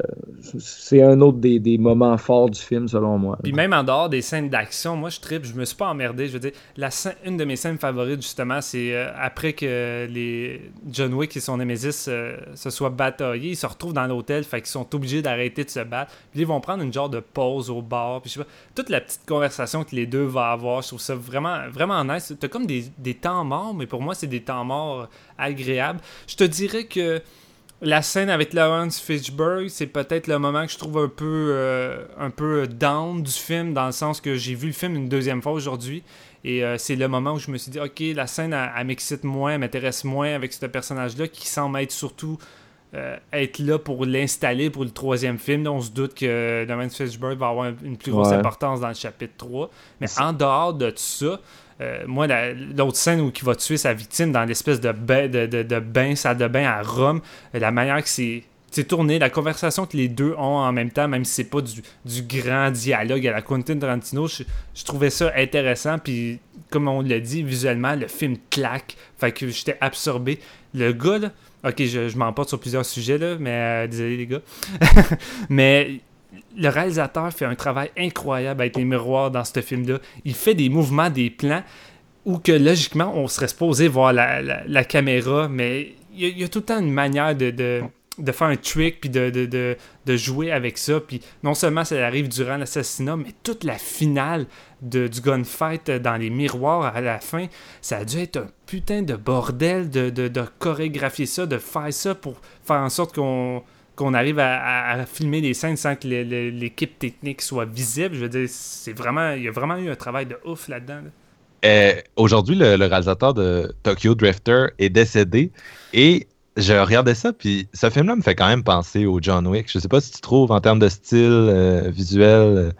c'est un autre des, moments forts du film, selon moi. Puis même en dehors des scènes d'action, moi je tripe, je me suis pas emmerdé. Je veux dire, la une de mes scènes favorites justement, c'est euh, après que les John Wick et son Nemesis euh, se soient bataillés, ils se retrouvent dans l'hôtel, fait qu'ils sont obligés d'arrêter de se battre. Puis ils vont prendre une genre de pause au bar, puis je sais pas, toute la petite conversation que les deux vont avoir, je trouve ça vraiment vraiment nice. T'as comme des, des temps morts, mais pour moi c'est des temps morts agréables. Je te dirais que la scène avec Lawrence Fishburne, c'est peut-être le moment que je trouve un peu, euh, un peu down du film, dans le sens que j'ai vu le film une deuxième fois aujourd'hui. Et euh, c'est le moment où je me suis dit, ok, la scène, elle, elle m'excite moins, elle m'intéresse moins avec ce personnage-là, qui semble être surtout euh, être là pour l'installer pour le troisième film. Là, on se doute que Lawrence Fishburne va avoir une plus grosse Ouais. importance dans le chapitre 3. Mais en dehors de ça, euh, moi, la- l'autre scène où il va tuer sa victime dans l'espèce de bain, de, de, bain, salle de bain à Rome, euh, la manière que c'est tourné, la conversation que les deux ont en même temps, même si c'est pas du, grand dialogue à la Quentin Tarantino, je, je trouvais ça intéressant. Puis, comme on l'a dit, visuellement, le film claque. Fait que j'étais absorbé. Le gars, là, ok, je, je m'emporte sur plusieurs sujets, là, mais euh, désolé les gars. [laughs] mais le réalisateur fait un travail incroyable avec les miroirs dans ce film-là. Il fait des mouvements, des plans où que logiquement on serait supposé voir la, la- caméra, mais il y, a- tout le temps une manière de, de, de faire un trick puis de, de, de, jouer avec ça. Puis non seulement ça arrive durant l'assassinat, mais toute la finale du gunfight dans les miroirs à la fin, ça a dû être un putain de bordel de, de, de chorégraphier ça, de faire ça pour faire en sorte qu'on qu'on arrive à, à- à filmer les scènes sans que l'équipe technique soit visible. Je veux dire, c'est vraiment, il y a vraiment eu un travail de ouf là-dedans. là. Euh, Aujourd'hui, le, le réalisateur de Tokyo Drifter est décédé et je regardais ça, puis ce film-là me fait quand même penser au John Wick. Je sais pas si tu trouves en termes de style euh, visuel. euh,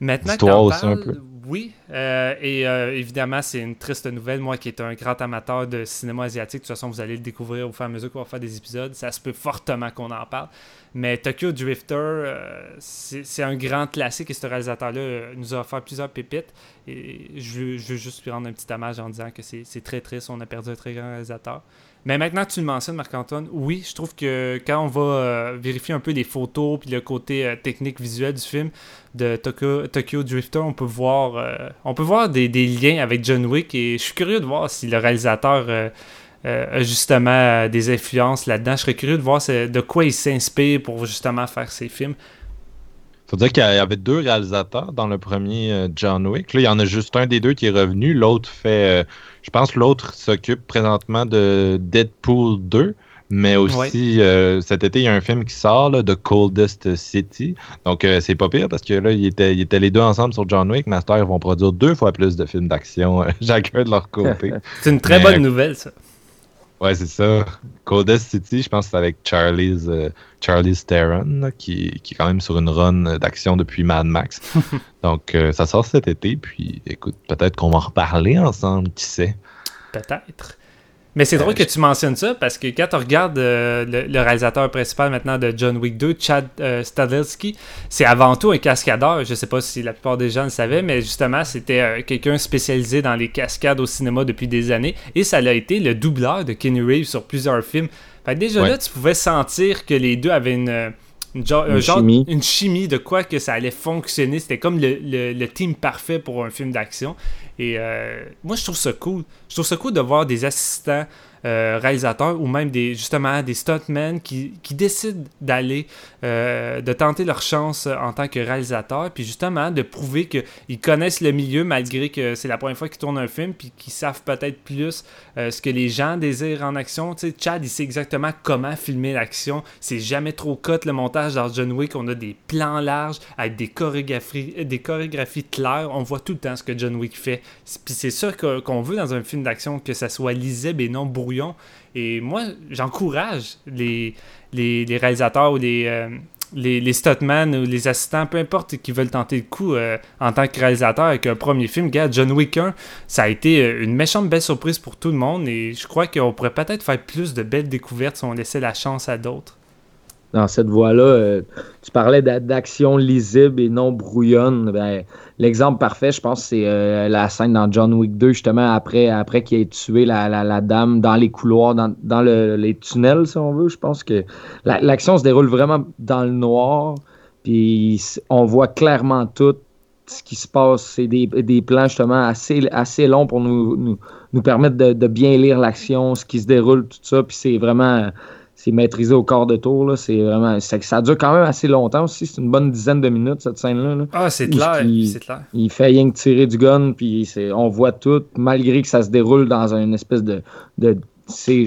Maintenant t'en aussi un peu. Oui. Euh, et euh, évidemment, c'est une triste nouvelle. Moi qui est un grand amateur de cinéma asiatique, de toute façon, vous allez le découvrir au fur et à mesure qu'on va faire des épisodes. Ça se peut fortement qu'on en parle. Mais Tokyo Drifter, euh, c'est un grand classique et ce réalisateur-là nous a offert plusieurs pépites. Et je veux, je veux juste lui rendre un petit hommage en disant que c'est très triste. On a perdu un très grand réalisateur. Mais maintenant que tu le mentionnes, Marc-Antoine, oui, je trouve que quand on va euh, vérifier un peu les photos puis le côté euh, technique visuel du film de Tokyo, Drifter, on peut voir, euh, on peut voir des, liens avec John Wick et je suis curieux de voir si le réalisateur a justement des influences là-dedans. Je serais curieux de voir de quoi il s'inspire pour justement faire ses films. Faut dire qu'il y avait deux réalisateurs dans le premier euh, John Wick. Là, il y en a juste un des deux qui est revenu. L'autre fait. euh, je pense que l'autre s'occupe présentement de Deadpool 2. Mais aussi, euh, cet été, il y a un film qui sort, là, The Coldest City. Donc, euh, c'est pas pire parce que là, ils étaient, ils étaient les deux ensemble sur John Wick. Master, ils vont produire deux fois plus de films d'action, [laughs] chacun de leur côté. [laughs] C'est une très Mais- bonne nouvelle, ça. Ouais, c'est ça. Coldest City, je pense que c'est avec Charlie's, euh, Charlie's Theron, là, qui, qui est quand même sur une run d'action depuis Mad Max. [laughs] Donc, euh, ça sort cet été, puis écoute, peut-être qu'on va en reparler ensemble, qui sait? Peut-être. Mais c'est drôle Euh, que tu mentionnes ça parce que quand tu regardes euh, le, le réalisateur principal maintenant de John Wick 2, Chad euh, Stahelski, c'est avant tout un cascadeur. Je sais pas si la plupart des gens le savaient, mais justement, c'était euh, quelqu'un spécialisé dans les cascades au cinéma depuis des années. Et ça l'a été le doubleur de Kenny Reeves sur plusieurs films. Fait que déjà Ouais. là, tu pouvais sentir que les deux avaient une. une genre, un Une genre- chimie. une chimie de quoi que ça allait fonctionner. C'était comme le, le- le team parfait pour un film d'action. Et euh, moi, je trouve ça cool. Je trouve ça cool de voir des assistants euh, réalisateurs ou même des justement des stuntmen qui, qui décident d'aller, euh, de tenter leur chance en tant que réalisateur, puis justement de prouver qu'ils connaissent le milieu malgré que c'est la première fois qu'ils tournent un film, puis qu'ils savent peut-être plus euh, ce que les gens désirent en action. Tu sais, Chad, il sait exactement comment filmer l'action. C'est jamais trop cut le montage dans John Wick. On a des plans larges avec des chorégraphies, des chorégraphies claires. On voit tout le temps ce que John Wick fait. Puis c'est ça qu'on veut dans un film d'action, que ça soit lisible et non Et moi, j'encourage les, réalisateurs ou les, euh, les, les stuntmen ou les assistants, peu importe, qui veulent tenter le coup euh, en tant que réalisateur avec un premier film. Regarde, John Wick 1, ça a été euh, une méchante belle surprise pour tout le monde et je crois qu'on pourrait peut-être faire plus de belles découvertes si on laissait la chance à d'autres dans cette voie-là. Euh, tu parlais d'action lisible et non brouillonne. Ben, L'exemple parfait, je pense, c'est euh, la scène dans John Wick 2, justement, après, après qu'il ait tué la, la, dame dans les couloirs, dans, dans les tunnels, si on veut. Je pense que l'action se déroule vraiment dans le noir. Puis on voit clairement tout ce qui se passe. C'est des, des, plans, justement, assez, assez longs pour nous, nous, nous permettre de, de bien lire l'action, ce qui se déroule, tout ça. Puis c'est vraiment c'est maîtrisé au quart de tour. C'est vraiment. Ça, dure quand même assez longtemps aussi. C'est une bonne dizaine de minutes, cette scène-là. Ah, c'est clair, il, Il fait rien que tirer du gun, puis on voit tout, malgré que ça se déroule dans une espèce de. de c'est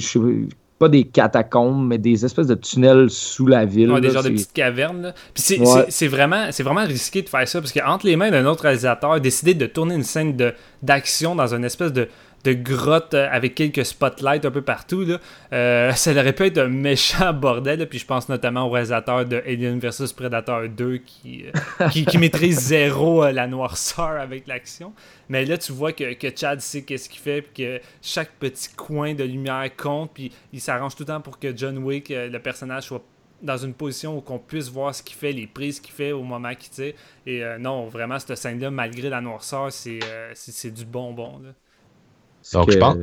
pas des catacombes, mais des espèces de tunnels sous la ville. des genres de petites cavernes. Puis c'est vraiment, vraiment risqué de faire ça, parce qu'entre les mains d'un autre réalisateur, décider de tourner une scène d'action dans une espèce de de grotte euh, avec quelques spotlights un peu partout. Là. Euh, [laughs] ça aurait pu être un méchant bordel. Puis je pense notamment au réalisateur de Alien vs Predator 2 qui, euh, qui, maîtrise [laughs] zéro la noirceur avec l'action. Mais là, tu vois que, que Chad sait qu'est-ce qu'il fait, puis que chaque petit coin de lumière compte, puis il s'arrange tout le temps pour que John Wick, le personnage, soit dans une position où qu'on puisse voir ce qu'il fait, les prises qu'il fait au moment qu'il tire. Et non, vraiment, cette scène-là, malgré la noirceur, c'est du bonbon. Là. Donc, je pense,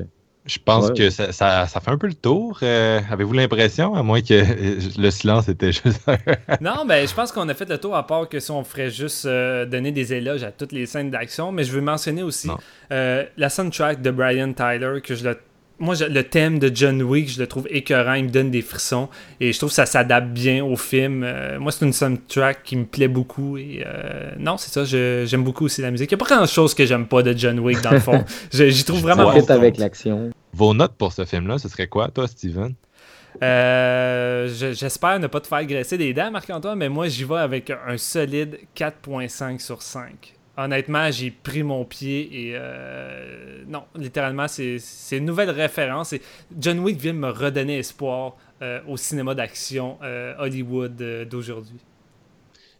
je pense que ça, ça, fait un peu le tour. Euh, avez-vous l'impression, à moins que le silence était [laughs] juste. [laughs] non, ben, je pense qu'on a fait le tour, à part que si on ferait juste euh, donner des éloges à toutes les scènes d'action. Mais je veux mentionner aussi euh, la soundtrack de Brian Tyler, que je le moi, le thème de John Wick, je le trouve écœurant, il me donne des frissons et je trouve que ça s'adapte bien au film. Euh, moi, c'est une soundtrack qui me plaît beaucoup et euh, non, c'est ça, j'aime beaucoup aussi la musique. Il n'y a pas grand chose que j'aime pas de John Wick dans le fond. [laughs] J'y trouve vraiment bon avec l'action. Vos notes pour ce film-là, ce serait quoi, toi, Steven? Euh, J'espère ne pas te faire graisser des dents, Marc-Antoine, mais moi, j'y vais avec un solide 4.5 sur 5 honnêtement, j'ai pris mon pied et euh, non, littéralement, c'est une nouvelle référence. John Wick vient me redonner espoir euh, au cinéma d'action euh, Hollywood d'aujourd'hui.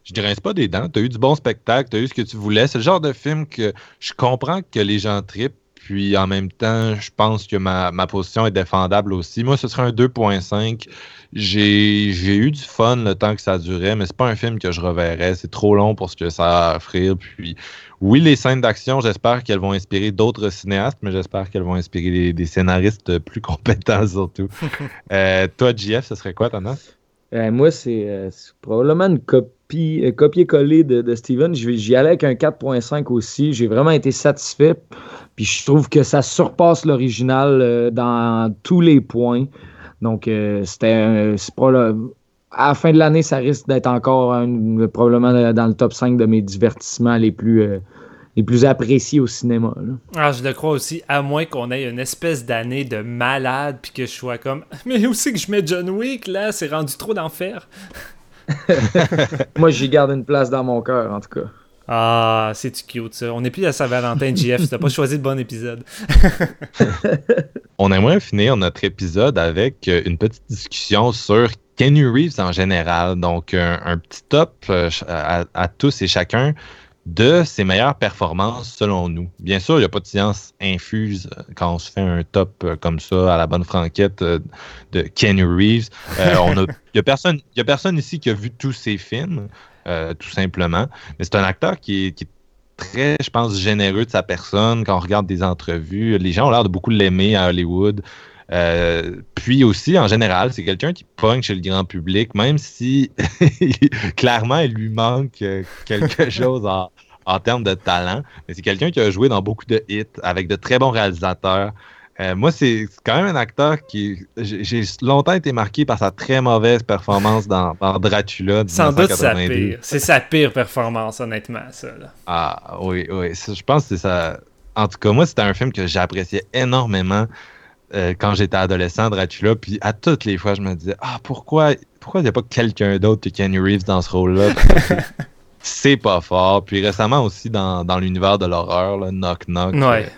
Je grince pas des dents. Tu as eu du bon spectacle, tu as eu ce que tu voulais. C'est le genre de film que je comprends que les gens tripent, puis en même temps, je pense que ma position est défendable aussi. Moi, ce serait un 2.5. J'ai eu du fun le temps que ça durait, mais c'est pas un film que je reverrais. C'est trop long pour ce que ça a à offrir. Puis, oui, les scènes d'action, j'espère qu'elles vont inspirer d'autres cinéastes, mais j'espère qu'elles vont inspirer des, scénaristes plus [laughs] compétents surtout. [laughs] euh, toi, JF, ce serait quoi ta note? Euh, moi, euh, c'est probablement une copie, euh, copier-coller de, de, Steven. J'y allais avec un 4.5 aussi. J'ai vraiment été satisfait. Puis je trouve que ça surpasse l'original dans tous les points. Donc, euh, c'était à la fin de l'année, ça risque d'être encore probablement dans le top 5 de mes divertissements les plus, euh, les plus appréciés au cinéma. Ah, je le crois aussi, à moins qu'on ait une espèce d'année de malade, puis que je sois comme, [laughs] mais aussi que je mets John Wick, là, c'est rendu trop d'enfer. [laughs] Moi, j'y garde une place dans mon cœur, en tout cas. Ah, c'est cute ça. On n'est plus à Saint-Valentin, JF. Tu n'as pas choisi le bon épisode. [laughs] On aimerait finir notre épisode avec euh, une petite discussion sur Kenny Reeves en général. Donc, un, petit top euh, à, tous et chacun de ses meilleures performances selon nous. Bien sûr, il n'y a pas de science infuse euh, quand on se fait un top comme ça à la bonne franquette de Kenny Reeves. Il n'y a, a personne ici qui a vu tous ses films. Euh, tout simplement. Mais c'est un acteur qui est, très, je pense, généreux de sa personne. Quand on regarde des entrevues, les gens ont l'air de beaucoup l'aimer à Hollywood. Euh, puis aussi, en général, c'est quelqu'un qui pogne chez le grand public, même si [laughs] clairement il lui manque euh, quelque [laughs] chose en, en termes de talent. Mais c'est quelqu'un qui a joué dans beaucoup de hits avec de très bons réalisateurs. Euh, moi, c'est quand même un acteur qui. J'ai longtemps été marqué par sa très mauvaise performance dans, Dracula. Sans doute sa pire. C'est sa pire performance, honnêtement, ça. Ah, oui, oui. Je pense que c'est ça. En tout cas, moi, c'était un film que j'appréciais énormément euh, quand j'étais adolescent, Dracula. Puis à toutes les fois, je me disais, ah, pourquoi pourquoi il n'y a pas quelqu'un d'autre que Kenny Reeves dans ce rôle-là? [laughs] c'est pas fort. Puis récemment aussi, dans, dans l'univers de l'horreur, Knock Knock. Ouais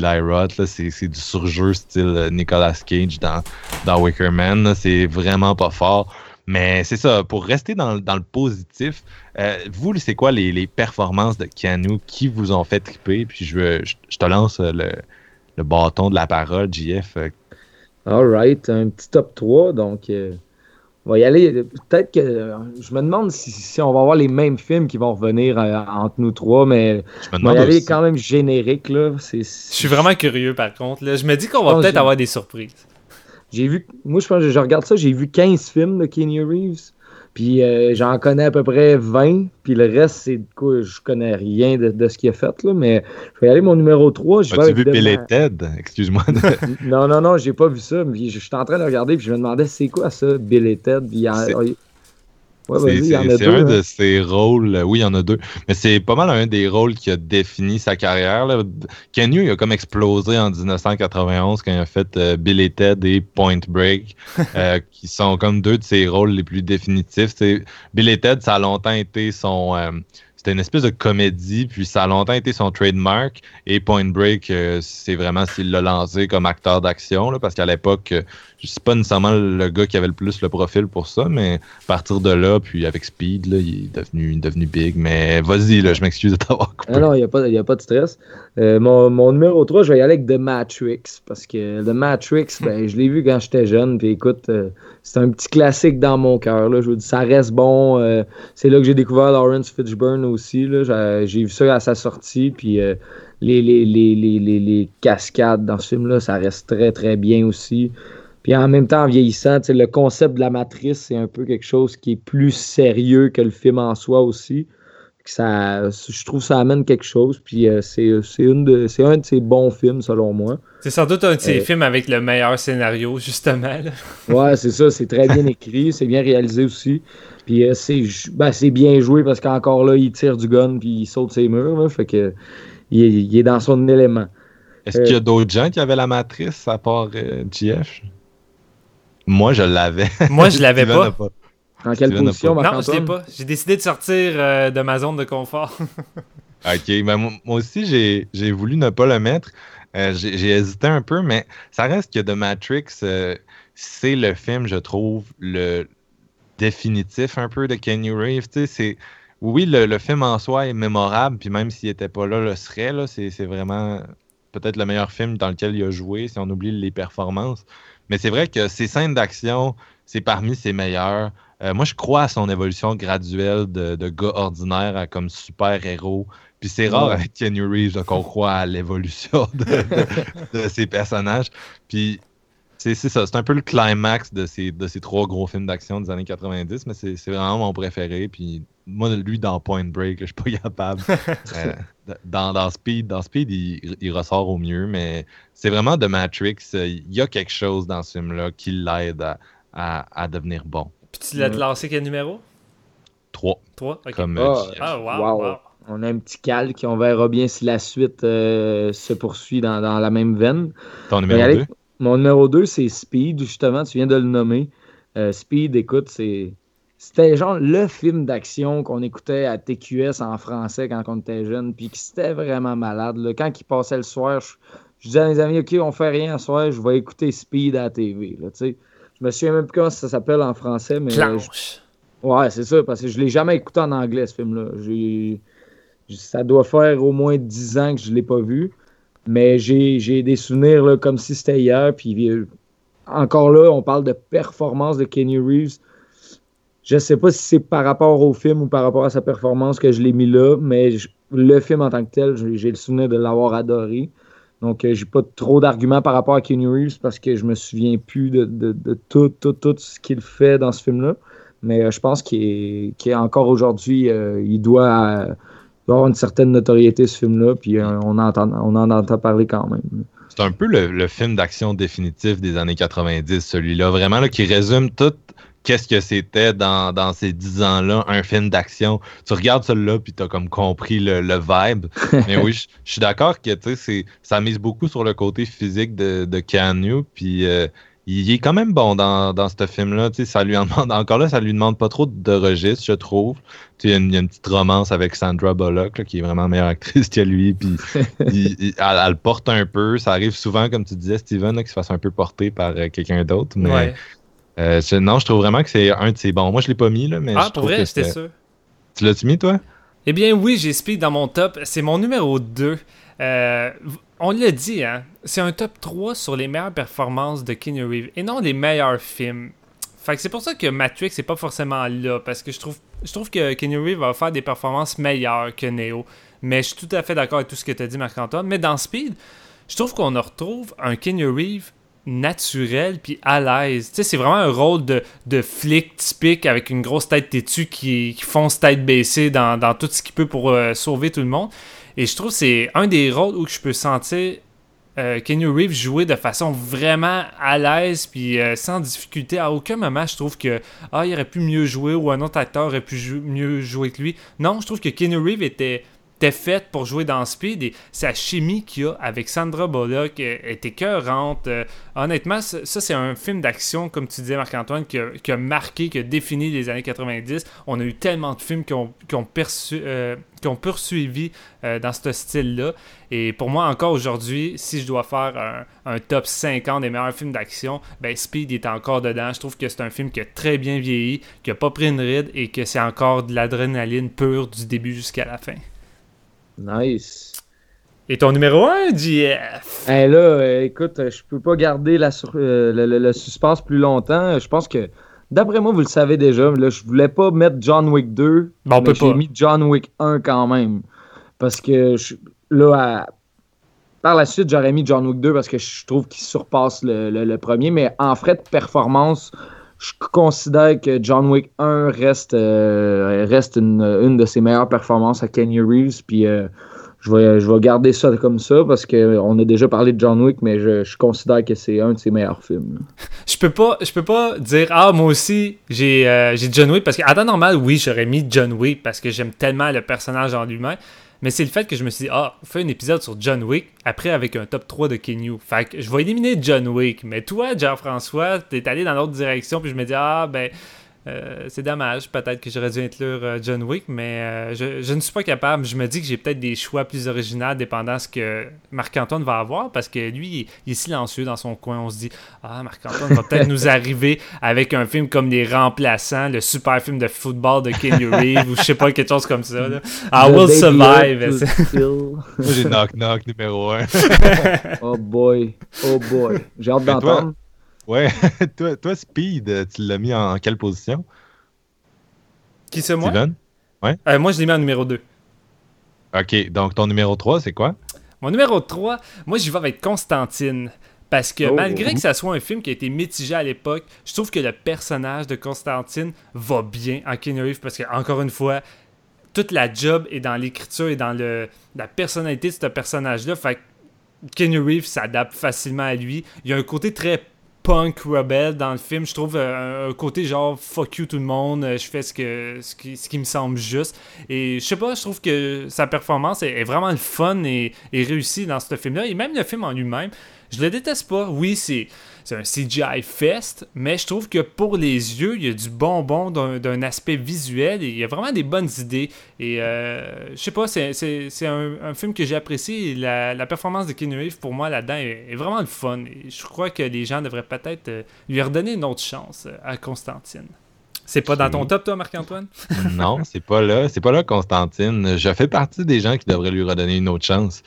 d'Eli Roth. C'est du surjeu style Nicolas Cage dans, dans Wicker Man. C'est vraiment pas fort. Mais c'est ça, pour rester dans, le positif, euh, vous, c'est quoi les, performances de Keanu qui vous ont fait triper? Puis je, je, te lance le, bâton de la parole, JF. Alright, un petit top 3. Donc, euh, va y aller. Peut-être que. Je me demande si, on va avoir les mêmes films qui vont revenir euh, entre nous trois, mais on va y aller quand même générique. Là. Je suis vraiment curieux par contre. Je me dis qu'on va peut-être avoir des surprises. J'ai vu, moi je pense je regarde ça, j'ai vu 15 films de Kenny Reeves. Puis euh, j'en connais à peu près 20. Puis le reste, c'est de quoi je connais rien de, ce qu'il a fait. Là, mais je vais aller mon numéro 3. As-tu vu Bill et Ted? Excuse-moi. [laughs] non, non, non, j'ai pas vu ça. Mais je, suis en train de regarder. Puis je me demandais c'est quoi ça, Bill et Ted? Puis, c'est un de hein. ses rôles. Oui, il y en a deux. Mais c'est pas mal un des rôles qui a défini sa carrière. Là. il a comme explosé en 1991 quand il a fait euh, Bill et Ted et Point Break, [laughs] euh, qui sont comme deux de ses rôles les plus définitifs. Bill et Ted, ça a longtemps été son. Euh, c'était une espèce de comédie, puis ça a longtemps été son trademark. Et Point Break, euh, c'est vraiment s'il l'a lancé comme acteur d'action, parce qu'à l'époque, euh, je sais pas nécessairement le gars qui avait le plus le profil pour ça, mais à partir de là, puis avec Speed, là, il, est devenu, devenu big. Mais vas-y, là, je m'excuse de t'avoir coupé. Ah non, il n'y a, pas, a pas de stress. Euh, mon, numéro 3, je vais y aller avec The Matrix, parce que The Matrix, [laughs] ben, je l'ai vu quand j'étais jeune, puis écoute, c'est un petit classique dans mon cœur. Je vous dis, ça reste bon. c'est là que j'ai découvert Lawrence Fitchburn aussi. J'ai vu ça à sa sortie, puis euh, les, les, cascades dans ce film-là, ça reste très, très bien aussi. Puis en même temps, en vieillissant, le concept de la matrice, c'est un peu quelque chose qui est plus sérieux que le film en soi aussi. Ça, je trouve que ça amène quelque chose. Puis euh, c'est un de ses bons films, selon moi. C'est sans doute un de ses euh, films avec le meilleur scénario, justement. [laughs] Ouais, c'est ça. C'est très bien écrit. c'est bien réalisé aussi. Puis euh, ben, c'est bien joué parce qu'encore là, il tire du gun puis il saute ses murs. fait que il est, dans son élément. Est-ce qu'il y a d'autres gens qui avaient la matrice à part euh, GF? Moi, je l'avais. [laughs] Moi, je l'avais pas. En quelle position, Non, je l'ai pas. J'ai décidé de sortir de ma zone de confort. [laughs] ok, ben, moi aussi, j'ai voulu ne pas le mettre. j'ai hésité un peu, mais ça reste que The Matrix, c'est le film, je trouve, le, définitif un peu de Kenny Reeves. C'est, oui, le, film en soi est mémorable, puis même s'il n'était pas là, le serait. Là, c'est, vraiment peut-être le meilleur film dans lequel il a joué, si on oublie les performances. Mais c'est vrai que ses scènes d'action, c'est parmi ses meilleurs. Euh, moi, je crois à son évolution graduelle de, gars ordinaire à comme super-héros. Puis c'est rare avec Kenny Reeves qu'on croit à l'évolution de, de, ses personnages. Puis c'est ça, c'est un peu le climax de ces, de ces trois gros films d'action des années 90, mais c'est vraiment mon préféré. Puis moi, lui, dans Point Break, je suis pas [laughs] capable. Euh, dans, dans, Speed, dans Speed il, ressort au mieux, mais c'est vraiment de Matrix. Il y a quelque chose dans ce film-là qui l'aide à, à, devenir bon. Puis tu l'as lancé quel numéro? Trois. Trois, ok. Comme, euh, ah, ah wow, On a un petit calque, on verra bien si la suite euh, se poursuit dans, dans, la même veine. Ton numéro 2? Mon numéro 2, c'est Speed, justement, tu viens de le nommer. Euh, Speed, écoute, c'est. C'était genre le film d'action qu'on écoutait à TQS en français quand on était jeune, puis c'était vraiment malade. Quand il passait le soir, je, disais à mes amis, OK, on fait rien ce soir, je vais écouter Speed à la TV. Là, je me souviens même plus comment ça s'appelle en français, mais. Ouais, c'est ça, parce que je l'ai jamais écouté en anglais, ce film-là. Ça doit faire au moins 10 ans que je ne l'ai pas vu. Mais j'ai des souvenirs là, comme si c'était hier. Puis euh, encore là, on parle de performance de Kenny Reeves. Je ne sais pas si c'est par rapport au film ou par rapport à sa performance que je l'ai mis là, mais le film en tant que tel, j'ai le souvenir de l'avoir adoré. Donc, euh, j'ai pas trop d'arguments par rapport à Kenny Reeves parce que je me souviens plus de, tout, tout, tout ce qu'il fait dans ce film-là. Mais euh, je pense qu'il est, encore aujourd'hui, il doit doit avoir une certaine notoriété ce film-là, puis euh, on, entend, on en entend parler quand même. C'est un peu le, film d'action définitif des années 90, celui-là, vraiment, là, qui résume tout qu'est-ce que c'était dans, ces dix ans-là, un film d'action. Tu regardes celui-là, puis tu as comme compris le, vibe. [laughs] Mais oui, je, suis d'accord que ça mise beaucoup sur le côté physique de, de puis... Euh, il est quand même bon dans, dans ce film-là. Ça lui en demande, [laughs] encore là, ça lui demande pas trop de registre, je trouve. Il y, a une, petite romance avec Sandra Bullock, qui est vraiment meilleure actrice que lui. Puis [laughs] elle, elle, porte un peu. Ça arrive souvent, comme tu disais, Steven, qu'il se fasse un peu porter par euh, quelqu'un d'autre. Mais euh, non, je trouve vraiment que c'est un de ses bons. Moi, je l'ai pas mis, là, mais ah, je pour vrai, j'étais sûr. Tu l'as-tu mis, toi? Eh bien, oui, j'ai Speed dans mon top. C'est mon numéro 2. Euh, on l'a dit, hein, c'est un top 3 sur les meilleures performances de Keanu Reeves et non les meilleurs films. Fait que c'est pour ça que Matrix n'est pas forcément là, parce que je trouve, que Keanu Reeves va faire des performances meilleures que Neo. Mais je suis tout à fait d'accord avec tout ce que tu as dit, Marc-Antoine. Mais dans Speed, je trouve qu'on retrouve un Keanu Reeves naturel puis à l'aise. Tu sais, c'est vraiment un rôle de, flic typique avec une grosse tête têtue qui, fonce tête baissée dans, dans tout ce qu'il peut pour euh, sauver tout le monde. Et je trouve que c'est un des rôles où je peux sentir euh, Kenny Reeves jouer de façon vraiment à l'aise puis euh, sans difficulté. À aucun moment, je trouve que ah, il aurait pu mieux jouer ou un autre acteur aurait pu mieux jouer que lui. Non, je trouve que Kenny Reeves était était faite pour jouer dans Speed et sa chimie qu'il y a avec Sandra Bullock est écœurante. Euh, honnêtement, ça, c'est un film d'action, comme tu disais, Marc-Antoine, qui, a, marqué, qui a défini les années 90. On a eu tellement de films qui ont, euh, poursuivi euh, dans ce style-là. Et pour moi, encore aujourd'hui, si je dois faire un, top 50 des meilleurs films d'action, ben Speed est encore dedans. Je trouve que c'est un film qui a très bien vieilli, qui a pas pris une ride et que c'est encore de l'adrénaline pure du début jusqu'à la fin. Nice. Et ton numéro 1, JF? Eh là, euh, écoute, je peux pas garder la euh, le, suspense plus longtemps. Je pense que, d'après moi, vous le savez déjà, là, je voulais pas mettre John Wick 2, bon, mais j'ai mis John Wick 1 quand même. Parce que, là, par la suite, j'aurais mis John Wick 2 parce que je trouve qu'il surpasse le, premier. Mais en frais de performance, je considère que John Wick 1 reste, euh, reste une, de ses meilleures performances à Kenny Reeves. Puis euh, je, vais, je vais garder ça comme ça parce qu'on a déjà parlé de John Wick, mais je, considère que c'est un de ses meilleurs films. Je peux pas, je peux pas dire Ah, moi aussi, j'ai euh, John Wick parce qu'à temps normal, oui, j'aurais mis John Wick parce que j'aime tellement le personnage en lui-même. Mais c'est le fait que je me suis dit, ah, on fait un épisode sur John Wick, après avec un top 3 de Kenyu. Fait que je vais éliminer John Wick. Mais toi, Jean-François, t'es allé dans l'autre direction, puis je me dis, ah, ben, euh, c'est dommage, peut-être que j'aurais dû inclure euh, John Wick, mais euh, je, ne suis pas capable. Je me dis que j'ai peut-être des choix plus originaux dépendant de ce que Marc-Antoine va avoir, parce que lui, il est silencieux dans son coin. On se dit, ah, Marc-Antoine va peut-être nous [laughs] arriver avec un film comme Les Remplaçants, le super film de football de Kenny [laughs] Reeves, ou je sais pas, quelque chose comme ça. I Will [laughs] Survive. j'ai Knock Knock numéro 1. oh boy, oh boy. J'ai hâte d'entendre. Ouais, [laughs] toi, toi, Speed, tu l'as mis en, quelle position? Qui c'est moi? Steven? Ouais. Euh, moi, je l'ai mis en numéro 2. Ok, donc ton numéro 3, c'est quoi? Mon numéro 3, moi, j'y vais avec Constantine. Parce que oh. malgré que ça soit un film qui a été mitigé à l'époque, je trouve que le personnage de Constantine va bien en Keanu Reeves parce que, encore une fois, toute la job est dans l'écriture et dans le, la personnalité de ce personnage-là. Fait que Keanu Reeves s'adapte facilement à lui. Il y a un côté très punk rebelle dans le film. Je trouve euh, un côté genre fuck you tout le monde, euh, je fais ce, que, ce, qui, me semble juste. Et je sais pas, je trouve que sa performance est, vraiment le fun et, et réussie dans ce film-là. Et même le film en lui-même, je le déteste pas. Oui, c'est c'est un CGI fest, mais je trouve que pour les yeux, il y a du bonbon d'un aspect visuel et il y a vraiment des bonnes idées. Et euh, je sais pas, c'est un, film que j'ai apprécié. La, la, performance de Keanu Reeves, pour moi, là-dedans, est, vraiment le fun. Et je crois que les gens devraient peut-être euh, lui redonner une autre chance euh, à Constantine. C'est pas dans ton top, toi, Marc-Antoine? non, c'est pas là. C'est pas là, Constantine. Je fais partie des gens qui devraient lui redonner une autre chance.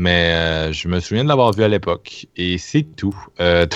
Mais euh, je me souviens de l'avoir vu à l'époque. Et c'est tout. Euh,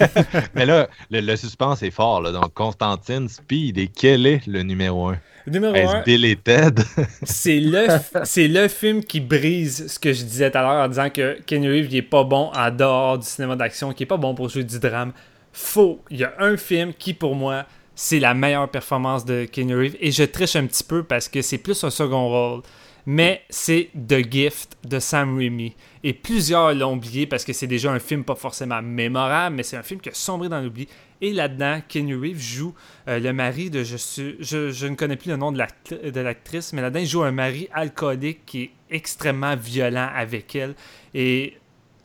[laughs] mais là, le, suspense est fort. Là. Donc, Constantine, Speed, et quel est le numéro 1? Le numéro 1. Bill Ted. c'est le, c'est le film qui brise ce que je disais tout à l'heure en disant que Kenny Reeves n'est pas bon en dehors du cinéma d'action, qui n'est pas bon pour jouer du drame. Faux. Il y a un film qui, pour moi, c'est la meilleure performance de Kenny Reeves. Et je triche un petit peu parce que c'est plus un second rôle mais c'est The Gift de Sam Raimi. Et plusieurs l'ont oublié parce que c'est déjà un film pas forcément mémorable, mais c'est un film qui a sombré dans l'oubli. Et là-dedans, Kenny Reeves joue euh, le mari de. Je, je, ne connais plus le nom de l'actrice, mais là-dedans, il joue un mari alcoolique qui est extrêmement violent avec elle. Et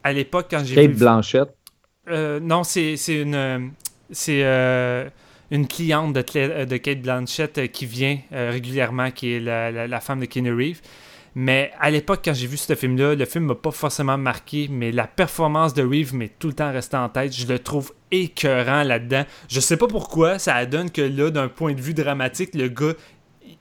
à l'époque, quand j'ai Kate Blanchette. Euh, non, c'est une. C'est une cliente de, de Kate Blanchett qui vient régulièrement, qui est la, femme de Keanu Reeves. Mais à l'époque, quand j'ai vu ce film-là, le film m'a pas forcément marqué, mais la performance de Reeves m'est tout le temps restée en tête. Je le trouve écœurant là-dedans. Je sais pas pourquoi, ça donne que là, d'un point de vue dramatique, le gars,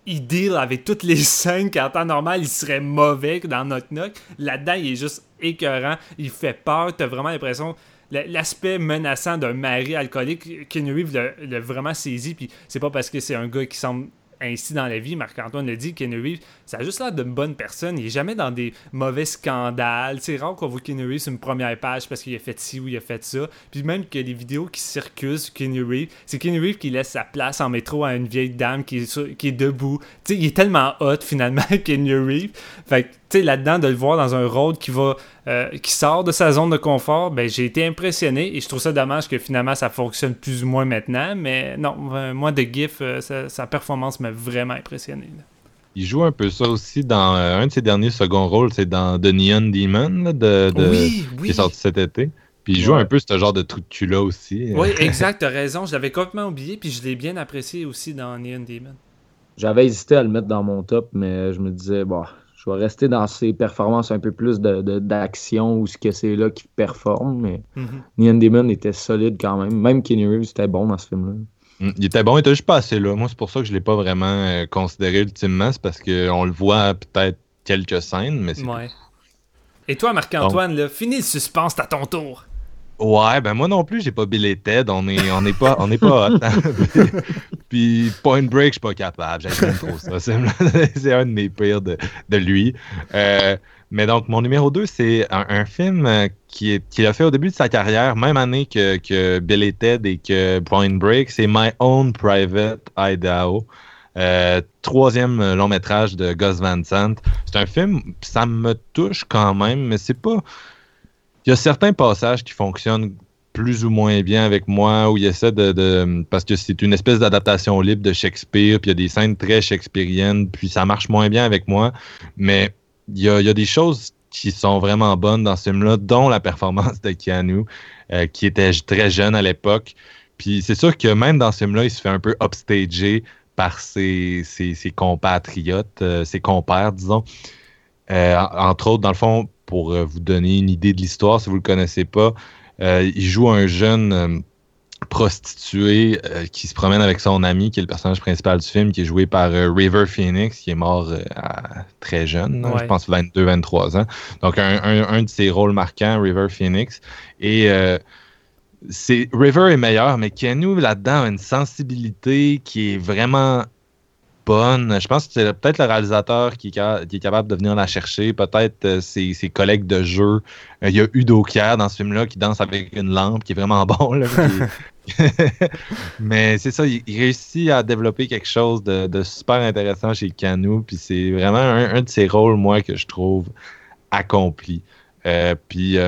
il deal avec toutes les [laughs] scènes qu'en temps normal, il serait mauvais dans Knock Knock. Là-dedans, il est juste écœurant. Il fait peur. T'as vraiment l'impression l'aspect menaçant d'un mari alcoolique, Keanu Reeves l'a vraiment saisi. Puis c'est pas parce que c'est un gars qui semble ainsi dans la vie. Marc-Antoine le dit, Keanu Reeves, ça a juste l'air d'une bonne personne. Il est jamais dans des mauvais scandales. C'est rare qu'on voit Keanu Reeves sur une première page parce qu'il a fait ci ou il a fait ça. Puis même que les vidéos qui circulent sur Keanu Reeves, c'est Keanu Reeves qui laisse sa place en métro à une vieille dame qui est, qui est debout. sais il est tellement hot finalement, [laughs] Keanu Reeves. Fait tu sais, là-dedans, de le voir dans un rôle qui va euh, qui sort de sa zone de confort, ben, j'ai été impressionné et je trouve ça dommage que finalement ça fonctionne plus ou moins maintenant. Mais non, euh, moi, de GIF, euh, sa, performance m'a vraiment impressionné. Il joue un peu ça aussi dans un de ses derniers second rôles, c'est dans The Neon Demon de, qui est sorti cet été. Puis il joue un peu ce genre de truc de là aussi. Oui, exact, t'as raison. Je l'avais complètement oublié, puis je l'ai bien apprécié aussi dans Neon Demon. J'avais hésité à le mettre dans mon top, mais je me disais, bah, je vais rester dans ses performances un peu plus d'action de, ou ce que c'est là qui performe. Mais mm Demon était solide quand même. Même Kenny Reeves était bon dans ce film-là. Mm, il était bon, il était juste pas assez là. Moi, c'est pour ça que je l'ai pas vraiment euh, considéré ultimement. C'est parce qu'on le voit peut-être quelques scènes, mais c'est. Ouais. Et toi, Marc-Antoine, finis le suspense à ton tour. Ouais, ben moi non plus, j'ai pas Bill Ted. On est, on pas, on est pas hot. Hein. [laughs] Puis Point Break, je suis pas capable. J'aime trop ça. [laughs] C'est un de mes pires de, de lui. Euh, mais donc, mon numéro 2, c'est un, film euh, qui, a fait au début de sa carrière, même année que, que Bill Ted et que Point Break. C'est My Own Private Idaho. Euh, troisième long métrage de Gus Van Sant. C'est un film, ça me touche quand même, mais c'est pas il y a certains passages qui fonctionnent plus ou moins bien avec moi, où il essaie de, parce que c'est une espèce d'adaptation libre de Shakespeare, puis il y a des scènes très shakespeariennes, puis ça marche moins bien avec moi. Mais il y a, des choses qui sont vraiment bonnes dans ce film-là, dont la performance de Keanu, euh, qui était très jeune à l'époque. Puis c'est sûr que même dans ce film-là, il se fait un peu upstager par ses, compatriotes, euh, ses compères, disons. Euh, entre autres, dans le fond, pour euh, vous donner une idée de l'histoire, si vous ne le connaissez pas, euh, il joue un jeune euh, prostitué qui se promène avec son ami, qui est le personnage principal du film, qui est joué par River Phoenix, qui est mort très jeune, je pense 22-23 ans. Donc, un, de ses rôles marquants, River Phoenix. Et c'est River est meilleur, mais Keanu, là-dedans, a une sensibilité qui est vraiment bonne. Je pense que c'est peut-être le réalisateur qui, est capable de venir la chercher, peut-être euh, ses, collègues de jeu. Euh, il y a Udo Kier dans ce film-là qui danse avec une lampe, qui est vraiment [laughs] bon. [laughs] Mais c'est ça, il, réussit à développer quelque chose de, super intéressant chez Canu, puis c'est vraiment un, de ses rôles, moi, que je trouve accompli. Euh, puis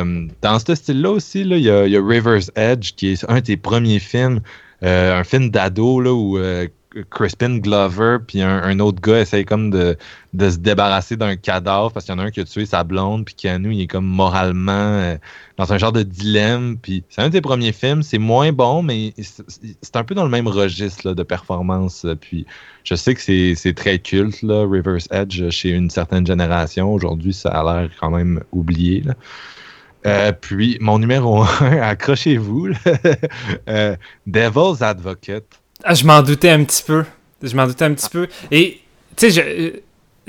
dans ce style-là aussi, il, y a, River's Edge, qui est un des premiers films, un film d'ado où Crispin Glover puis un, autre gars essaye comme de, se débarrasser d'un cadavre parce qu'il y en a un qui a tué sa blonde puis Keanu il est comme moralement euh, dans un genre de dilemme c'est un des premiers films c'est moins bon mais c'est un peu dans le même registre de performance puis je sais que c'est très culte là, Reverse Edge chez une certaine génération. Aujourd'hui ça a l'air quand même oublié euh, puis mon numéro 1 [laughs] accrochez-vous euh, Devil's Advocate ah, je m'en doutais un petit peu. Je m'en doutais un petit peu. Et, tu sais, je,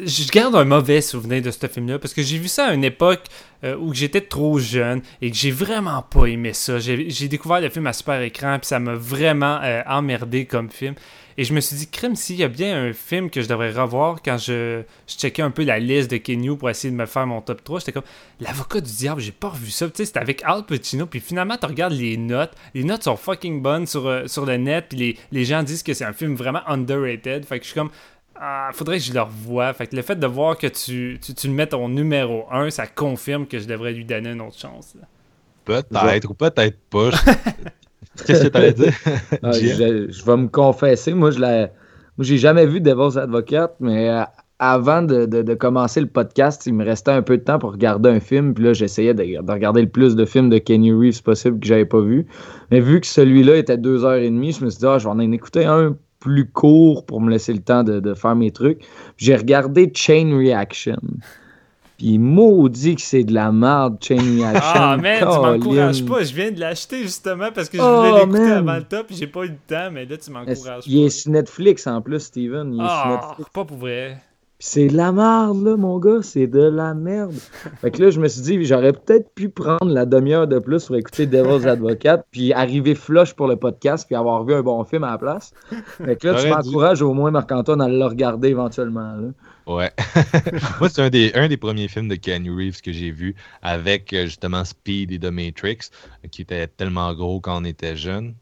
je garde un mauvais souvenir de ce film-là parce que j'ai vu ça à une époque euh, où j'étais trop jeune et que j'ai vraiment pas aimé ça. J'ai découvert le film à super écran puis ça m'a vraiment euh, emmerdé comme film. Et je me suis dit, crème, s'il y a bien un film que je devrais revoir quand je, je checkais un peu la liste de Kenyu pour essayer de me faire mon top 3, j'étais comme, L'avocat du diable, j'ai pas revu ça. Tu sais, c'était avec Al Pacino, puis finalement, tu regardes les notes. Les notes sont fucking bonnes sur, euh, sur le net, puis les, les gens disent que c'est un film vraiment underrated. Fait que je suis comme, ah, faudrait que je le revoie. Fait que le fait de voir que tu, tu, le mets au numéro 1, ça confirme que je devrais lui donner une autre chance. Peut-être ou peut-être pas. [laughs] [laughs] Qu'est-ce que tu allais dire? [laughs] Ah, je, vais me confesser. Moi, je l'ai. j'ai jamais vu Devil's Advocate, mais avant de, commencer le podcast, il me restait un peu de temps pour regarder un film. Puis là, j'essayais de, regarder le plus de films de Kenny Reeves possible que j'avais pas vu. Mais vu que celui-là était deux heures et demie, je me suis dit, ah, je vais en écouter un plus court pour me laisser le temps de, faire mes trucs. J'ai regardé Chain Reaction. Puis maudit que c'est de la merde, Chain Reaction. Ah, man, tu m'encourages pas. Je viens de l'acheter justement parce que je voulais oh, l'écouter avant le top. J'ai pas eu le temps, mais là, tu m'encourages pas. Il est sur Netflix en plus, Steven? Il est ah, Netflix. pas pour vrai c'est de la merde, là, mon gars. C'est de la merde. [laughs] fait que là, je me suis dit, j'aurais peut-être pu prendre la demi-heure de plus pour écouter Devil's [laughs] Advocate, puis arriver flush pour le podcast, puis avoir vu un bon film à la place. Fait que là, tu m'encourages au moins, Marc-Antoine, à le regarder éventuellement. Là. Ouais. [laughs] Moi, c'est un des, un des premiers films de Kenny Reeves que j'ai vu avec euh, justement Speed et The Matrix, qui était tellement gros quand on était jeune.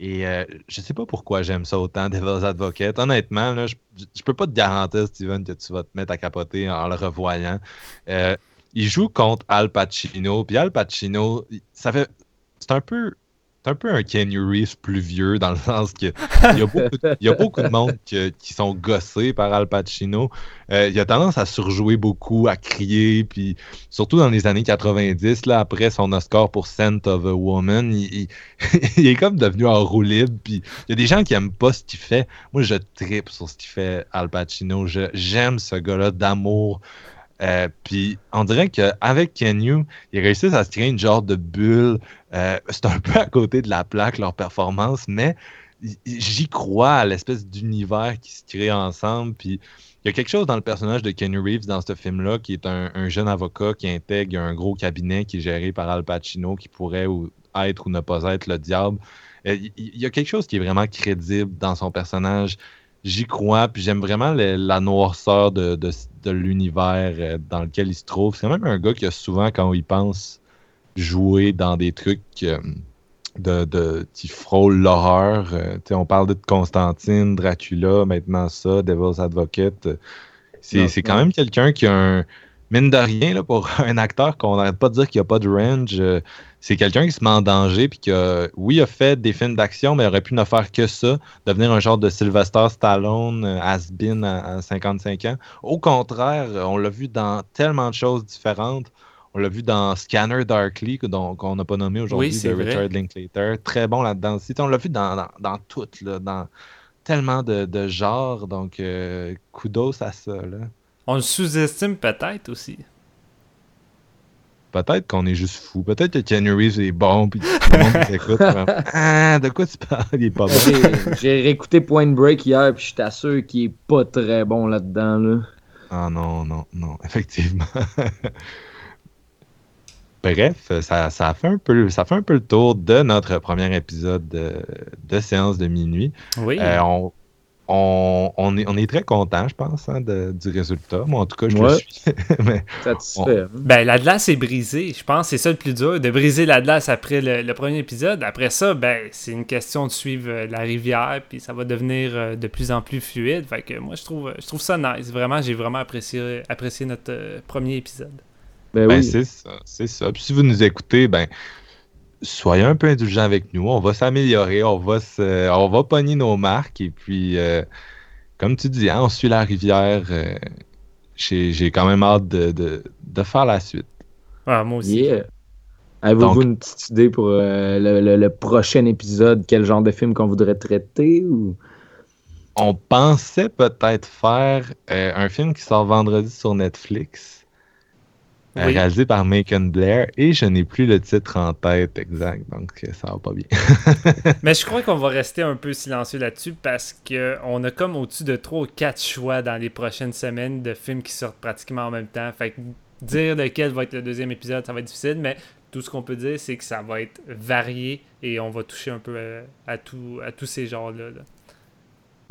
Et euh, je sais pas pourquoi j'aime ça autant, [laughs] Devil's Advocate. Honnêtement, là, je, je peux pas te garantir, Steven, que tu vas te mettre à capoter en le revoyant. Euh, il joue contre Al Pacino, puis Al Pacino, ça fait. C'est un peu un peu un Kenny Reeves plus vieux, dans le sens que [laughs] il y a beaucoup de, monde qui sont gossés par Al Pacino. Euh, il a tendance à surjouer beaucoup, à crier, puis surtout dans les années 90, là, après son Oscar pour Scent of a Woman, [laughs] il, est comme devenu en roue libre, puis il y a des gens qui aiment pas ce qu'il fait. Moi, je tripe sur ce qu'il fait, Al Pacino. J'aime ce gars-là d'amour. Euh, puis on dirait qu'avec Kenyu, ils réussissent à se créer une genre de bulle. Euh, c'est un peu à côté de la plaque, leur performance, mais j'y crois à l'espèce d'univers qui se crée ensemble. Puis il y a quelque chose dans le personnage de Kenny Reeves dans ce film-là, qui est un, jeune avocat qui intègre un gros cabinet qui est géré par Al Pacino, qui pourrait être ou ne pas être le diable. Euh, il y a quelque chose qui est vraiment crédible dans son personnage j'y crois, puis j'aime vraiment la noirceur de, l'univers euh, dans lequel il se trouve. C'est même un gars qui a souvent, quand il pense, joué dans des trucs euh, de, qui frôlent l'horreur. Euh, on parle de Constantine, Dracula, maintenant ça, Devil's Advocate. C'est quand même quelqu'un qui a un mine de rien, là, pour [laughs] un acteur qu'on n'arrête pas de dire qu'il n'y a pas de range, euh, c'est quelqu'un qui se met en danger puis qui a, oui, a fait des films d'action, mais aurait pu ne faire que ça, devenir un genre de Sylvester Stallone, euh, has-been à, 55 ans. Au contraire, on l'a vu dans tellement de choses différentes. On l'a vu dans Scanner Darkly, qu'on n'a pas nommé aujourd'hui, de Richard Linklater. Très bon là-dedans On l'a vu dans, dans, tout, là, dans tellement de, genres. Donc, euh, kudos à ça. Là. On le sous-estime peut-être aussi. Peut-être qu'on est juste fou. Peut-être que Keanu Reeves est bon, puis tout le monde écoute. [laughs] ah, de quoi tu parles? Il est pas bon. J'ai réécouté Point Break hier, puis je t'assure qu'il est pas très bon là-dedans. Là. Ah non, non, non, effectivement. [laughs] Bref, ça, ça, fait un peu, ça fait un peu le tour de notre premier épisode de, séance de minuit. Oui. Euh, on, on, est, on est très content, je pense, hein, du résultat. Moi, en tout cas, je le suis. [laughs] Mais Satisfait. Hein. Ben, la glace est brisée. Je pense que c'est ça le plus dur, de briser la glace après le, premier épisode. Après ça, ben, c'est une question de suivre euh, la rivière, puis ça va devenir euh, de plus en plus fluide. Fait que moi, je trouve, je trouve ça nice. Vraiment, j'ai vraiment apprécié, apprécié notre euh, premier épisode. Ben, ben oui. c'est ça, c'est ça. Puis si vous nous écoutez, ben soyez un peu indulgents avec nous. On va s'améliorer, on va se, on va pogner nos marques et puis, euh, comme tu dis, hein, on suit la rivière. Euh, j'ai quand même hâte de, faire la suite. Ah, moi aussi. Avez-vous une petite idée pour euh, le, prochain épisode? Quel genre de film qu'on voudrait traiter? Ou... On pensait peut-être faire un film qui sort vendredi sur Netflix. Réalisé par Macon Blair, et je n'ai plus le titre en tête exact, donc euh, ça va pas bien. [laughs] Mais je crois qu'on va rester un peu silencieux là-dessus parce qu'on a comme au-dessus de 3 ou 4 choix dans les prochaines semaines de films qui sortent pratiquement en même temps. Fait que dire lequel va être le deuxième épisode, ça va être difficile, mais tout ce qu'on peut dire, c'est que ça va être varié et on va toucher un peu euh, à, tout, à tous ces genres-là. Là.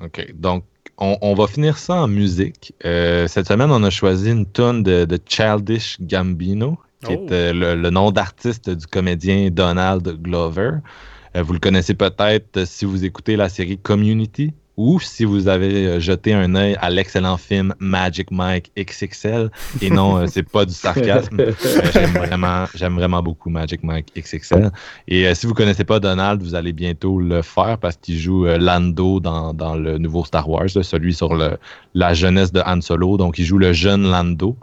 OK. Donc, on, va finir ça en musique. Euh, cette semaine, on a choisi une tonne de, Childish Gambino, qui est oh. euh, le, nom d'artiste du comédien Donald Glover. Euh, vous le connaissez peut-être si vous écoutez la série Community ou si vous avez euh, jeté un œil à l'excellent film Magic Mike XXL. Et non, euh, c'est pas du sarcasme. [laughs] Euh, j'aime vraiment, j'aime vraiment beaucoup Magic Mike XXL. Et si vous connaissez pas Donald, vous allez bientôt le faire parce qu'il joue Lando dans, dans, le nouveau Star Wars, celui sur le, la jeunesse de Han Solo. Donc, il joue le jeune Lando.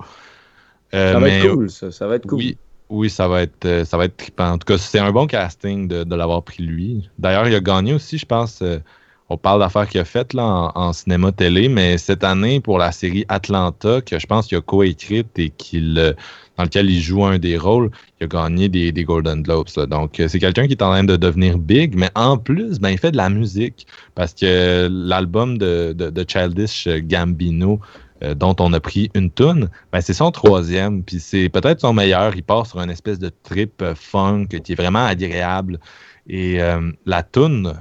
ça va être cool, ça. ça va être cool. Oui, oui, ça va être ça va être trippant. En tout cas, c'est un bon casting de, de l'avoir pris lui. D'ailleurs, il a gagné aussi, je pense, on parle d'affaires qu'il a faites là, en, cinéma télé, mais cette année, pour la série Atlanta, que je pense qu'il a coécrite et qu'il euh, dans lequel il joue un des rôles, il a gagné des, Golden Globes. Donc, euh, c'est quelqu'un qui est en train de devenir big, mais en plus, ben, il fait de la musique parce que l'album de, Childish Gambino, euh, dont on a pris une tune, ben, c'est son troisième, puis c'est peut-être son meilleur. Il part sur une espèce de trip funk qui est vraiment agréable. Et la tune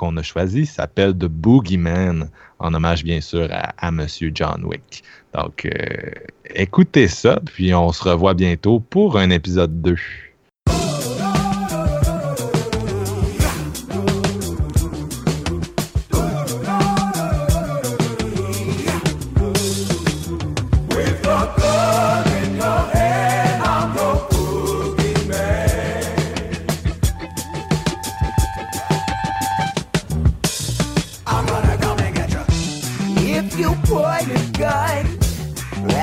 qu'on a choisi s'appelle The Boogeyman, en hommage bien sûr à, Monsieur John Wick. Donc, euh, écoutez ça, puis on se revoit bientôt pour un épisode 2.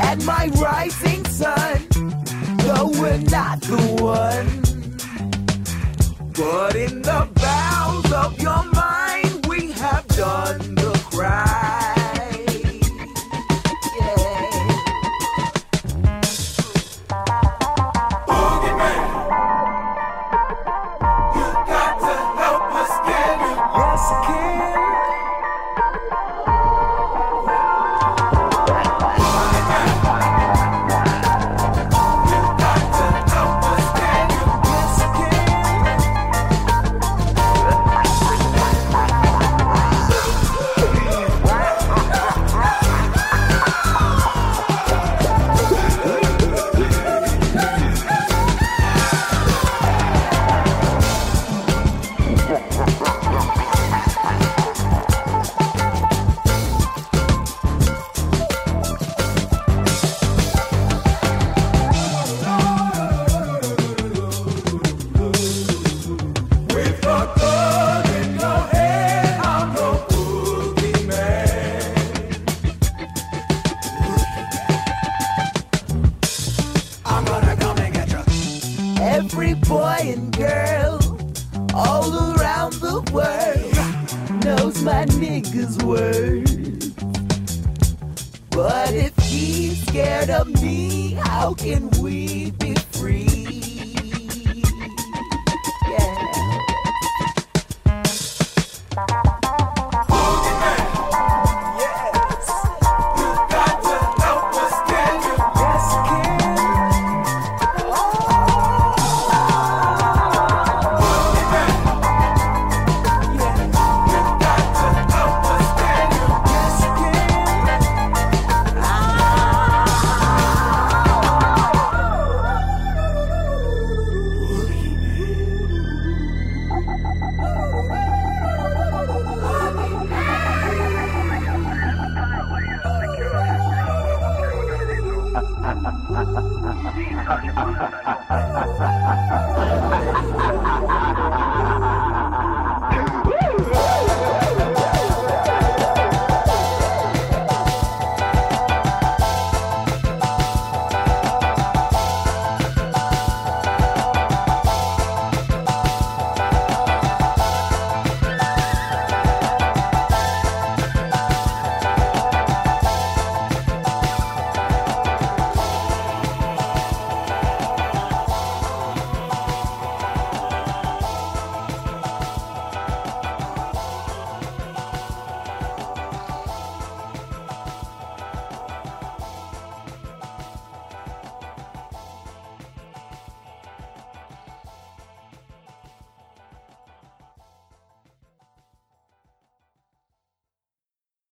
and my rising sun. Though we're not the one, but in the bounds of your mind, we have done the crime.